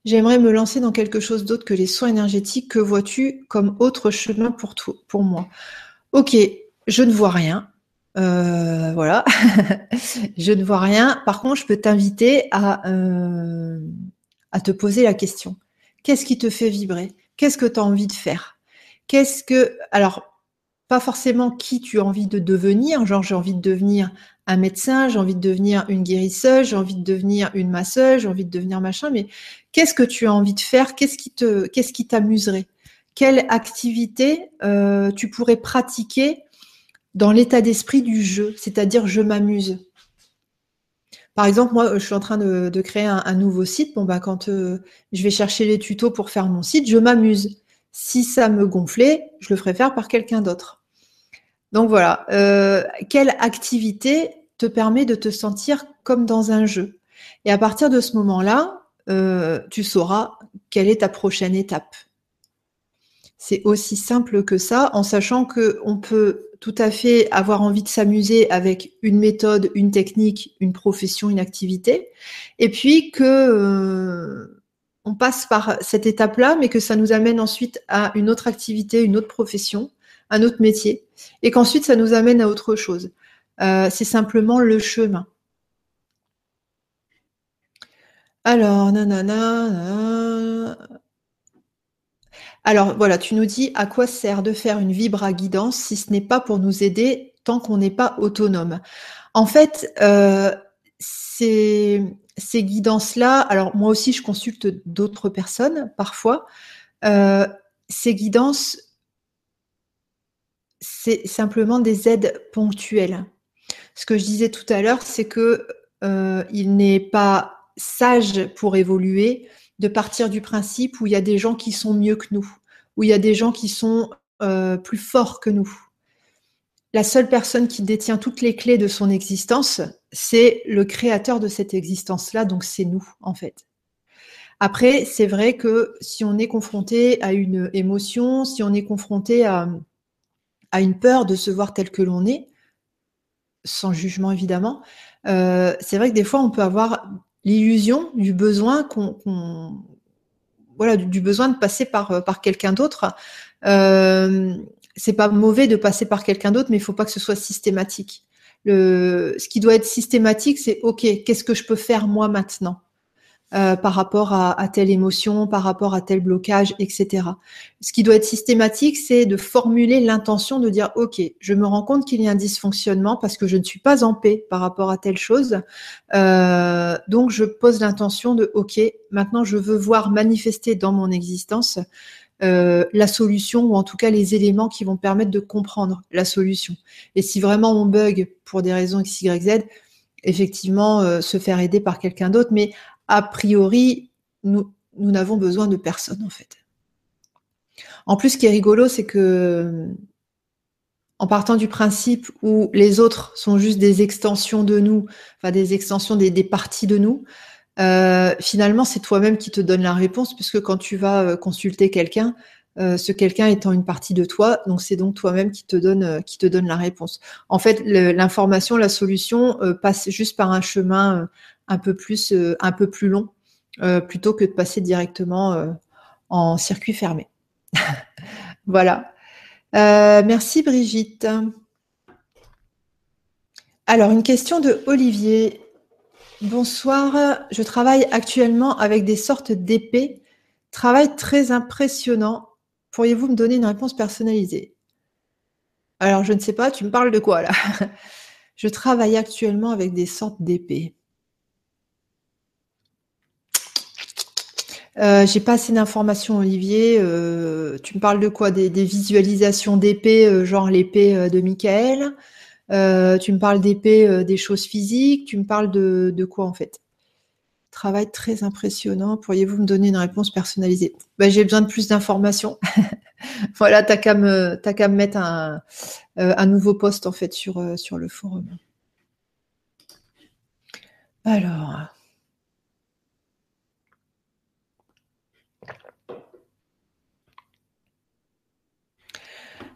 Speaker 1: J'aimerais me lancer dans quelque chose d'autre que les soins énergétiques. Que vois-tu comme autre chemin pour, toi, pour moi? Ok, je ne vois rien. Euh, voilà, je ne vois rien. Par contre, je peux t'inviter à, euh, te poser la question. Qu'est-ce qui te fait vibrer? Qu'est-ce que tu as envie de faire? Qu'est-ce que... Alors, pas forcément qui tu as envie de devenir, genre j'ai envie de devenir un médecin, j'ai envie de devenir une guérisseuse, j'ai envie de devenir une masseuse, j'ai envie de devenir machin, mais qu'est-ce que tu as envie de faire? Qu'est-ce qui te, qu'est-ce t'amuserait? Quelle activité euh, tu pourrais pratiquer dans l'état d'esprit du jeu, c'est-à-dire je m'amuse. Par exemple, moi, je suis en train de, créer un, nouveau site. Bon, bah, quand euh, je vais chercher les tutos pour faire mon site, je m'amuse. Si ça me gonflait, je le ferai faire par quelqu'un d'autre. Donc voilà, euh, quelle activité te permet de te sentir comme dans un jeu? Et à partir de ce moment-là, euh, tu sauras quelle est ta prochaine étape. C'est aussi simple que ça, en sachant qu'on peut tout à fait avoir envie de s'amuser avec une méthode, une technique, une profession, une activité, et puis que euh, on passe par cette étape-là, mais que ça nous amène ensuite à une autre activité, une autre profession, un autre métier, et qu'ensuite ça nous amène à autre chose. Euh, c'est simplement le chemin. Alors, nanana, nanana. Alors voilà, tu nous dis à quoi sert de faire une vibra guidance si ce n'est pas pour nous aider tant qu'on n'est pas autonome. En fait, euh, ces, guidances-là, alors moi aussi je consulte d'autres personnes parfois, euh, ces guidances, c'est simplement des aides ponctuelles. Ce que je disais tout à l'heure, c'est que euh, il n'est pas sage pour évoluer de partir du principe où il y a des gens qui sont mieux que nous, où il y a des gens qui sont euh, plus forts que nous. La seule personne qui détient toutes les clés de son existence, c'est le créateur de cette existence-là, donc c'est nous en fait. Après, c'est vrai que si on est confronté à une émotion, si on est confronté à, une peur de se voir tel que l'on est, sans jugement évidemment, euh, c'est vrai que des fois on peut avoir l'illusion du besoin qu'on, voilà, du, besoin de passer par, par quelqu'un d'autre. Euh, c'est pas mauvais de passer par quelqu'un d'autre, mais il faut pas que ce soit systématique. Le, ce qui doit être systématique, c'est OK, qu'est-ce que je peux faire moi maintenant? Euh, par rapport à, telle émotion, par rapport à tel blocage, etc. Ce qui doit être systématique, c'est de formuler l'intention de dire OK, je me rends compte qu'il y a un dysfonctionnement parce que je ne suis pas en paix par rapport à telle chose. Euh, donc je pose l'intention de OK, maintenant je veux voir manifester dans mon existence euh, la solution ou en tout cas les éléments qui vont permettre de comprendre la solution. Et si vraiment on bug pour des raisons X, Y, Z, effectivement, se faire aider par quelqu'un d'autre. Mais a priori, nous, n'avons besoin de personne en fait. En plus, ce qui est rigolo, c'est que en partant du principe où les autres sont juste des extensions de nous, enfin des extensions des, des parties de nous, euh, finalement, c'est toi-même qui te donne la réponse, puisque quand tu vas euh, consulter quelqu'un, euh, ce quelqu'un étant une partie de toi, donc c'est donc toi-même qui te donne qui te donne la réponse. En fait, l'information, la solution passe juste par un chemin un peu plus un peu plus long, plutôt que de passer directement en circuit fermé. voilà. merci Brigitte. Alors, une question de Olivier. Bonsoir, je travaille actuellement avec des sortes d'épées. Travail très impressionnant. Pourriez-vous me donner une réponse personnalisée? Alors, je ne sais pas, tu me parles de quoi là? Je travaille actuellement avec des sortes d'épées. Euh, j'ai pas assez d'informations, Olivier. Euh, tu me parles de quoi? Des, visualisations d'épées, euh, genre l'épée de Michael tu me parles d'épée, euh, des choses physiques. Tu me parles de, quoi en fait? Travail très impressionnant. Pourriez-vous me donner une réponse personnalisée? Ben, J'ai besoin de plus d'informations. voilà, t'as qu'à me, qu'à me mettre un, un, nouveau poste en fait sur, sur le forum. Alors.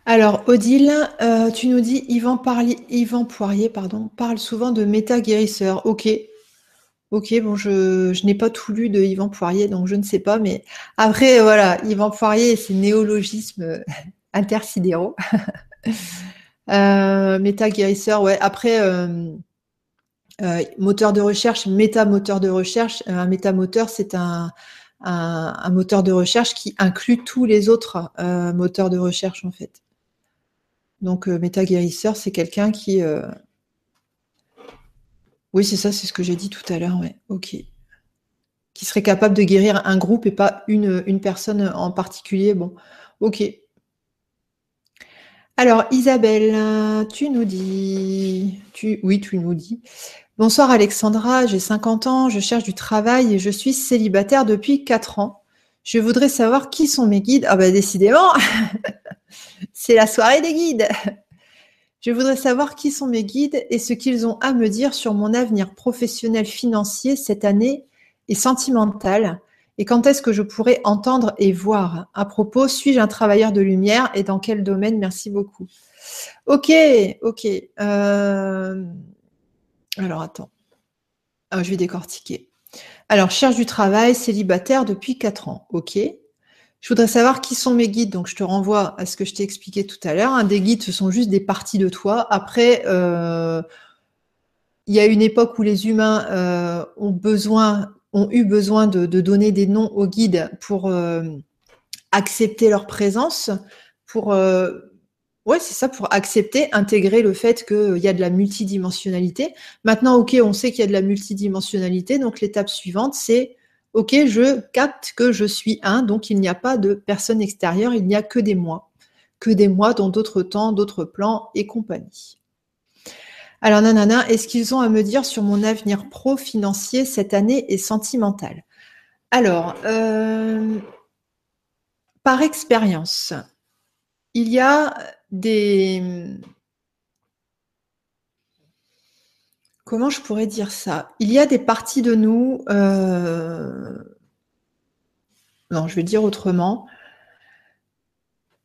Speaker 1: Alors, Odile, euh, tu nous dis Yvan, Poirier pardon, parle souvent de méta-guérisseur. Ok. Ok, bon, je, n'ai pas tout lu de Yvan Poirier, donc je ne sais pas, mais après, voilà, Yvan Poirier et ses néologismes intersidéraux. euh, méta-guérisseur, ouais. Après, euh, moteur de recherche, méta-moteur de recherche. Un méta-moteur, c'est un, moteur de recherche qui inclut tous les autres moteurs de recherche, en fait. Donc, euh, méta-guérisseur, c'est quelqu'un qui. Euh, oui, c'est ça, c'est ce que j'ai dit tout à l'heure, ouais. Ok. Qui serait capable de guérir un groupe et pas une, personne en particulier. Bon, ok. Alors, Isabelle, tu nous dis. Tu... Oui, tu nous dis. Bonsoir Alexandra, j'ai 50 ans, je cherche du travail et je suis célibataire depuis 4 ans. Je voudrais savoir qui sont mes guides. Ah bah décidément C'est la soirée des guides. Je voudrais savoir qui sont mes guides et ce qu'ils ont à me dire sur mon avenir professionnel financier cette année et sentimental. Et quand est-ce que je pourrais entendre et voir? À propos, suis-je un travailleur de lumière et dans quel domaine? Merci beaucoup. Ok, ok. Euh, alors attends. Ah, je vais décortiquer. Alors, cherche du travail, célibataire depuis 4 ans. Ok. Je voudrais savoir qui sont mes guides, donc je te renvoie à ce que je t'ai expliqué tout à l'heure. Des guides, ce sont juste des parties de toi. Après, euh, il y a une époque où les humains euh, ont besoin, ont eu besoin de, donner des noms aux guides pour euh, accepter leur présence, pour ouais, c'est ça, pour accepter, intégrer le fait qu'il y a de la multidimensionnalité. Maintenant, ok, on sait qu'il y a de la multidimensionnalité, donc l'étape suivante, c'est ok, je capte que je suis un, donc il n'y a pas de personne extérieure, il n'y a que des moi, que des moi dans d'autres temps, d'autres plans et compagnie. Alors nanana, est-ce qu'ils ont à me dire sur mon avenir pro-financier cette année et sentimental? Alors, euh, par expérience, il y a des, Comment je pourrais dire ça? Il y a des parties de nous. Euh, non, je vais dire autrement.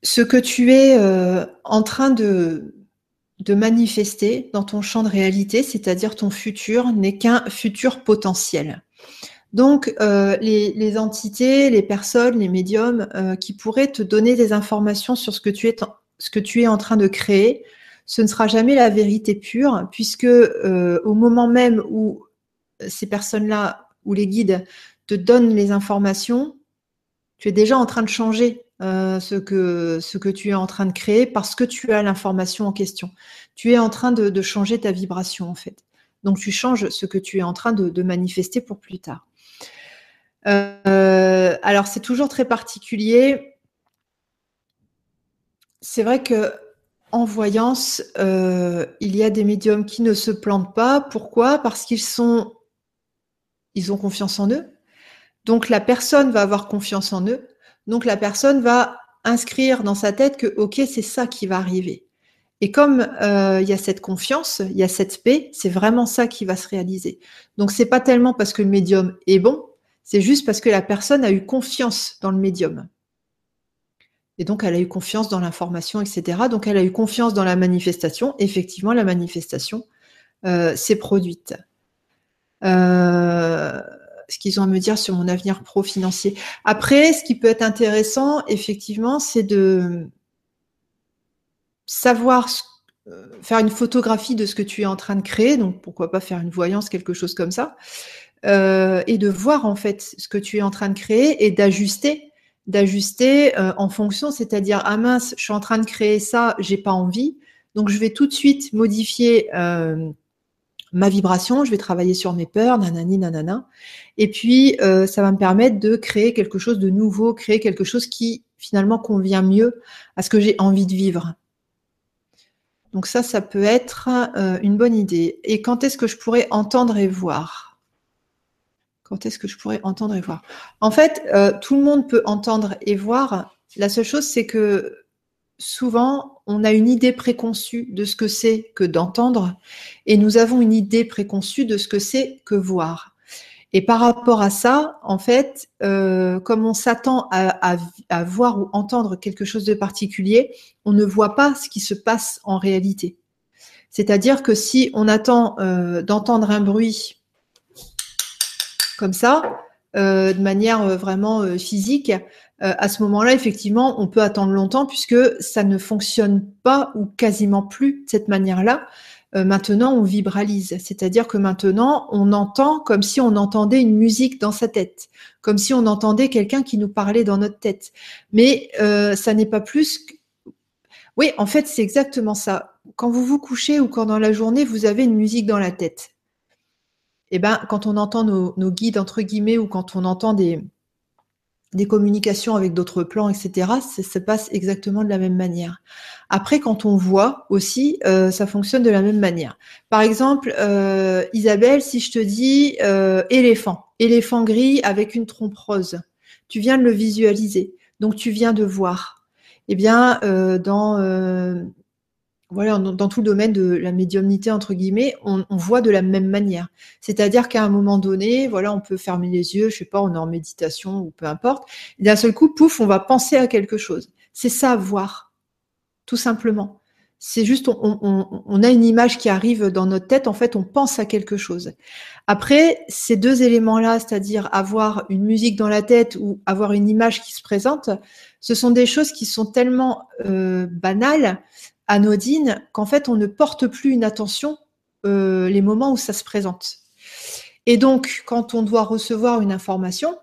Speaker 1: Ce que tu es euh, en train de, de manifester dans ton champ de réalité, c'est-à-dire ton futur n'est qu'un futur potentiel. Donc, euh, les, entités, les personnes, les médiums qui pourraient te donner des informations sur ce que, tu es ce que tu es en train de créer, ce ne sera jamais la vérité pure, puisque euh, au moment même où ces personnes-là ou les guides te donnent les informations, tu es déjà en train de changer euh, ce, que, tu es en train de créer parce que tu as l'information en question. Tu es en train de, changer ta vibration en fait. Donc tu changes ce que tu es en train de, manifester pour plus tard. Euh, alors c'est toujours très particulier. C'est vrai que en voyance, euh, il y a des médiums qui ne se plantent pas. Pourquoi? Parce qu'ils sont, ils ont confiance en eux. Donc la personne va avoir confiance en eux. Donc la personne va inscrire dans sa tête que ok c'est ça qui va arriver. Et comme euh, il y a cette confiance, il y a cette paix, c'est vraiment ça qui va se réaliser. Donc c'est pas tellement parce que le médium est bon, c'est juste parce que la personne a eu confiance dans le médium. Et donc elle a eu confiance dans l'information, etc. Donc elle a eu confiance dans la manifestation. Effectivement, la manifestation euh, s'est produite. Euh, ce qu'ils ont à me dire sur mon avenir pro-financier. Après, ce qui peut être intéressant, effectivement, c'est de savoir euh, faire une photographie de ce que tu es en train de créer, donc pourquoi pas faire une voyance, quelque chose comme ça, et de voir en fait ce que tu es en train de créer et d'ajuster, d'ajuster euh, en fonction, c'est-à-dire ah mince, je suis en train de créer ça, j'ai pas envie, donc je vais tout de suite modifier ma vibration, je vais travailler sur mes peurs, nanani, nanana. Et puis, euh, ça va me permettre de créer quelque chose de nouveau, créer quelque chose qui finalement convient mieux à ce que j'ai envie de vivre. Donc ça, ça peut être euh, une bonne idée. Et quand est-ce que je pourrais entendre et voir? Quand est-ce que je pourrais entendre et voir En fait, euh, tout le monde peut entendre et voir. La seule chose, c'est que souvent, on a une idée préconçue de ce que c'est que d'entendre et nous avons une idée préconçue de ce que c'est que voir. Et par rapport à ça, en fait, euh, comme on s'attend à, voir ou entendre quelque chose de particulier, on ne voit pas ce qui se passe en réalité. C'est-à-dire que si on attend euh, d'entendre un bruit comme ça, euh, de manière vraiment physique, euh, à ce moment-là, effectivement, on peut attendre longtemps puisque ça ne fonctionne pas ou quasiment plus de cette manière-là. Euh, maintenant, on vibralise, c'est-à-dire que maintenant, on entend comme si on entendait une musique dans sa tête, comme si on entendait quelqu'un qui nous parlait dans notre tête. Mais euh, ça n'est pas plus. Oui, en fait, c'est exactement ça. Quand vous vous couchez ou quand dans la journée, vous avez une musique dans la tête. Eh ben, quand on entend nos guides entre guillemets ou quand on entend des, des communications avec d'autres plans, etc., ça se passe exactement de la même manière. Après, quand on voit aussi, euh, ça fonctionne de la même manière. Par exemple, euh, Isabelle, si je te dis euh, éléphant, éléphant gris avec une trompe rose, tu viens de le visualiser, donc tu viens de voir. Eh bien, dans voilà, dans, tout le domaine de la médiumnité, entre guillemets, on, voit de la même manière. C'est-à-dire qu'à un moment donné, voilà, on peut fermer les yeux, je sais pas, on est en méditation ou peu importe, d'un seul coup, pouf, on va penser à quelque chose. C'est ça, voir. Tout simplement. C'est juste, on, a une image qui arrive dans notre tête, en fait, on pense à quelque chose. Après, ces deux éléments-là, c'est-à-dire avoir une musique dans la tête ou avoir une image qui se présente, ce sont des choses qui sont tellement euh, banales anodine qu'en fait on ne porte plus une attention euh, les moments où ça se présente. Et donc quand on doit recevoir une information,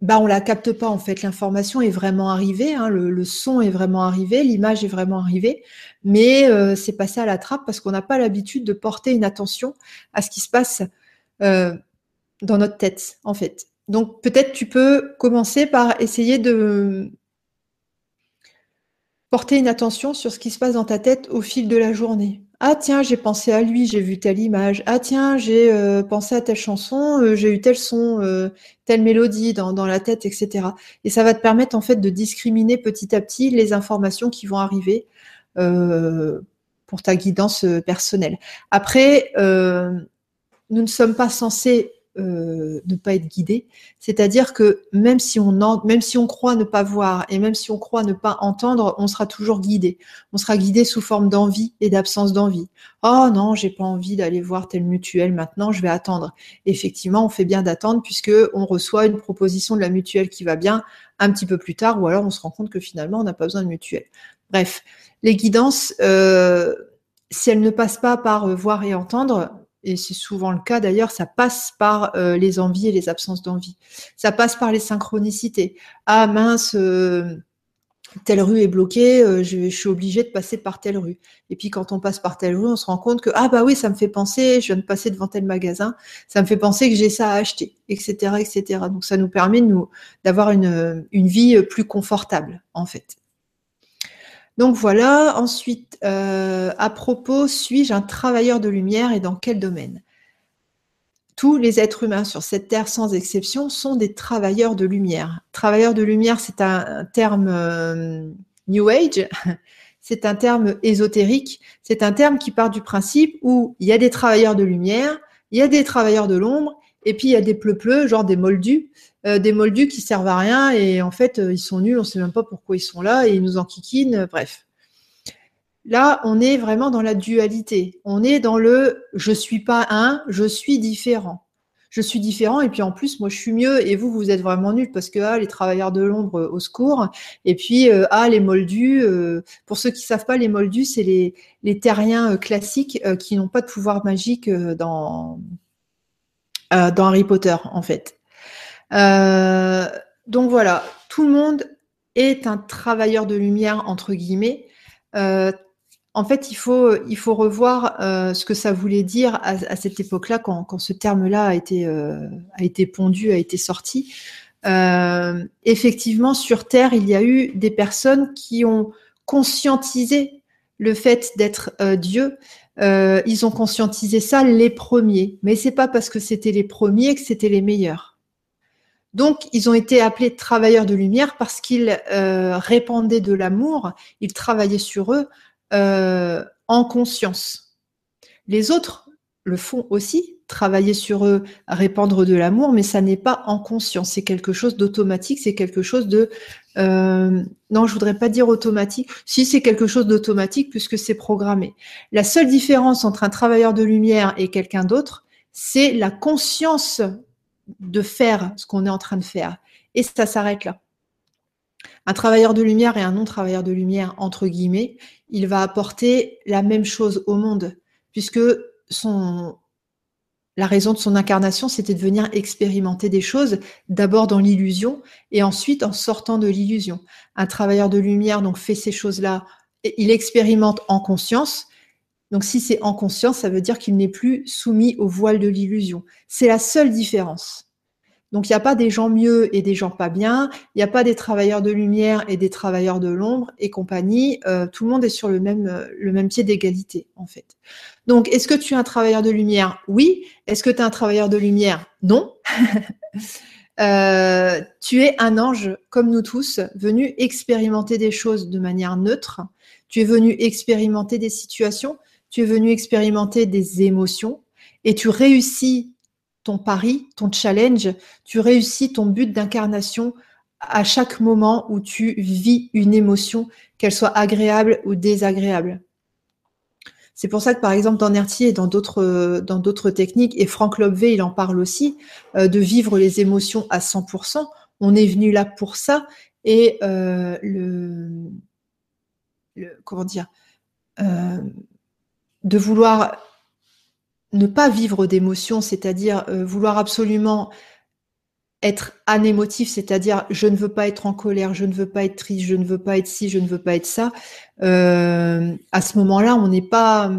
Speaker 1: bah on la capte pas en fait. L'information est vraiment arrivée, hein, le, son est vraiment arrivé, l'image est vraiment arrivée, mais euh, c'est passé à la trappe parce qu'on n'a pas l'habitude de porter une attention à ce qui se passe euh, dans notre tête en fait. Donc peut-être tu peux commencer par essayer de porter une attention sur ce qui se passe dans ta tête au fil de la journée. Ah tiens, j'ai pensé à lui, j'ai vu telle image. Ah tiens, j'ai euh, pensé à telle chanson, euh, j'ai eu tel son, euh, telle mélodie dans, dans, la tête, etc. Et ça va te permettre en fait de discriminer petit à petit les informations qui vont arriver pour ta guidance personnelle. Après, nous ne sommes pas censés euh, ne pas être guidé. C'est-à-dire que même si on même si on croit ne pas voir et même si on croit ne pas entendre, on sera toujours guidé. On sera guidé sous forme d'envie et d'absence d'envie. Oh non, j'ai pas envie d'aller voir tel mutuelle maintenant, je vais attendre. Effectivement, on fait bien d'attendre puisque on reçoit une proposition de la mutuelle qui va bien un petit peu plus tard, ou alors on se rend compte que finalement on n'a pas besoin de mutuelle. Bref, les guidances, euh, si elles ne passent pas par voir et entendre, et c'est souvent le cas d'ailleurs, ça passe par euh, les envies et les absences d'envie. Ça passe par les synchronicités. Ah mince, telle rue est bloquée, je, je, suis obligée de passer par telle rue. Et puis quand on passe par telle rue, on se rend compte que ah bah oui, ça me fait penser, je viens de passer devant tel magasin, ça me fait penser que j'ai ça à acheter, etc., etc. Donc ça nous permet d'avoir une, une vie plus confortable en fait. Donc voilà, ensuite, euh, à propos, suis-je un travailleur de lumière et dans quel domaine? Tous les êtres humains sur cette terre, sans exception, sont des travailleurs de lumière. Travailleurs de lumière, c'est un, terme euh, New Age, c'est un terme ésotérique, c'est un terme qui part du principe où il y a des travailleurs de lumière, il y a des travailleurs de l'ombre, et puis il y a des pleu-pleu, genre des moldus, euh, des moldus qui servent à rien et en fait euh, ils sont nuls, on sait même pas pourquoi ils sont là et ils nous enquiquinent, euh, bref. Là, on est vraiment dans la dualité. On est dans le je suis pas un, je suis différent. Je suis différent et puis en plus moi je suis mieux et vous vous êtes vraiment nuls parce que ah, les travailleurs de l'ombre au secours et puis ah les moldus pour ceux qui savent pas les moldus c'est les les terriens classiques qui n'ont pas de pouvoir magique dans dans Harry Potter en fait. Euh, donc voilà, tout le monde est un travailleur de lumière, entre guillemets. Euh, en fait, il faut, il faut revoir euh, ce que ça voulait dire à, cette époque-là, quand, quand, ce terme-là a, été a été pondu, a été sorti. effectivement, sur Terre, il y a eu des personnes qui ont conscientisé le fait d'être Dieu. ils ont conscientisé ça les premiers, mais c'est pas parce que c'était les premiers que c'était les meilleurs. Donc, ils ont été appelés travailleurs de lumière parce qu'ils euh, répandaient de l'amour, ils travaillaient sur eux euh, en conscience. Les autres le font aussi, travailler sur eux, répandre de l'amour, mais ça n'est pas en conscience. C'est quelque chose d'automatique, c'est quelque chose de... Euh, non, je voudrais pas dire automatique. Si c'est quelque chose d'automatique puisque c'est programmé. La seule différence entre un travailleur de lumière et quelqu'un d'autre, c'est la conscience de faire ce qu'on est en train de faire. Et ça s'arrête là. Un travailleur de lumière et un non-travailleur de lumière, entre guillemets, il va apporter la même chose au monde, puisque la raison de son incarnation, c'était de venir expérimenter des choses, d'abord dans l'illusion et ensuite en sortant de l'illusion. Un travailleur de lumière donc fait ces choses-là, il expérimente en conscience, donc si c'est en conscience, ça veut dire qu'il n'est plus soumis au voile de l'illusion. C'est la seule différence. Donc il n'y a pas des gens mieux et des gens pas bien, il n'y a pas des travailleurs de lumière et des travailleurs de l'ombre et compagnie. Euh, tout le monde est sur le même, le même pied d'égalité en fait. Donc est-ce que tu es un travailleur de lumière? Oui. Est-ce que tu es un travailleur de lumière? Non. Euh, tu es un ange comme nous tous, venu expérimenter des choses de manière neutre. Tu es venu expérimenter des situations tu es venu expérimenter des émotions et tu réussis ton pari, ton challenge, tu réussis ton but d'incarnation à chaque moment où tu vis une émotion, qu'elle soit agréable ou désagréable. C'est pour ça que, par exemple, dans Nertier et dans d'autres, d'autres techniques, et Franck Lobvé, il en parle aussi, euh, de vivre les émotions à 100%. On est venu là pour ça. Et euh, le, comment dire, euh, de vouloir ne pas vivre d'émotions, c'est-à-dire euh, vouloir absolument être anémotif, c'est-à-dire je ne veux pas être en colère, je ne veux pas être triste, je ne veux pas être ci, je ne veux pas être ça. Euh, à ce moment-là, on n'est pas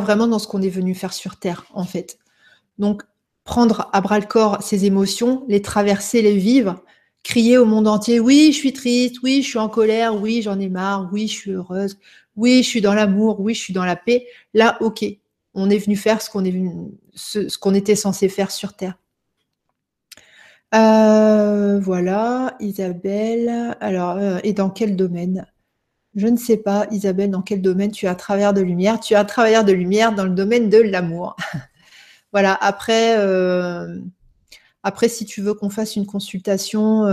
Speaker 1: vraiment dans ce qu'on est venu faire sur Terre, en fait. Donc, prendre à bras le corps ces émotions, les traverser, les vivre, crier au monde entier, oui, je suis triste, oui, je suis en colère, oui, j'en ai marre, oui, je suis heureuse, oui, je suis dans l'amour, oui, je suis dans la paix. Là, ok, on est venu faire ce qu'on était censé faire sur Terre. Euh, voilà, Isabelle. Alors, euh, et dans quel domaine? Je ne sais pas, Isabelle, dans quel domaine tu as à travers de lumière? Tu as à travers de lumière dans le domaine de l'amour. voilà, après, après, si tu veux qu'on fasse une consultation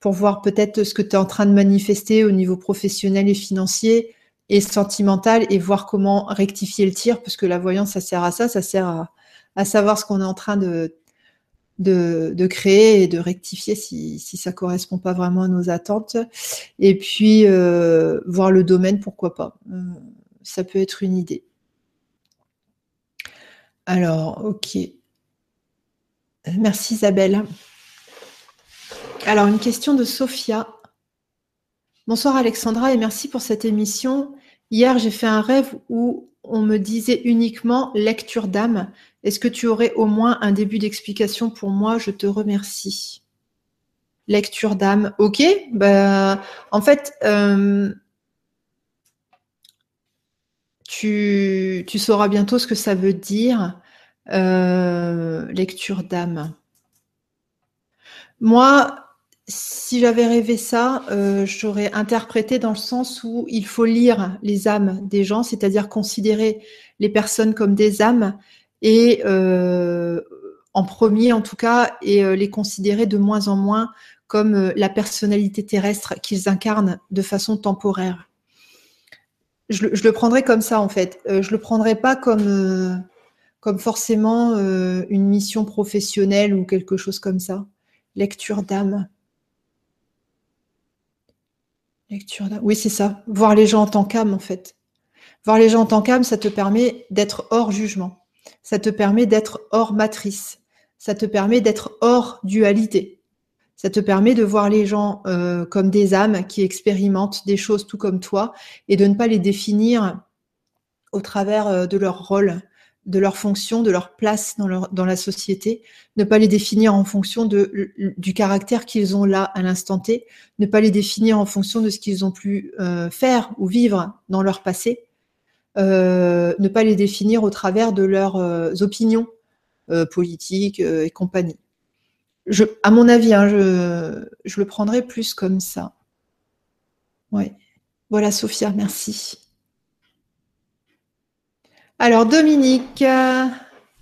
Speaker 1: pour voir peut-être ce que tu es en train de manifester au niveau professionnel et financier et sentimental et voir comment rectifier le tir, parce que la voyance, ça sert à ça, ça sert à, savoir ce qu'on est en train de, de, créer et de rectifier si, si ça correspond pas vraiment à nos attentes. Et puis, euh, voir le domaine, pourquoi pas. Euh, ça peut être une idée. Alors, ok. Merci Isabelle. Alors, une question de Sophia. Bonsoir Alexandra et merci pour cette émission. Hier, j'ai fait un rêve où on me disait uniquement lecture d'âme. Est-ce que tu aurais au moins un début d'explication pour moi? Je te remercie. Lecture d'âme. Ok. Bah, en fait, euh, tu, sauras bientôt ce que ça veut dire. Euh, lecture d'âme. Moi, si j'avais rêvé ça, euh, j'aurais interprété dans le sens où il faut lire les âmes des gens, c'est-à-dire considérer les personnes comme des âmes et euh, en premier en tout cas, et euh, les considérer de moins en moins comme la personnalité terrestre qu'ils incarnent de façon temporaire. Je, le prendrais comme ça en fait. je le prendrais pas comme comme forcément une mission professionnelle ou quelque chose comme ça. Lecture d'âme. Oui, c'est ça. Voir les gens en tant qu'âme, en fait. Voir les gens en tant qu'âme, ça te permet d'être hors jugement. Ça te permet d'être hors matrice. Ça te permet d'être hors dualité. Ça te permet de voir les gens euh, comme des âmes qui expérimentent des choses tout comme toi et de ne pas les définir au travers euh, de leur rôle, de leur fonction, de leur place dans, la société, ne pas les définir en fonction du caractère qu'ils ont là à l'instant T, ne pas les définir en fonction de ce qu'ils ont pu euh, faire ou vivre dans leur passé, euh, ne pas les définir au travers de leurs euh, opinions politiques et compagnie. À mon avis, hein, je, le prendrais plus comme ça. Voilà, Sophia, merci. Alors, Dominique. Euh,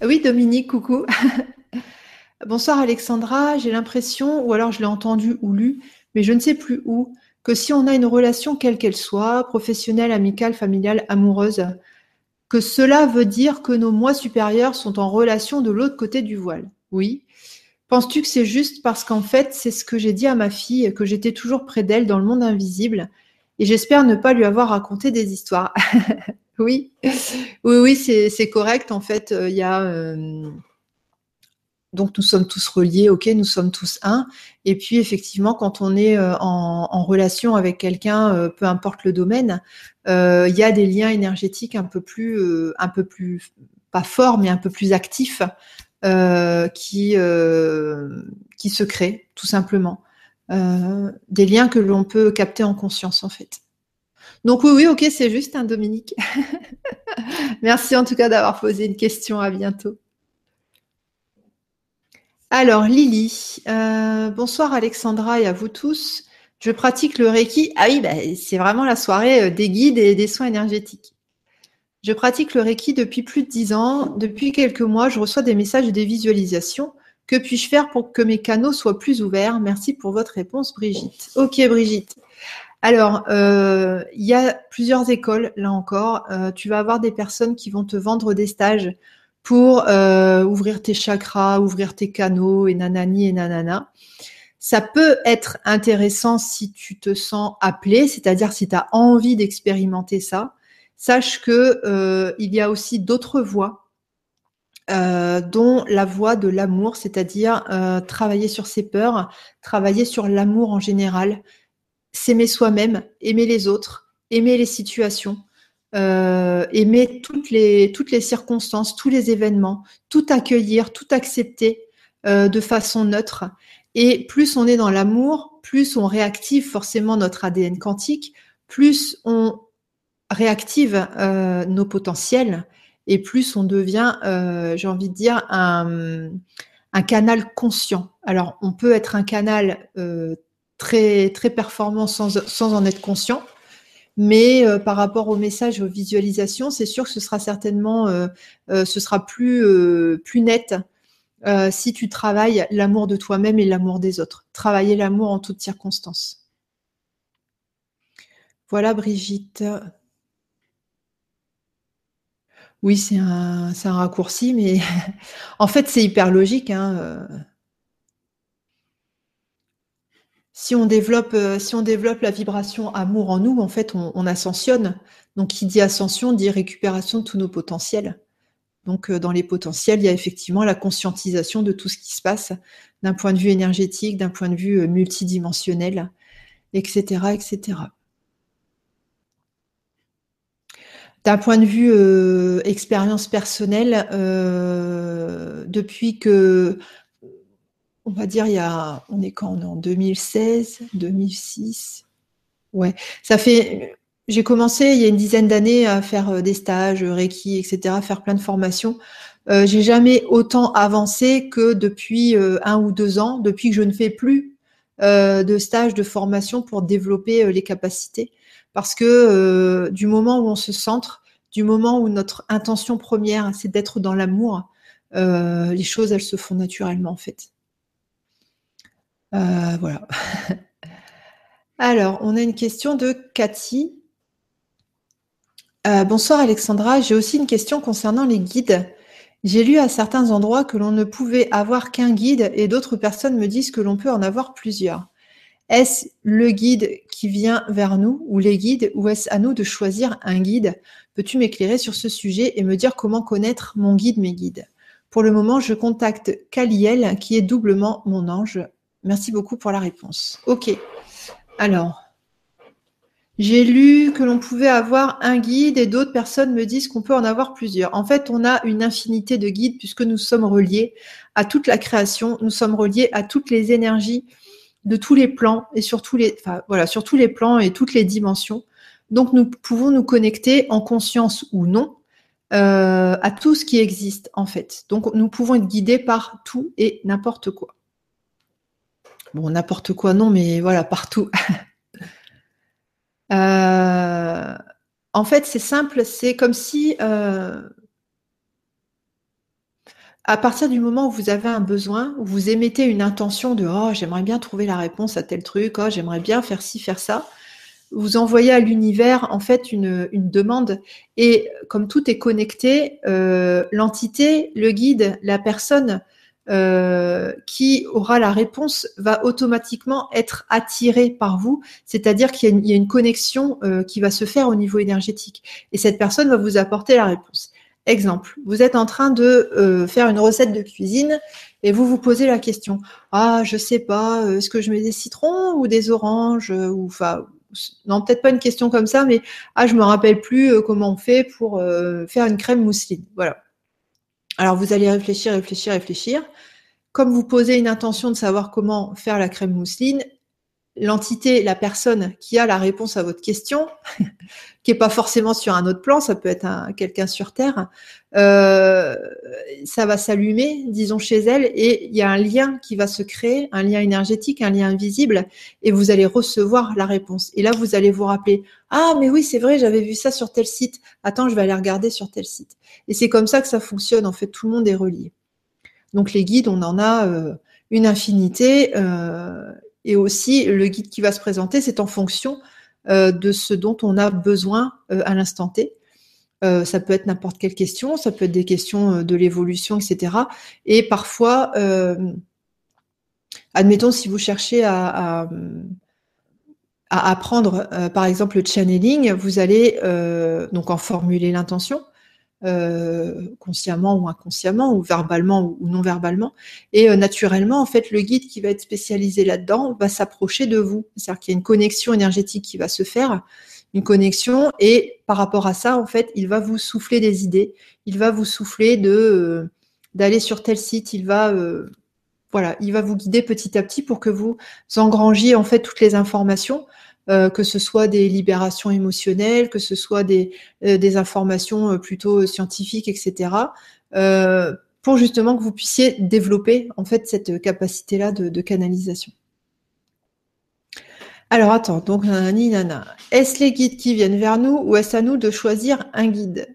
Speaker 1: oui, Dominique, coucou. Bonsoir Alexandra, j'ai l'impression, ou alors je l'ai entendu ou lu, mais je ne sais plus où, que si on a une relation quelle qu'elle soit, professionnelle, amicale, familiale, amoureuse, que cela veut dire que nos moi supérieurs sont en relation de l'autre côté du voile. Oui. Penses-tu que c'est juste parce qu'en fait, c'est ce que j'ai dit à ma fille, que j'étais toujours près d'elle dans le monde invisible, et j'espère ne pas lui avoir raconté des histoires. Oui, oui, oui, c'est correct. En fait, euh, il y a. Euh, donc, nous sommes tous reliés, ok, nous sommes tous un. Et puis, effectivement, quand on est euh, en, relation avec quelqu'un, peu importe le domaine, il y a des liens énergétiques un peu plus, un peu plus, pas forts, mais un peu plus actifs qui, qui se créent, tout simplement. des liens que l'on peut capter en conscience, en fait. Donc oui, oui, ok, c'est juste un Dominique. Merci en tout cas d'avoir posé une question. À bientôt. Alors Lily, euh, bonsoir Alexandra et à vous tous. Je pratique le Reiki. Ah oui, bah, c'est vraiment la soirée euh, des guides et des soins énergétiques. Je pratique le Reiki depuis plus de dix ans. Depuis quelques mois, je reçois des messages et des visualisations. Que puis-je faire pour que mes canaux soient plus ouverts? Merci pour votre réponse, Brigitte. Ok, Brigitte. Alors, euh, il y a plusieurs écoles, là encore. Euh, tu vas avoir des personnes qui vont te vendre des stages pour euh, ouvrir tes chakras, ouvrir tes canaux et nanani et nanana. Ça peut être intéressant si tu te sens appelé, c'est-à-dire si tu as envie d'expérimenter ça. Sache que il y a aussi d'autres voies, dont la voie de l'amour, c'est-à-dire travailler sur ses peurs, travailler sur l'amour en général, s'aimer soi-même, aimer les autres, aimer les situations, euh, aimer toutes les, circonstances, tous les événements, tout accueillir, tout accepter euh, de façon neutre. Et plus on est dans l'amour, plus on réactive forcément notre ADN quantique, plus on réactive euh, nos potentiels et plus on devient, j'ai envie de dire, un, canal conscient. Alors, on peut être un canal très, très performant sans, en être conscient. mais par rapport au message et aux visualisations, c'est sûr que ce sera certainement, ce sera plus, plus net si tu travailles l'amour de toi-même et l'amour des autres. Travailler l'amour en toutes circonstances. Voilà Brigitte. Oui, c'est un, un, raccourci, mais en fait, c'est hyper logique. Hein, euh. Si on, développe, euh, si on développe la vibration amour en nous, en fait, on, ascensionne. Donc, qui dit ascension dit récupération de tous nos potentiels. Donc, euh, dans les potentiels, il y a effectivement la conscientisation de tout ce qui se passe d'un point de vue énergétique, d'un point de vue multidimensionnel, etc., etc. D'un point de vue euh, expérience personnelle, euh, depuis que, on va dire, il y a, on est quand on est en 2016, 2006, ouais, ça fait, j'ai commencé il y a une dizaine d'années à faire euh, des stages, Reiki, etc., faire plein de formations. Euh, j'ai jamais autant avancé que depuis un ou deux ans, depuis que je ne fais plus de stages de formation pour développer les capacités parce que euh, du moment où on se centre, du moment où notre intention première, c'est d'être dans l'amour, euh, les choses, elles se font naturellement en fait. Euh, voilà. Alors, on a une question de Cathy. bonsoir Alexandra, j'ai aussi une question concernant les guides. J'ai lu à certains endroits que l'on ne pouvait avoir qu'un guide et d'autres personnes me disent que l'on peut en avoir plusieurs. Est-ce le guide qui vient vers nous ou les guides ou est-ce à nous de choisir un guide? Peux-tu m'éclairer sur ce sujet et me dire comment connaître mon guide, mes guides? Pour le moment, je contacte Kaliel qui est doublement mon ange. Merci beaucoup pour la réponse. Ok. Alors, j'ai lu que l'on pouvait avoir un guide et d'autres personnes me disent qu'on peut en avoir plusieurs. En fait, on a une infinité de guides puisque nous sommes reliés à toute la création, nous sommes reliés à toutes les énergies de tous les plans et sur tous les, plans et toutes les dimensions. Donc nous pouvons nous connecter en conscience ou non euh, à tout ce qui existe en fait. Donc nous pouvons être guidés par tout et n'importe quoi. Bon, n'importe quoi non, mais voilà, partout. euh, en fait, c'est simple, c'est comme si euh, à partir du moment où vous avez un besoin, où vous émettez une intention de oh j'aimerais bien trouver la réponse à tel truc, oh j'aimerais bien faire ci, faire ça, vous envoyez à l'univers en fait une, demande et comme tout est connecté, euh, l'entité, le guide, la personne euh, qui aura la réponse va automatiquement être attirée par vous, c'est-à-dire qu'il y, a une connexion euh, qui va se faire au niveau énergétique et cette personne va vous apporter la réponse. Exemple, vous êtes en train de euh, faire une recette de cuisine et vous vous posez la question Ah, je sais pas, euh, est-ce que je mets des citrons ou des oranges euh, ou enfin non peut-être pas une question comme ça, mais ah je me rappelle plus comment on fait pour faire une crème mousseline. Voilà. Alors vous allez réfléchir, réfléchir, réfléchir. Comme vous posez une intention de savoir comment faire la crème mousseline, l'entité, la personne qui a la réponse à votre question, qui est pas forcément sur un autre plan, ça peut être quelqu'un sur Terre, euh, ça va s'allumer, disons chez elle, et il y a un lien qui va se créer, un lien énergétique, un lien invisible, et vous allez recevoir la réponse. Et là, vous allez vous rappeler, ah mais oui, c'est vrai, j'avais vu ça sur tel site. Attends, je vais aller regarder sur tel site. Et c'est comme ça que ça fonctionne. En fait, tout le monde est relié. Donc les guides, on en a euh, une infinité. Euh, et aussi, le guide qui va se présenter, c'est en fonction euh, de ce dont on a besoin euh, à l'instant T. Euh, ça peut être n'importe quelle question, ça peut être des questions de l'évolution, etc. Et parfois, admettons, si vous cherchez à, à apprendre, par exemple, le channeling, vous allez donc en formuler l'intention. Euh, consciemment ou inconsciemment, ou verbalement ou, non verbalement. Et euh, naturellement, en fait, le guide qui va être spécialisé là-dedans va s'approcher de vous. C'est-à-dire qu'il y a une connexion énergétique qui va se faire, une connexion, et par rapport à ça, en fait, il va vous souffler des idées. Il va vous souffler de euh, d'aller sur tel site. Il va voilà, il va vous guider petit à petit pour que vous engrangiez en fait toutes les informations euh, que ce soit des libérations émotionnelles, que ce soit des, euh, des informations euh, plutôt scientifiques, etc., pour justement que vous puissiez développer en fait cette capacité-là de, canalisation. Alors attends, donc nani nana. Est-ce les guides qui viennent vers nous ou est-ce à nous de choisir un guide?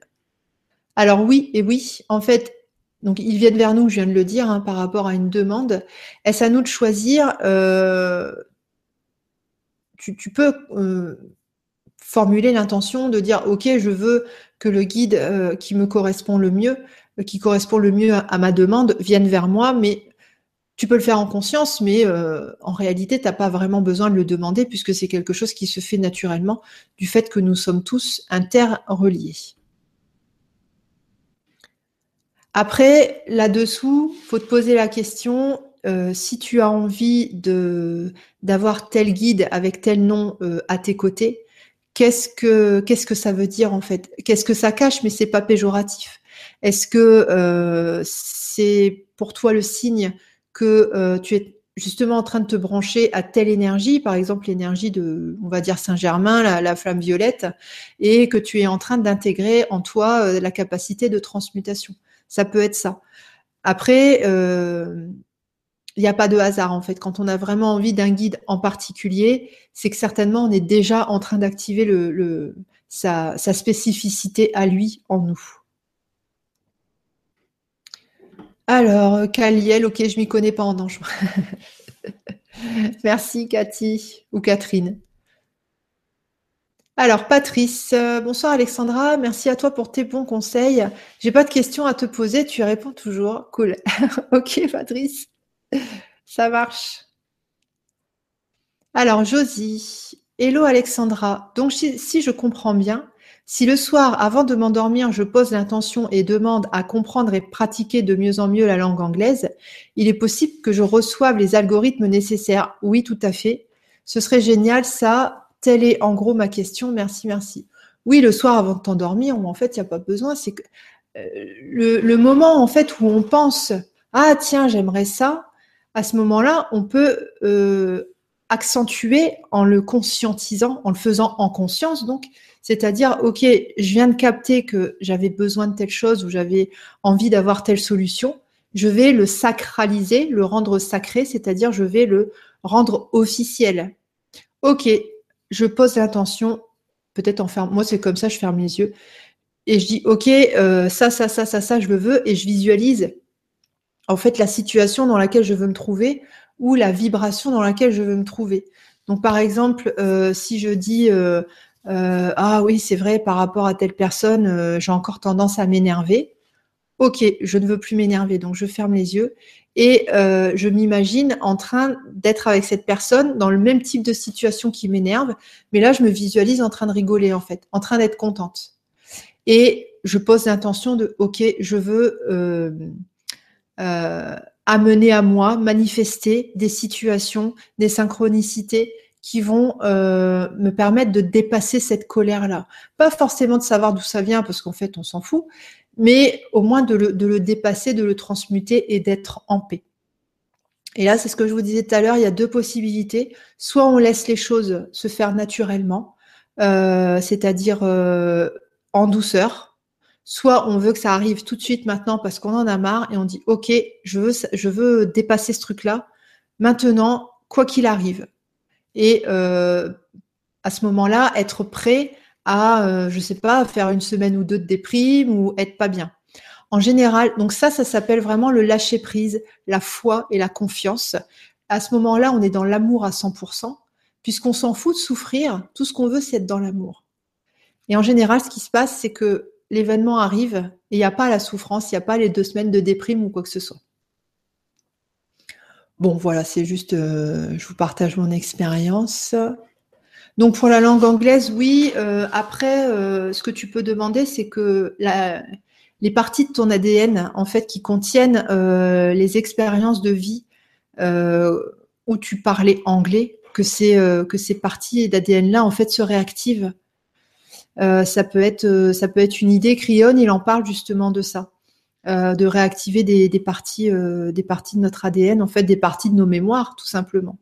Speaker 1: Alors oui et oui. En fait, donc ils viennent vers nous, je viens de le dire, hein, par rapport à une demande. Est-ce à nous de choisir tu, peux euh, formuler l'intention de dire ok, je veux que le guide euh, qui me correspond le mieux, qui correspond le mieux à, ma demande, vienne vers moi, mais tu peux le faire en conscience, mais en réalité, tu n'as pas vraiment besoin de le demander puisque c'est quelque chose qui se fait naturellement du fait que nous sommes tous interreliés. Après, là-dessous, faut te poser la question euh, si tu as envie de d'avoir tel guide avec tel nom euh, à tes côtés, qu'est-ce que qu'est-ce que ça veut dire en fait? Qu'est-ce que ça cache Mais c'est pas péjoratif? Est-ce que euh, c'est pour toi le signe que tu es justement en train de te brancher à telle énergie, par exemple l'énergie de, on va dire Saint-Germain, la, la, flamme violette, et que tu es en train d'intégrer en toi la capacité de transmutation? Ça peut être ça. Après, il n'y a pas de hasard en fait. Quand on a vraiment envie d'un guide en particulier, c'est que certainement on est déjà en train d'activer sa, spécificité à lui en nous. Alors, Kaliel, ok, je m'y connais pas en ange. Merci Cathy ou Catherine. Alors, Patrice, euh, bonsoir Alexandra, merci à toi pour tes bons conseils. J'ai pas de questions à te poser, tu réponds toujours. Cool. ok, Patrice, ça marche. Alors, Josie, hello Alexandra. Donc, si je comprends bien, si le soir, avant de m'endormir, je pose l'intention et demande à comprendre et pratiquer de mieux en mieux la langue anglaise, il est possible que je reçoive les algorithmes nécessaires. Oui, tout à fait. Ce serait génial, ça. Telle est en gros ma question. Merci, merci. Oui, le soir avant de t'endormir, en fait, il n'y a pas besoin. C'est que euh, le, moment en fait où on pense ah tiens j'aimerais ça, à ce moment-là, on peut euh, accentuer en le conscientisant, en le faisant en conscience donc, c'est-à-dire ok, je viens de capter que j'avais besoin de telle chose ou j'avais envie d'avoir telle solution, je vais le sacraliser, le rendre sacré, c'est-à-dire je vais le rendre officiel. Ok, je pose l'intention, peut-être en ferme. Moi, c'est comme ça, je ferme les yeux et je dis ok, euh, ça, ça, ça, ça, ça, je le veux et je visualise en fait la situation dans laquelle je veux me trouver ou la vibration dans laquelle je veux me trouver. Donc, par exemple, euh, si je dis euh, ah oui, c'est vrai, par rapport à telle personne, j'ai encore tendance à m'énerver. Ok, je ne veux plus m'énerver, donc je ferme les yeux et euh, je m'imagine en train d'être avec cette personne dans le même type de situation qui m'énerve, mais là je me visualise en train de rigoler en fait, en train d'être contente. Et je pose l'intention de ok, je veux euh, euh, amener à moi, manifester des situations, des synchronicités qui vont me permettre de dépasser cette colère-là. Pas forcément de savoir d'où ça vient, parce qu'en fait, on s'en fout, mais au moins de le, dépasser, de le transmuter et d'être en paix. Et là, c'est ce que je vous disais tout à l'heure, il y a deux possibilités. Soit on laisse les choses se faire naturellement, euh, c'est-à-dire euh, en douceur, soit on veut que ça arrive tout de suite maintenant parce qu'on en a marre et on dit ok, je veux, dépasser ce truc-là maintenant, quoi qu'il arrive. Et euh, à ce moment-là, être prêt à, euh, je sais pas, faire une semaine ou deux de déprime ou être pas bien. En général, donc ça, ça s'appelle vraiment le lâcher prise, la foi et la confiance. À ce moment-là, on est dans l'amour à 100%, puisqu'on s'en fout de souffrir. Tout ce qu'on veut, c'est être dans l'amour. Et en général, ce qui se passe, c'est que l'événement arrive et il n'y a pas la souffrance, il n'y a pas les deux semaines de déprime ou quoi que ce soit. Bon, voilà, c'est juste, euh, je vous partage mon expérience. Donc pour la langue anglaise, oui. Euh, après, euh, ce que tu peux demander, c'est que les parties de ton ADN, en fait, qui contiennent les expériences de vie où tu parlais anglais, que ces que ces parties d'ADN là, en fait, se réactivent. Ça peut être ça peut être une idée. Crion, il en parle justement de ça. de réactiver des, parties, de notre ADN, en fait des parties de nos mémoires, tout simplement.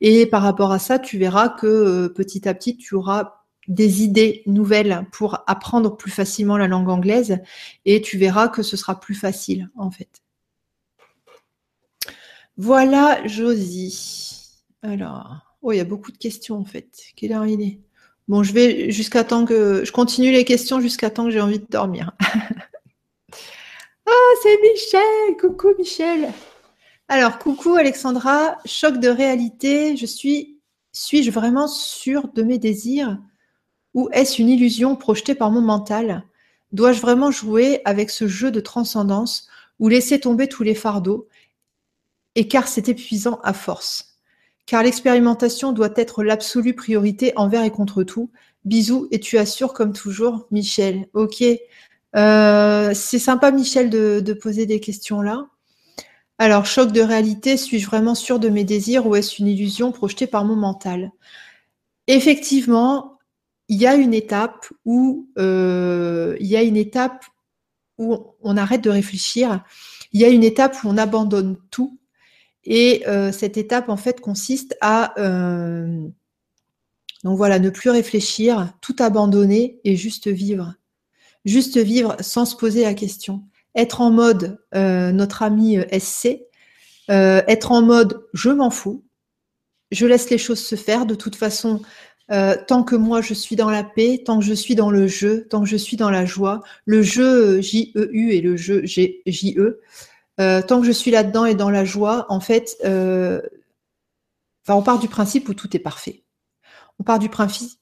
Speaker 1: Et par rapport à ça, tu verras que euh, petit à petit, tu auras des idées nouvelles pour apprendre plus facilement la langue anglaise et tu verras que ce sera plus facile en fait. Voilà Josie. Alors, Oh, il y a beaucoup de questions en fait. Quelle heure il est? Bon, je vais jusqu'à temps que. Je continue les questions jusqu'à temps que j'ai envie de dormir. ah, c'est Michel Coucou Michel Alors, coucou Alexandra, choc de réalité. Je suis. Suis-je vraiment sûre de mes désirs Ou est-ce une illusion projetée par mon mental? Dois-je vraiment jouer avec ce jeu de transcendance ou laisser tomber tous les fardeaux? Et car c'est épuisant à force car l'expérimentation doit être l'absolue priorité envers et contre tout. Bisous et tu assures comme toujours, Michel. Ok. Euh, c'est sympa, Michel, de, poser des questions là. Alors, choc de réalité, suis-je vraiment sûr de mes désirs ou est-ce une illusion projetée par mon mental? Effectivement, il y a une étape où euh, il y a une étape où on arrête de réfléchir. Il y a une étape où on abandonne tout et euh, cette étape, en fait, consiste à euh, voilà, ne plus réfléchir, tout abandonner et juste vivre. Juste vivre sans se poser la question. Être en mode euh, notre ami SC, être en mode je m'en fous, je laisse les choses se faire. De toute façon, tant que moi je suis dans la paix, tant que je suis dans le jeu, tant que je suis dans la joie, le jeu J-E-U et le jeu J-E, euh, tant que je suis là-dedans et dans la joie, en fait, euh, on part du principe où tout est parfait. On part du,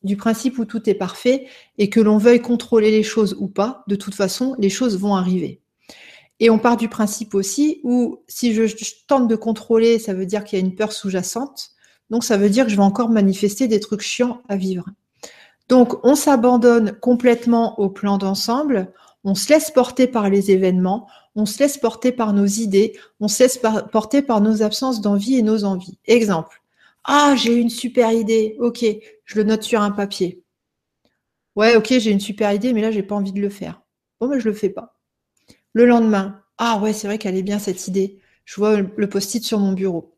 Speaker 1: du principe où tout est parfait et que l'on veuille contrôler les choses ou pas, de toute façon, les choses vont arriver. Et on part du principe aussi où si je, tente de contrôler, ça veut dire qu'il y a une peur sous-jacente. Donc ça veut dire que je vais encore manifester des trucs chiants à vivre. Donc on s'abandonne complètement au plan d'ensemble, on se laisse porter par les événements, on se laisse porter par nos idées, on se laisse porter par nos absences d'envie et nos envies. Exemple. Ah, j'ai une super idée. Ok, je le note sur un papier. Ouais, ok, j'ai une super idée, mais là, j'ai pas envie de le faire. Bon, mais je le fais pas. Le lendemain. Ah ouais, c'est vrai qu'elle est bien cette idée. Je vois le post-it sur mon bureau.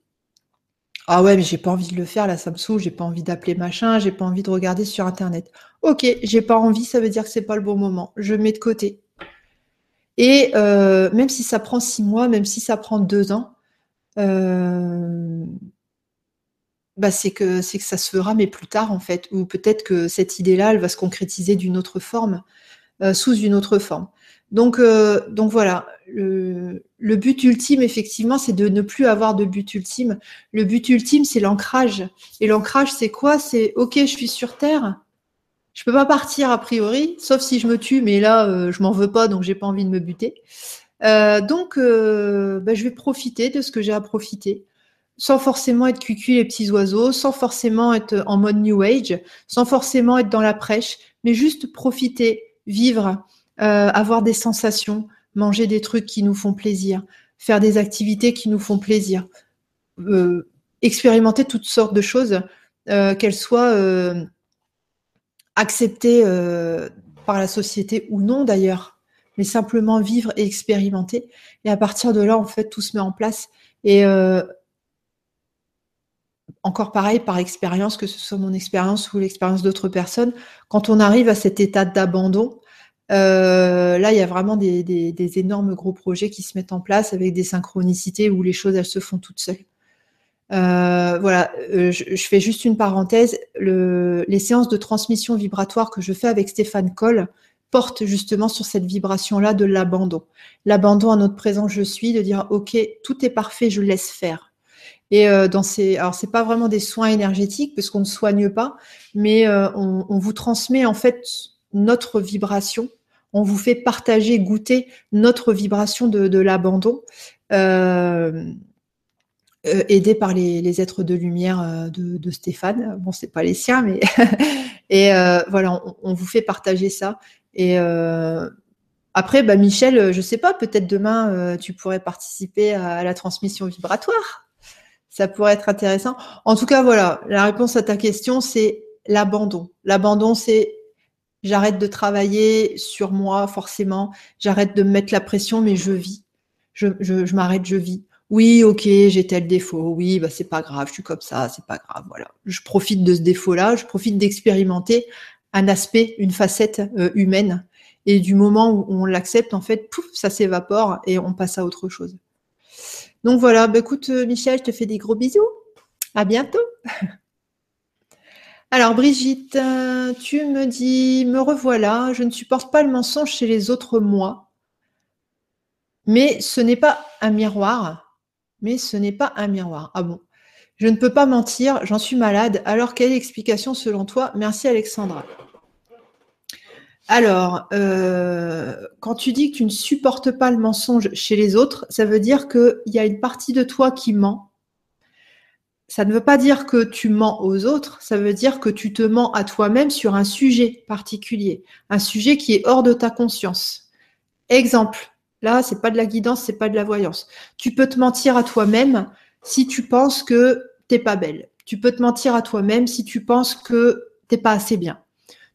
Speaker 1: Ah ouais, mais j'ai pas envie de le faire, là, ça me saoule, j'ai pas envie d'appeler machin, j'ai pas envie de regarder sur internet. Ok, j'ai pas envie, ça veut dire que c'est pas le bon moment. Je mets de côté. Et euh, même si ça prend six mois, même si ça prend deux ans, euh, bah c'est que c'est que ça se fera, mais plus tard en fait, ou peut-être que cette idée-là, elle va se concrétiser d'une autre forme, euh, sous une autre forme. Donc, donc voilà, le, le, but ultime, effectivement, c'est de ne plus avoir de but ultime. Le but ultime, c'est l'ancrage. Et l'ancrage, c'est quoi? C'est OK, je suis sur Terre, je peux pas partir a priori, sauf si je me tue, mais là, euh, je m'en veux pas, donc j'ai pas envie de me buter. Euh, donc, euh, bah, je vais profiter de ce que j'ai à profiter, sans forcément être cucu les petits oiseaux, sans forcément être en mode New Age, sans forcément être dans la prêche, mais juste profiter, vivre, avoir des sensations, manger des trucs qui nous font plaisir, faire des activités qui nous font plaisir, expérimenter toutes sortes de choses, qu'elles soient accepté euh, par la société ou non d'ailleurs, mais simplement vivre et expérimenter. Et à partir de là, en fait, tout se met en place. Et euh, encore pareil, par expérience, que ce soit mon expérience ou l'expérience d'autres personnes, quand on arrive à cet état d'abandon, euh, là, il y a vraiment des, des, énormes gros projets qui se mettent en place avec des synchronicités où les choses, elles se font toutes seules. Euh, voilà, euh, je, fais juste une parenthèse. les séances de transmission vibratoire que je fais avec Stéphane Coll portent justement sur cette vibration-là de l'abandon. L'abandon à notre présent je suis, de dire ok, tout est parfait, je laisse faire. Et euh, dans ces, alors c'est pas vraiment des soins énergétiques parce qu'on ne soigne pas, mais on, vous transmet en fait notre vibration. On vous fait partager, goûter notre vibration de, l'abandon. Euh, aidé par les, êtres de lumière euh, de, Stéphane. Bon, c'est pas les siens, mais et euh, voilà, on, vous fait partager ça. Et après, bah, Michel, je sais pas, peut-être demain tu pourrais participer à, la transmission vibratoire. Ça pourrait être intéressant. En tout cas, voilà, la réponse à ta question, c'est l'abandon. L'abandon, c'est j'arrête de travailler sur moi, forcément. J'arrête de me mettre la pression, mais je vis. Je m'arrête, je vis oui, ok, j'ai tel défaut, oui, bah c'est pas grave, je suis comme ça, c'est pas grave, voilà. Je profite de ce défaut-là, je profite d'expérimenter un aspect, une facette euh, humaine. Et du moment où on l'accepte, en fait, ça s'évapore et on passe à autre chose. Donc voilà, bah écoute, euh, Michel, je te fais des gros bisous. À bientôt. Alors Brigitte, tu me dis, me revoilà, je ne supporte pas le mensonge chez les autres moi. Mais ce n'est pas un miroir. Mais ce n'est pas un miroir. Ah bon Je ne peux pas mentir, j'en suis malade. Alors quelle est l'explication selon toi? Merci Alexandra. Alors, euh, quand tu dis que tu ne supportes pas le mensonge chez les autres, ça veut dire qu'il y a une partie de toi qui ment ça ne veut pas dire que tu mens aux autres, ça veut dire que tu te mens à toi-même sur un sujet particulier, un sujet qui est hors de ta conscience. Exemple, là, c'est pas de la guidance, c'est pas de la voyance. Tu peux te mentir à toi-même si tu penses que t'es pas belle. Tu peux te mentir à toi-même si tu penses que t'es pas assez bien.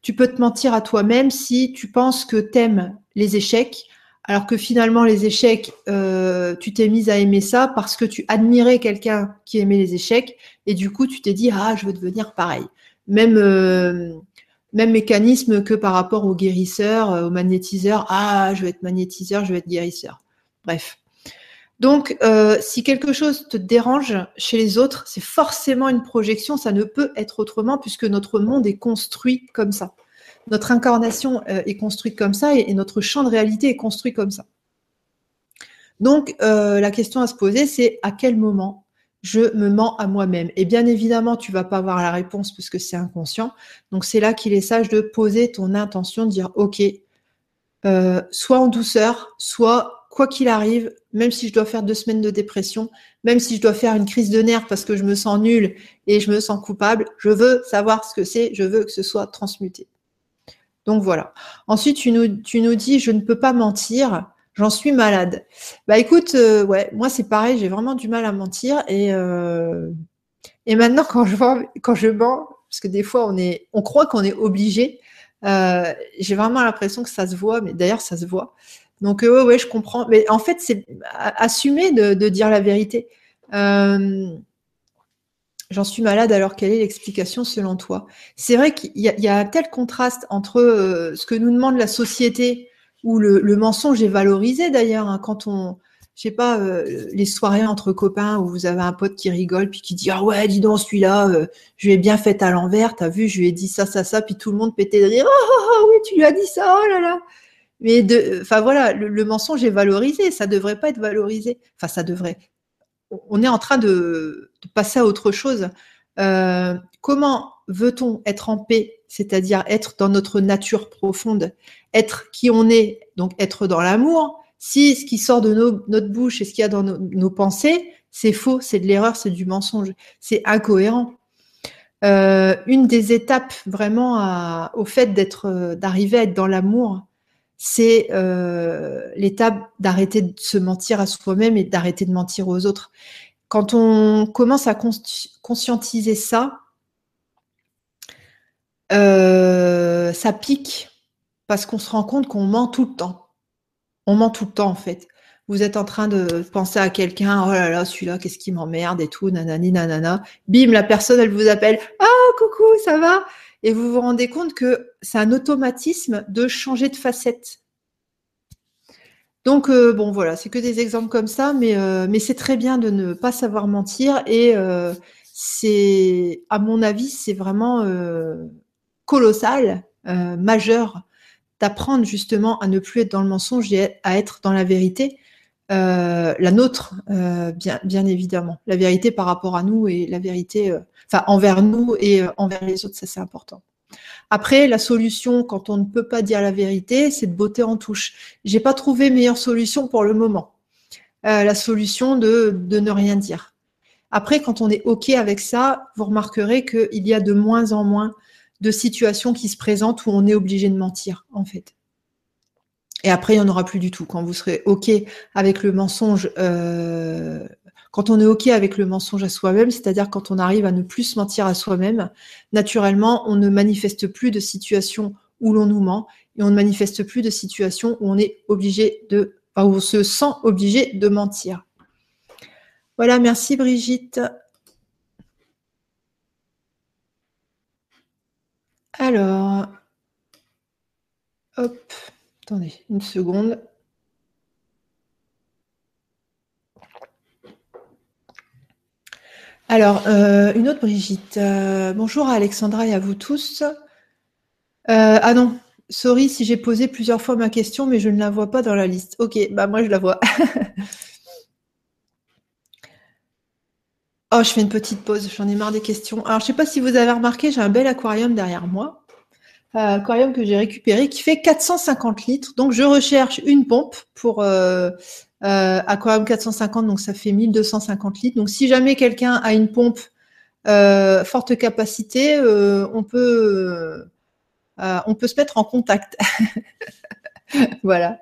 Speaker 1: Tu peux te mentir à toi-même si tu penses que t'aimes les échecs, alors que finalement les échecs, euh, tu t'es mise à aimer ça parce que tu admirais quelqu'un qui aimait les échecs et du coup tu t'es dit ah je veux devenir pareil. Même euh, même mécanisme que par rapport aux guérisseurs, euh, aux magnétiseurs. Ah je veux être magnétiseur, je veux être guérisseur. Bref. Donc si quelque chose te dérange chez les autres, c'est forcément une projection. Ça ne peut être autrement puisque notre monde est construit comme ça notre incarnation euh, est construite comme ça et, notre champ de réalité est construit comme ça. Donc, euh, la question à se poser, c'est à quel moment je me mens à moi-même Et bien évidemment, tu vas pas avoir la réponse puisque c'est inconscient. Donc, c'est là qu'il est sage de poser ton intention, de dire, OK, euh, soit en douceur, soit quoi qu'il arrive, même si je dois faire deux semaines de dépression, même si je dois faire une crise de nerfs parce que je me sens nulle et je me sens coupable, je veux savoir ce que c'est, je veux que ce soit transmuté. Donc voilà. Ensuite, tu nous dis, je ne peux pas mentir, j'en suis malade. Bah écoute, euh, ouais, moi c'est pareil, j'ai vraiment du mal à mentir. Et, euh, et maintenant, quand je, vois, quand je mens, parce que des fois on, est, on croit qu'on est obligé, euh, j'ai vraiment l'impression que ça se voit, mais d'ailleurs ça se voit. Donc ouais, ouais, je comprends. Mais en fait, c'est assumer de, dire la vérité. J'en suis malade, alors quelle est l'explication selon toi? C'est vrai qu'il y, a un tel contraste entre ce que nous demande la société, où le, mensonge est valorisé d'ailleurs, hein, quand on, je sais pas, euh, les soirées entre copains où vous avez un pote qui rigole puis qui dit ah ouais dis donc celui-là euh, je lui ai bien fait à l'envers t'as vu je lui ai dit ça ça ça puis tout le monde pétait de rire oh, oh, oh, oui tu lui as dit ça oh là là mais de enfin voilà le, mensonge est valorisé ça devrait pas être valorisé enfin ça devrait on est en train de, passer à autre chose. Euh, comment veut-on être en paix, c'est-à-dire être dans notre nature profonde, être qui on est, donc être dans l'amour, si ce qui sort de notre bouche et ce qu'il y a dans nos, pensées, c'est faux, c'est de l'erreur, c'est du mensonge, c'est incohérent. Euh, une des étapes vraiment au fait d'être, d'arriver à être dans l'amour, c'est euh, l'étape d'arrêter de se mentir à soi-même et d'arrêter de mentir aux autres. Quand on commence à conscientiser ça, euh, ça pique parce qu'on se rend compte qu'on ment tout le temps. On ment tout le temps en fait. Vous êtes en train de penser à quelqu'un, oh là là, celui-là, qu'est-ce qui m'emmerde? et tout, nanani, nanana. Bim, la personne, elle vous appelle, ah, coucou, ça va? Et vous vous rendez compte que c'est un automatisme de changer de facette. Donc, euh, bon, voilà, c'est que des exemples comme ça, mais, euh, mais c'est très bien de ne pas savoir mentir et c'est, à mon avis, c'est vraiment colossal, majeur, d'apprendre justement à ne plus être dans le mensonge et à être dans la vérité. la nôtre, bien, bien évidemment. La vérité par rapport à nous et la vérité enfin envers nous et euh, envers les autres, ça c'est important. Après, la solution, quand on ne peut pas dire la vérité, c'est de botter en touche. J'ai pas trouvé meilleure solution pour le moment. Euh, la solution de, de ne rien dire. Après, quand on est OK avec ça, vous remarquerez qu'il y a de moins en moins de situations qui se présentent où on est obligé de mentir, en fait. Et après, il n'y en aura plus du tout. Quand vous serez OK avec le mensonge euh, quand on est OK avec le mensonge à soi-même, c'est-à-dire quand on arrive à ne plus se mentir à soi-même, naturellement, on ne manifeste plus de situations où l'on nous ment et on ne manifeste plus de situations où on est obligé de, où on se sent obligé de mentir. Voilà, merci Brigitte. Alors, hop, attendez une seconde. Alors, une autre Brigitte. bonjour à Alexandra et à vous tous. ah non, sorry si j'ai posé plusieurs fois ma question, mais je ne la vois pas dans la liste. Ok, bah moi je la vois. oh, je fais une petite pause, j'en ai marre des questions. Alors, je ne sais pas si vous avez remarqué, j'ai un bel aquarium derrière moi. Euh, aquarium que j'ai récupéré qui fait 450 litres. Donc, je recherche une pompe pour euh, euh, aquarium 450, donc ça fait 1250 litres. Donc, si jamais quelqu'un a une pompe forte capacité, on peut on peut se mettre en contact. voilà.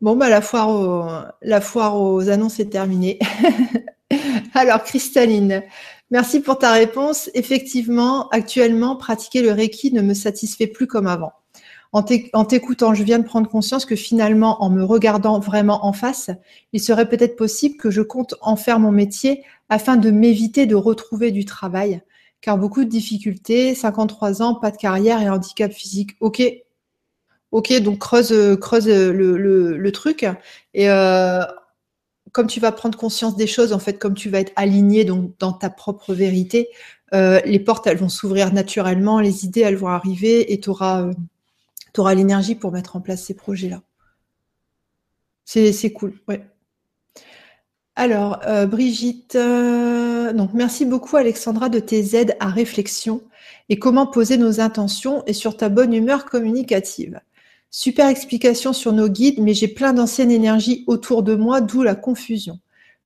Speaker 1: Bon, bah, la foire, la foire aux annonces est terminée. Alors, Cristaline, merci pour ta réponse. Effectivement, actuellement, pratiquer le Reiki ne me satisfait plus comme avant. En t'écoutant, je viens de prendre conscience que finalement, en me regardant vraiment en face, il serait peut-être possible que je compte en faire mon métier afin de m'éviter de retrouver du travail car beaucoup de difficultés, 53 ans, pas de carrière et handicap physique. Ok, ok, donc creuse, le, truc. Et euh, comme tu vas prendre conscience des choses, en fait, comme tu vas être aligné dans ta propre vérité, euh, les portes, elles vont s'ouvrir naturellement, les idées, elles vont arriver et tu auras, euh, l'énergie pour mettre en place ces projets-là. C'est cool, ouais. Alors, euh, Brigitte, donc merci beaucoup Alexandra de tes aides à réflexion et comment poser nos intentions et sur ta bonne humeur communicative. Super explication sur nos guides, mais j'ai plein d'anciennes énergies autour de moi, d'où la confusion.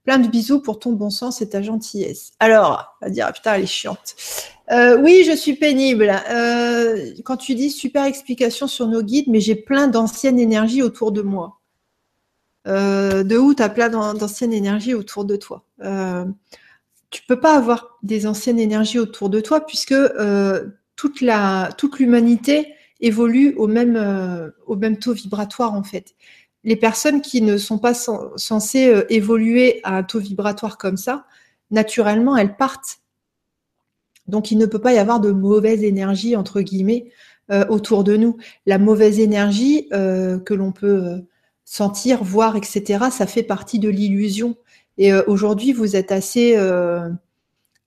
Speaker 1: Plein de bisous pour ton bon sens et ta gentillesse. Alors, on va dire, ah, putain, elle est chiante. Euh, oui, je suis pénible. quand tu dis super explication sur nos guides, mais j'ai plein d'anciennes énergies autour de moi. Euh, de où tu as plein d'anciennes énergies autour de toi. Euh, tu peux pas avoir des anciennes énergies autour de toi puisque euh, toute l'humanité évolue au même euh, au même taux vibratoire en fait. Les personnes qui ne sont pas censées évoluer à un taux vibratoire comme ça, naturellement, elles partent. Donc, il ne peut pas y avoir de mauvaise énergie entre guillemets autour de nous. La mauvaise énergie que l'on peut sentir, voir, etc., ça fait partie de l'illusion. Et euh, aujourd'hui, vous êtes assez... Euh,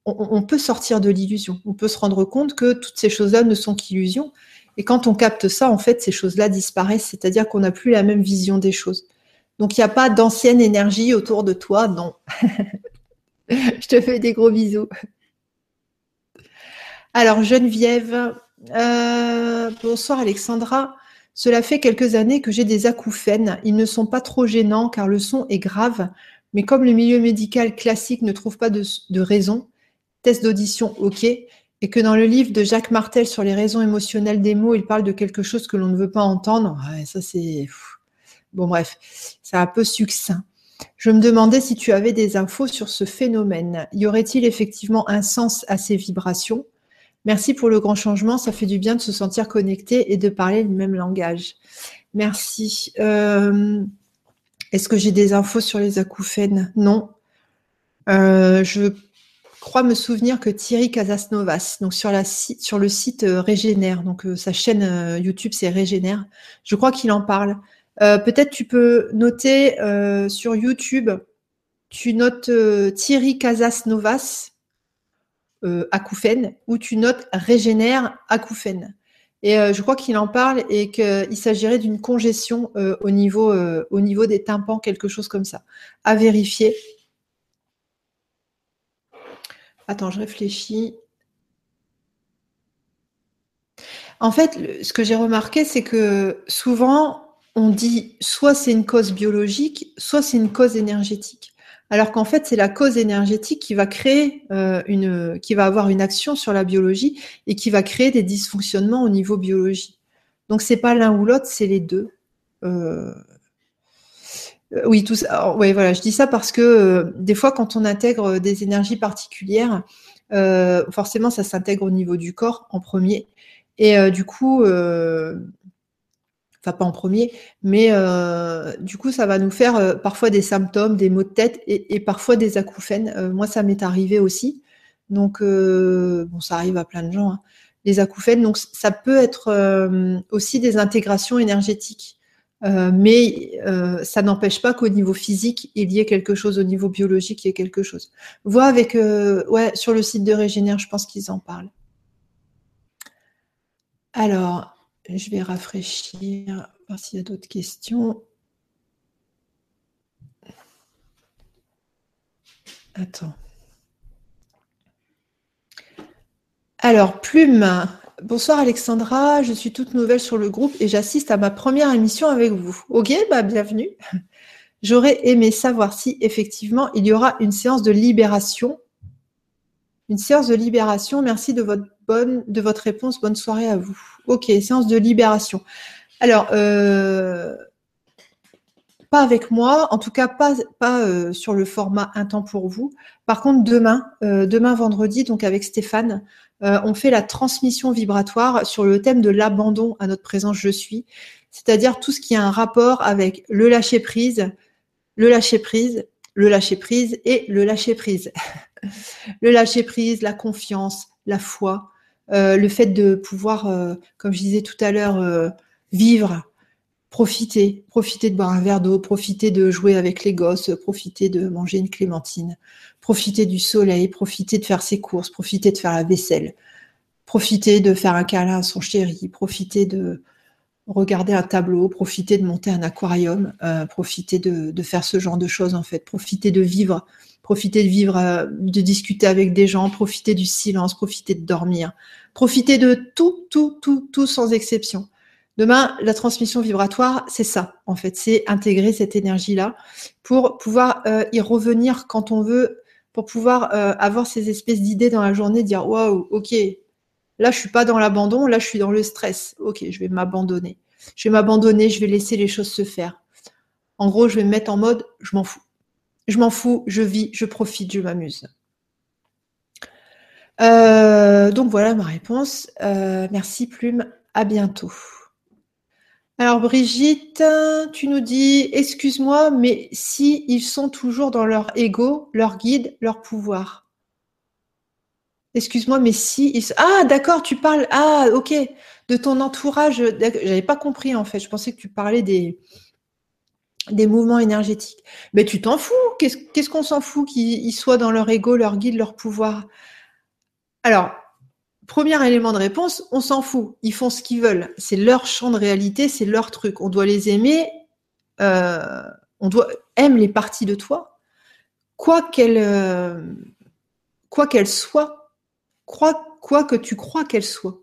Speaker 1: on, peut sortir de l'illusion. On peut se rendre compte que toutes ces choses-là ne sont qu'illusions. Et quand on capte ça, en fait, ces choses-là disparaissent. C'est-à-dire qu'on n'a plus la même vision des choses. Donc, il n'y a pas d'ancienne énergie autour de toi, non. Je te fais des gros bisous. Alors, Geneviève, euh, bonsoir Alexandra. Cela fait quelques années que j'ai des acouphènes. Ils ne sont pas trop gênants car le son est grave, mais comme le milieu médical classique ne trouve pas de, raison, test d'audition ok, et que dans le livre de Jacques Martel sur les raisons émotionnelles des mots, il parle de quelque chose que l'on ne veut pas entendre. ça c'est bon bref, c'est un peu succinct. Je me demandais si tu avais des infos sur ce phénomène. Y aurait-il effectivement un sens à ces vibrations? Merci pour le grand changement. Ça fait du bien de se sentir connecté et de parler le même langage. Merci. Euh, est-ce que j'ai des infos sur les acouphènes? Non. Euh, je crois me souvenir que Thierry Casasnovas, donc sur, le site euh, Régénère, donc sa chaîne YouTube c'est Régénère, je crois qu'il en parle. Peut-être tu peux noter sur YouTube, tu notes Thierry Casasnovas euh, acouphène, où tu notes régénère acouphène. Et euh, je crois qu'il en parle et qu'il s'agirait d'une congestion euh, au niveau des tympans, quelque chose comme ça. À vérifier. Attends, je réfléchis. En fait, ce que j'ai remarqué, c'est que souvent, on dit soit c'est une cause biologique, soit c'est une cause énergétique alors qu'en fait, c'est la cause énergétique qui va créer euh, une, qui va avoir une action sur la biologie et qui va créer des dysfonctionnements au niveau biologie. Donc c'est pas l'un ou l'autre, c'est les deux. Euh, oui, tout ça. voilà, je dis ça parce que des fois, quand on intègre des énergies particulières, forcément, ça s'intègre au niveau du corps en premier. Et du coup, enfin pas en premier, mais euh, du coup ça va nous faire euh, parfois des symptômes, des maux de tête et, parfois des acouphènes. Euh, moi ça m'est arrivé aussi, donc bon ça arrive à plein de gens. Hein. Les acouphènes, donc ça peut être aussi des intégrations énergétiques. Euh, mais euh, ça n'empêche pas qu'au niveau physique, il y ait quelque chose, au niveau biologique, il y ait quelque chose. Vois avec, ouais, sur le site de Régénère, je pense qu'ils en parlent. Alors, je vais rafraîchir, voir s'il y a d'autres questions. Attends. Alors, Plume. Bonsoir Alexandra, je suis toute nouvelle sur le groupe et j'assiste à ma première émission avec vous. Ok, bah bienvenue. J'aurais aimé savoir si effectivement il y aura une séance de libération. Une séance de libération. Merci de votre réponse. Bonne soirée à vous. Ok, séance de libération. Alors, euh, pas avec moi, en tout cas pas, pas euh, sur le format Un temps pour vous. Par contre, demain, euh, demain vendredi, donc avec Stéphane, on fait la transmission vibratoire sur le thème de l'abandon à notre présence je suis, c'est-à-dire tout ce qui a un rapport avec le lâcher prise, le lâcher prise, le lâcher prise et le lâcher prise. le lâcher prise, la confiance, la foi, euh, le fait de pouvoir, euh, comme je disais tout à l'heure, euh, vivre, profiter, profiter de boire un verre d'eau, profiter de jouer avec les gosses, profiter de manger une clémentine, profiter du soleil, profiter de faire ses courses, profiter de faire la vaisselle, profiter de faire un câlin à son chéri, profiter de regarder un tableau, profiter de monter un aquarium, profiter de, de, faire ce genre de choses en fait, profiter de vivre profiter de vivre, euh, de discuter avec des gens, profiter du silence, profiter de dormir, profiter de tout, tout, tout, tout sans exception. Demain, la transmission vibratoire, c'est ça, en fait, c'est intégrer cette énergie-là pour pouvoir euh, y revenir quand on veut, pour pouvoir euh, avoir ces espèces d'idées dans la journée, dire waouh, ok, là je suis pas dans l'abandon, là je suis dans le stress, ok, je vais m'abandonner, je vais m'abandonner, je vais laisser les choses se faire. En gros, je vais me mettre en mode, je m'en fous. Je m'en fous, je vis, je profite, je m'amuse. Euh, donc voilà ma réponse. Euh, merci Plume, à bientôt. Alors Brigitte, tu nous dis, excuse-moi, mais si ils sont toujours dans leur ego, leur guide, leur pouvoir. Excuse-moi, mais si ils... ah d'accord, tu parles ah ok de ton entourage. J'avais pas compris en fait. Je pensais que tu parlais des des mouvements énergétiques. Mais tu t'en fous. Qu'est-ce qu'on s'en fout qu'ils soient dans leur ego, leur guide, leur pouvoir? Alors, premier élément de réponse, on s'en fout. Ils font ce qu'ils veulent. C'est leur champ de réalité, c'est leur truc. On doit les aimer. Euh, on doit aimer les parties de toi, quoi qu'elles euh, quoi soient, quoi, quoi que tu crois qu'elles soient.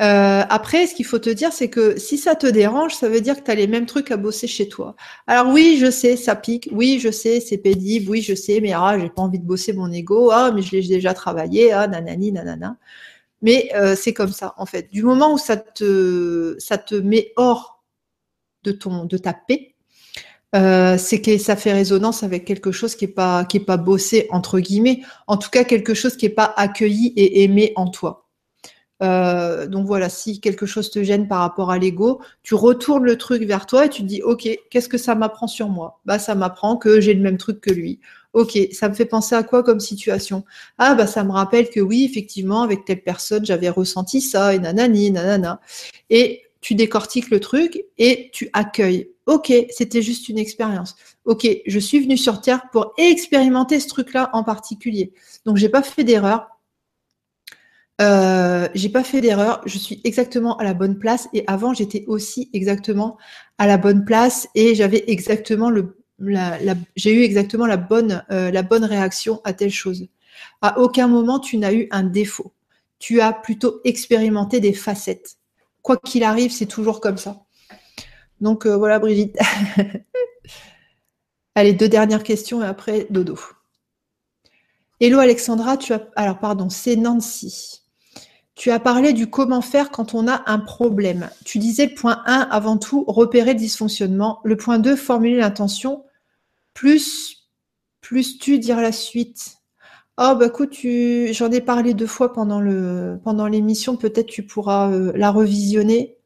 Speaker 1: Euh, après, ce qu'il faut te dire, c'est que si ça te dérange, ça veut dire que tu as les mêmes trucs à bosser chez toi. Alors oui, je sais, ça pique. Oui, je sais, c'est pénible. Oui, je sais, mais ah, j'ai pas envie de bosser mon ego. Ah, mais je l'ai déjà travaillé. Ah, nanani, nanana. Mais euh, c'est comme ça, en fait. Du moment où ça te, ça te met hors de ton, de ta paix, euh, c'est que ça fait résonance avec quelque chose qui est pas, qui est pas bossé entre guillemets. En tout cas, quelque chose qui est pas accueilli et aimé en toi. Euh, donc voilà, si quelque chose te gêne par rapport à l'ego, tu retournes le truc vers toi et tu te dis, ok, qu'est-ce que ça m'apprend sur moi? Bah ça m'apprend que j'ai le même truc que lui. Ok, ça me fait penser à quoi comme situation? Ah bah ça me rappelle que oui, effectivement, avec telle personne, j'avais ressenti ça et nanani, nanana. Et tu décortiques le truc et tu accueilles. Ok, c'était juste une expérience. Ok, je suis venu sur Terre pour expérimenter ce truc-là en particulier. Donc j'ai pas fait d'erreur euh, j'ai pas fait d'erreur, je suis exactement à la bonne place et avant j'étais aussi exactement à la bonne place et j'avais exactement le, la, j'ai eu exactement la bonne, euh, la bonne réaction à telle chose. À aucun moment tu n'as eu un défaut. Tu as plutôt expérimenté des facettes. Quoi qu'il arrive, c'est toujours comme ça. Donc euh, voilà Brigitte. Allez, deux dernières questions et après dodo. Hello Alexandra, tu as alors pardon, c'est Nancy. Tu as parlé du comment faire quand on a un problème. Tu disais le point 1, avant tout, repérer le dysfonctionnement. Le point 2, formuler l'intention. Plus, plus tu dire la suite. Oh, bah écoute, j'en ai parlé deux fois pendant, l'émission. Peut-être tu pourras euh, la revisionner.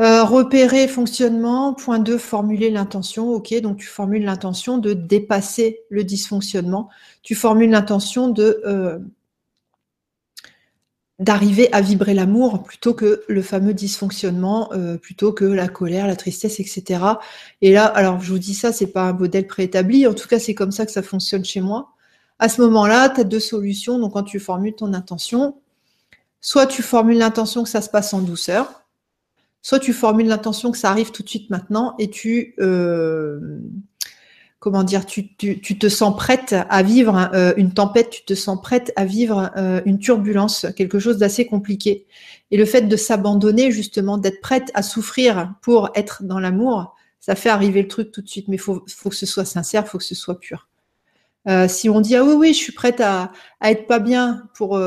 Speaker 1: Euh, repérer fonctionnement. Point 2, formuler l'intention. Ok, donc tu formules l'intention de dépasser le dysfonctionnement. Tu formules l'intention de. Euh, d'arriver à vibrer l'amour plutôt que le fameux dysfonctionnement, euh, plutôt que la colère, la tristesse, etc. Et là, alors je vous dis ça, c'est pas un modèle préétabli, en tout cas c'est comme ça que ça fonctionne chez moi. À ce moment-là, tu as deux solutions. Donc quand tu formules ton intention, soit tu formules l'intention que ça se passe en douceur, soit tu formules l'intention que ça arrive tout de suite maintenant et tu euh, comment dire, tu, te sens prête à vivre euh, une tempête, tu te sens prête à vivre euh, une turbulence, quelque chose d'assez compliqué. Et le fait de s'abandonner, justement, d'être prête à souffrir pour être dans l'amour, ça fait arriver le truc tout de suite. Mais il faut, que ce soit sincère, il faut que ce soit pur. Euh, si on dit ah oui oui je suis prête à, à être pas bien pour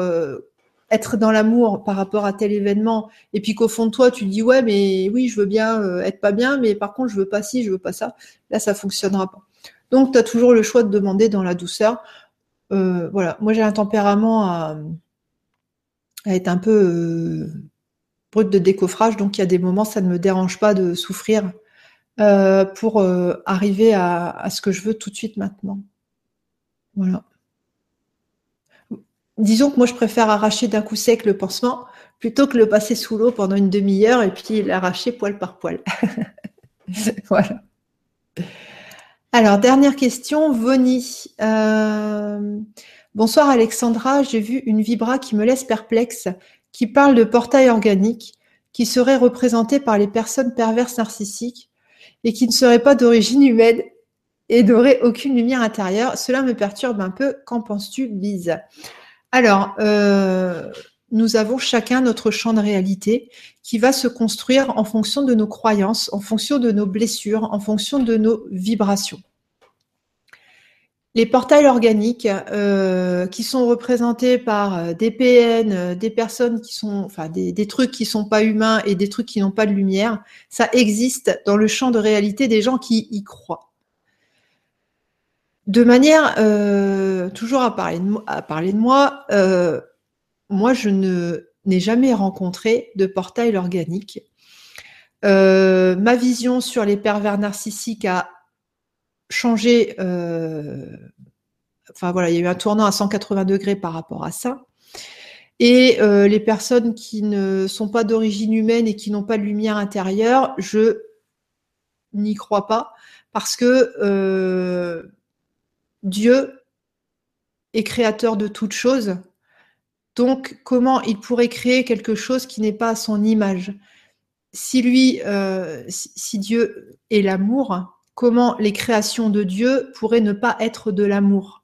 Speaker 1: être dans l'amour par rapport à tel événement et puis qu'au fond de toi tu dis ouais mais oui je veux bien être pas bien mais par contre je veux pas ci je veux pas ça là ça fonctionnera pas donc, tu as toujours le choix de demander dans la douceur. Euh, voilà, moi j'ai un tempérament à, être un peu euh, brut de décoffrage, donc il y a des moments, ça ne me dérange pas de souffrir euh, pour arriver à, ce que je veux tout de suite maintenant. Voilà. Disons que moi je préfère arracher d'un coup sec le pansement plutôt que le passer sous l'eau pendant une demi-heure et puis l'arracher poil par poil. voilà. Alors, dernière question, Voni. Euh, bonsoir Alexandra, j'ai vu une vibra qui me laisse perplexe, qui parle de portail organique, qui serait représenté par les personnes perverses narcissiques et qui ne serait pas d'origine humaine et n'aurait aucune lumière intérieure. Cela me perturbe un peu. Qu'en penses-tu, Lise? Alors, euh, nous avons chacun notre champ de réalité qui va se construire en fonction de nos croyances, en fonction de nos blessures, en fonction de nos vibrations. Les portails organiques euh, qui sont représentés par euh, des PN, euh, des personnes qui sont, enfin des, trucs qui sont pas humains et des trucs qui n'ont pas de lumière, ça existe dans le champ de réalité des gens qui y croient. De manière, toujours à parler de, à parler de moi, moi, je ne n'ai jamais rencontré de portail organique. Euh, ma vision sur les pervers narcissiques a changé. Euh, enfin voilà, il y a eu un tournant à 180 degrés par rapport à ça. Et euh, les personnes qui ne sont pas d'origine humaine et qui n'ont pas de lumière intérieure, je n'y crois pas parce que Dieu est créateur de toutes choses donc, comment il pourrait créer quelque chose qui n'est pas à son image? Si lui, euh, si Dieu est l'amour, comment les créations de Dieu pourraient ne pas être de l'amour?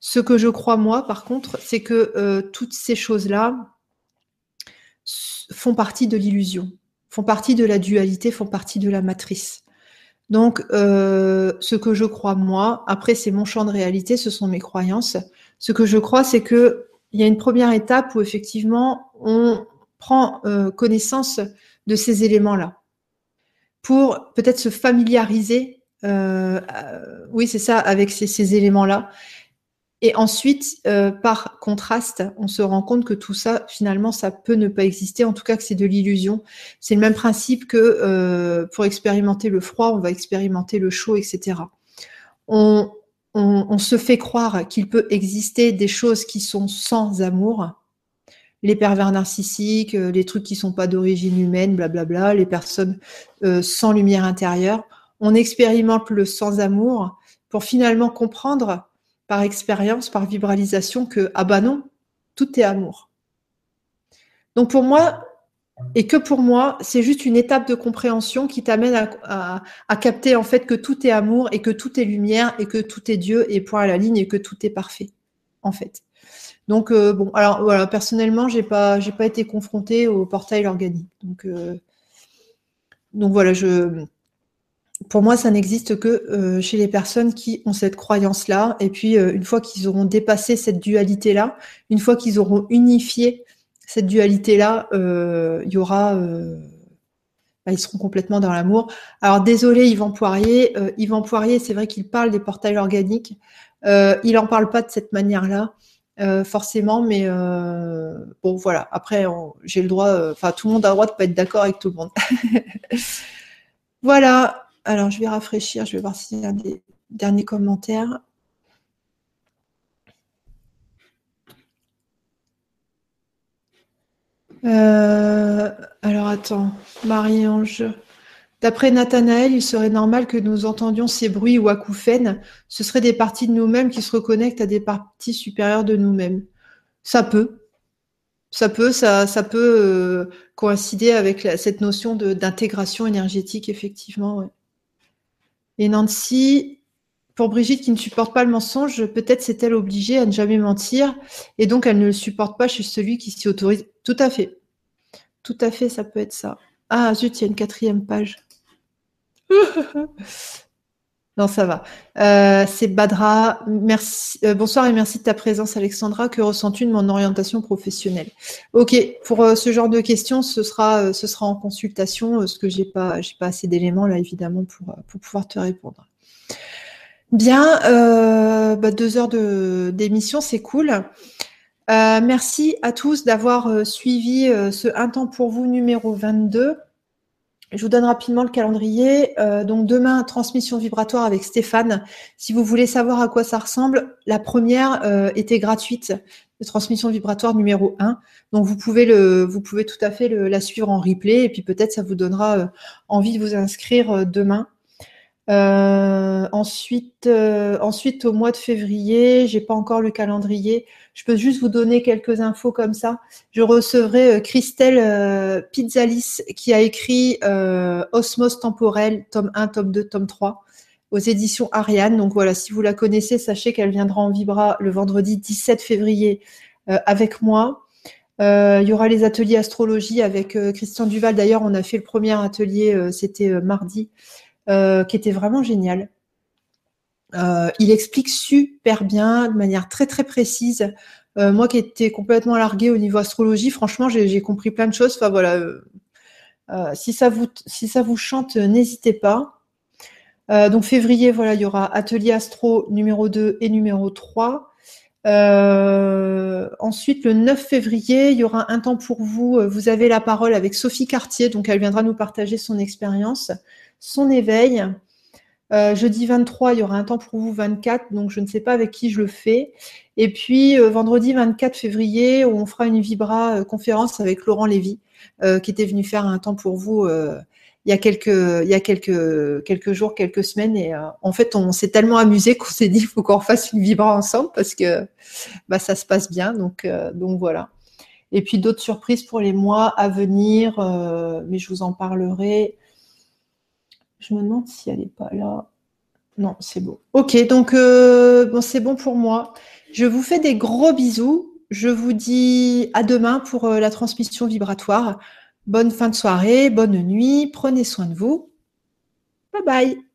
Speaker 1: Ce que je crois moi, par contre, c'est que euh, toutes ces choses-là font partie de l'illusion, font partie de la dualité, font partie de la matrice. Donc, euh, ce que je crois moi, après c'est mon champ de réalité, ce sont mes croyances. Ce que je crois, c'est que il y a une première étape où effectivement on prend euh, connaissance de ces éléments-là pour peut-être se familiariser, euh, euh, oui c'est ça, avec ces, éléments-là. Et ensuite, par contraste, on se rend compte que tout ça, finalement, ça peut ne pas exister, en tout cas que c'est de l'illusion. C'est le même principe que pour expérimenter le froid, on va expérimenter le chaud, etc. On, on, se fait croire qu'il peut exister des choses qui sont sans amour, les pervers narcissiques, euh, les trucs qui sont pas d'origine humaine, blablabla, les personnes euh, sans lumière intérieure. On expérimente le sans amour pour finalement comprendre par expérience, par vibralisation que ah bah non, tout est amour. Donc pour moi, et que pour moi, c'est juste une étape de compréhension qui t'amène à, capter en fait que tout est amour et que tout est lumière et que tout est Dieu et point à la ligne et que tout est parfait, en fait. Donc euh, bon, personnellement, j'ai pas, pas été confrontée au portail organique. Donc, euh, donc voilà, je, pour moi, ça n'existe que euh, chez les personnes qui ont cette croyance-là. Et puis, une fois qu'ils auront dépassé cette dualité-là, une fois qu'ils auront unifié cette dualité-là, euh, il y aura. Euh, bah, ils seront complètement dans l'amour. Alors désolé Yvan Poirier, euh, Yvan Poirier, c'est vrai qu'il parle des portails organiques. il n'en parle pas de cette manière-là, forcément, mais bon voilà. Après, j'ai le droit, enfin tout le monde a le droit de pas être d'accord avec tout le monde. voilà. Alors je vais rafraîchir, je vais voir s'il y a des derniers commentaires. Euh, alors attends, Marie-Ange. D'après Nathanaël, il serait normal que nous entendions ces bruits ou acouphènes. Ce seraient des parties de nous-mêmes qui se reconnectent à des parties supérieures de nous-mêmes. Ça peut. Ça peut, ça, peut euh, coïncider avec cette notion d'intégration énergétique, effectivement. Et Nancy, pour Brigitte qui ne supporte pas le mensonge, peut-être s'est-elle obligée à ne jamais mentir et donc elle ne le supporte pas chez celui qui s'y autorise. Tout à fait. Tout à fait, ça peut être ça. Ah, zut, il y a une quatrième page. non, ça va. Euh, c'est Badra. Merci. Euh, bonsoir et merci de ta présence, Alexandra. Que ressens-tu de mon orientation professionnelle? Ok, pour euh, ce genre de questions, ce sera, en consultation, parce que j'ai pas, pas assez d'éléments là, évidemment, pour, pouvoir te répondre. Bien, bah, deux heures d'émission, c'est cool. Merci à tous d'avoir suivi ce Un temps pour vous numéro 22. Je vous donne rapidement le calendrier. Euh, donc demain, transmission vibratoire avec Stéphane. Si vous voulez savoir à quoi ça ressemble, la première euh, était gratuite, de transmission vibratoire numéro 1. Donc vous pouvez le, vous pouvez tout à fait la suivre en replay et puis peut-être ça vous donnera euh, envie de vous inscrire demain. Euh, ensuite, euh, ensuite, au mois de février, j'ai pas encore le calendrier. Je peux juste vous donner quelques infos comme ça. Je recevrai euh, Christelle Pizzalis qui a écrit Osmos temporel, tome 1, tome 2, tome 3 aux éditions Ariane. Donc voilà, si vous la connaissez, sachez qu'elle viendra en Vibra le vendredi 17 février avec moi. il y aura les ateliers astrologie avec Christian Duval. D'ailleurs, on a fait le premier atelier, c'était mardi. Euh, qui était vraiment génial. Euh, il explique super bien, de manière très très précise. Euh, moi qui étais complètement larguée au niveau astrologie, franchement, j'ai compris plein de choses. Voilà, si ça vous si ça vous chante, n'hésitez pas. donc février, voilà, il y aura atelier astro numéro 2 et numéro 3. ensuite, le 9 février, il y aura un temps pour vous. Vous avez la parole avec Sophie Cartier, donc elle viendra nous partager son expérience son éveil. Euh, jeudi 23, il y aura un temps pour vous 24, donc je ne sais pas avec qui je le fais. Et puis euh, vendredi 24 février, on fera une Vibra euh, conférence avec Laurent Lévy, qui était venu faire un temps pour vous il y a quelques, il y a quelques, quelques jours, quelques semaines. Et en fait, on s'est tellement amusé qu'on s'est dit qu'il faut qu'on fasse une Vibra ensemble parce que bah, ça se passe bien. Donc, donc voilà. Et puis d'autres surprises pour les mois à venir, mais je vous en parlerai je me demande si elle n'est pas là. Non, c'est bon. Ok, donc euh, bon, c'est bon pour moi. Je vous fais des gros bisous. Je vous dis à demain pour euh, la transmission vibratoire. Bonne fin de soirée, bonne nuit, prenez soin de vous. Bye bye.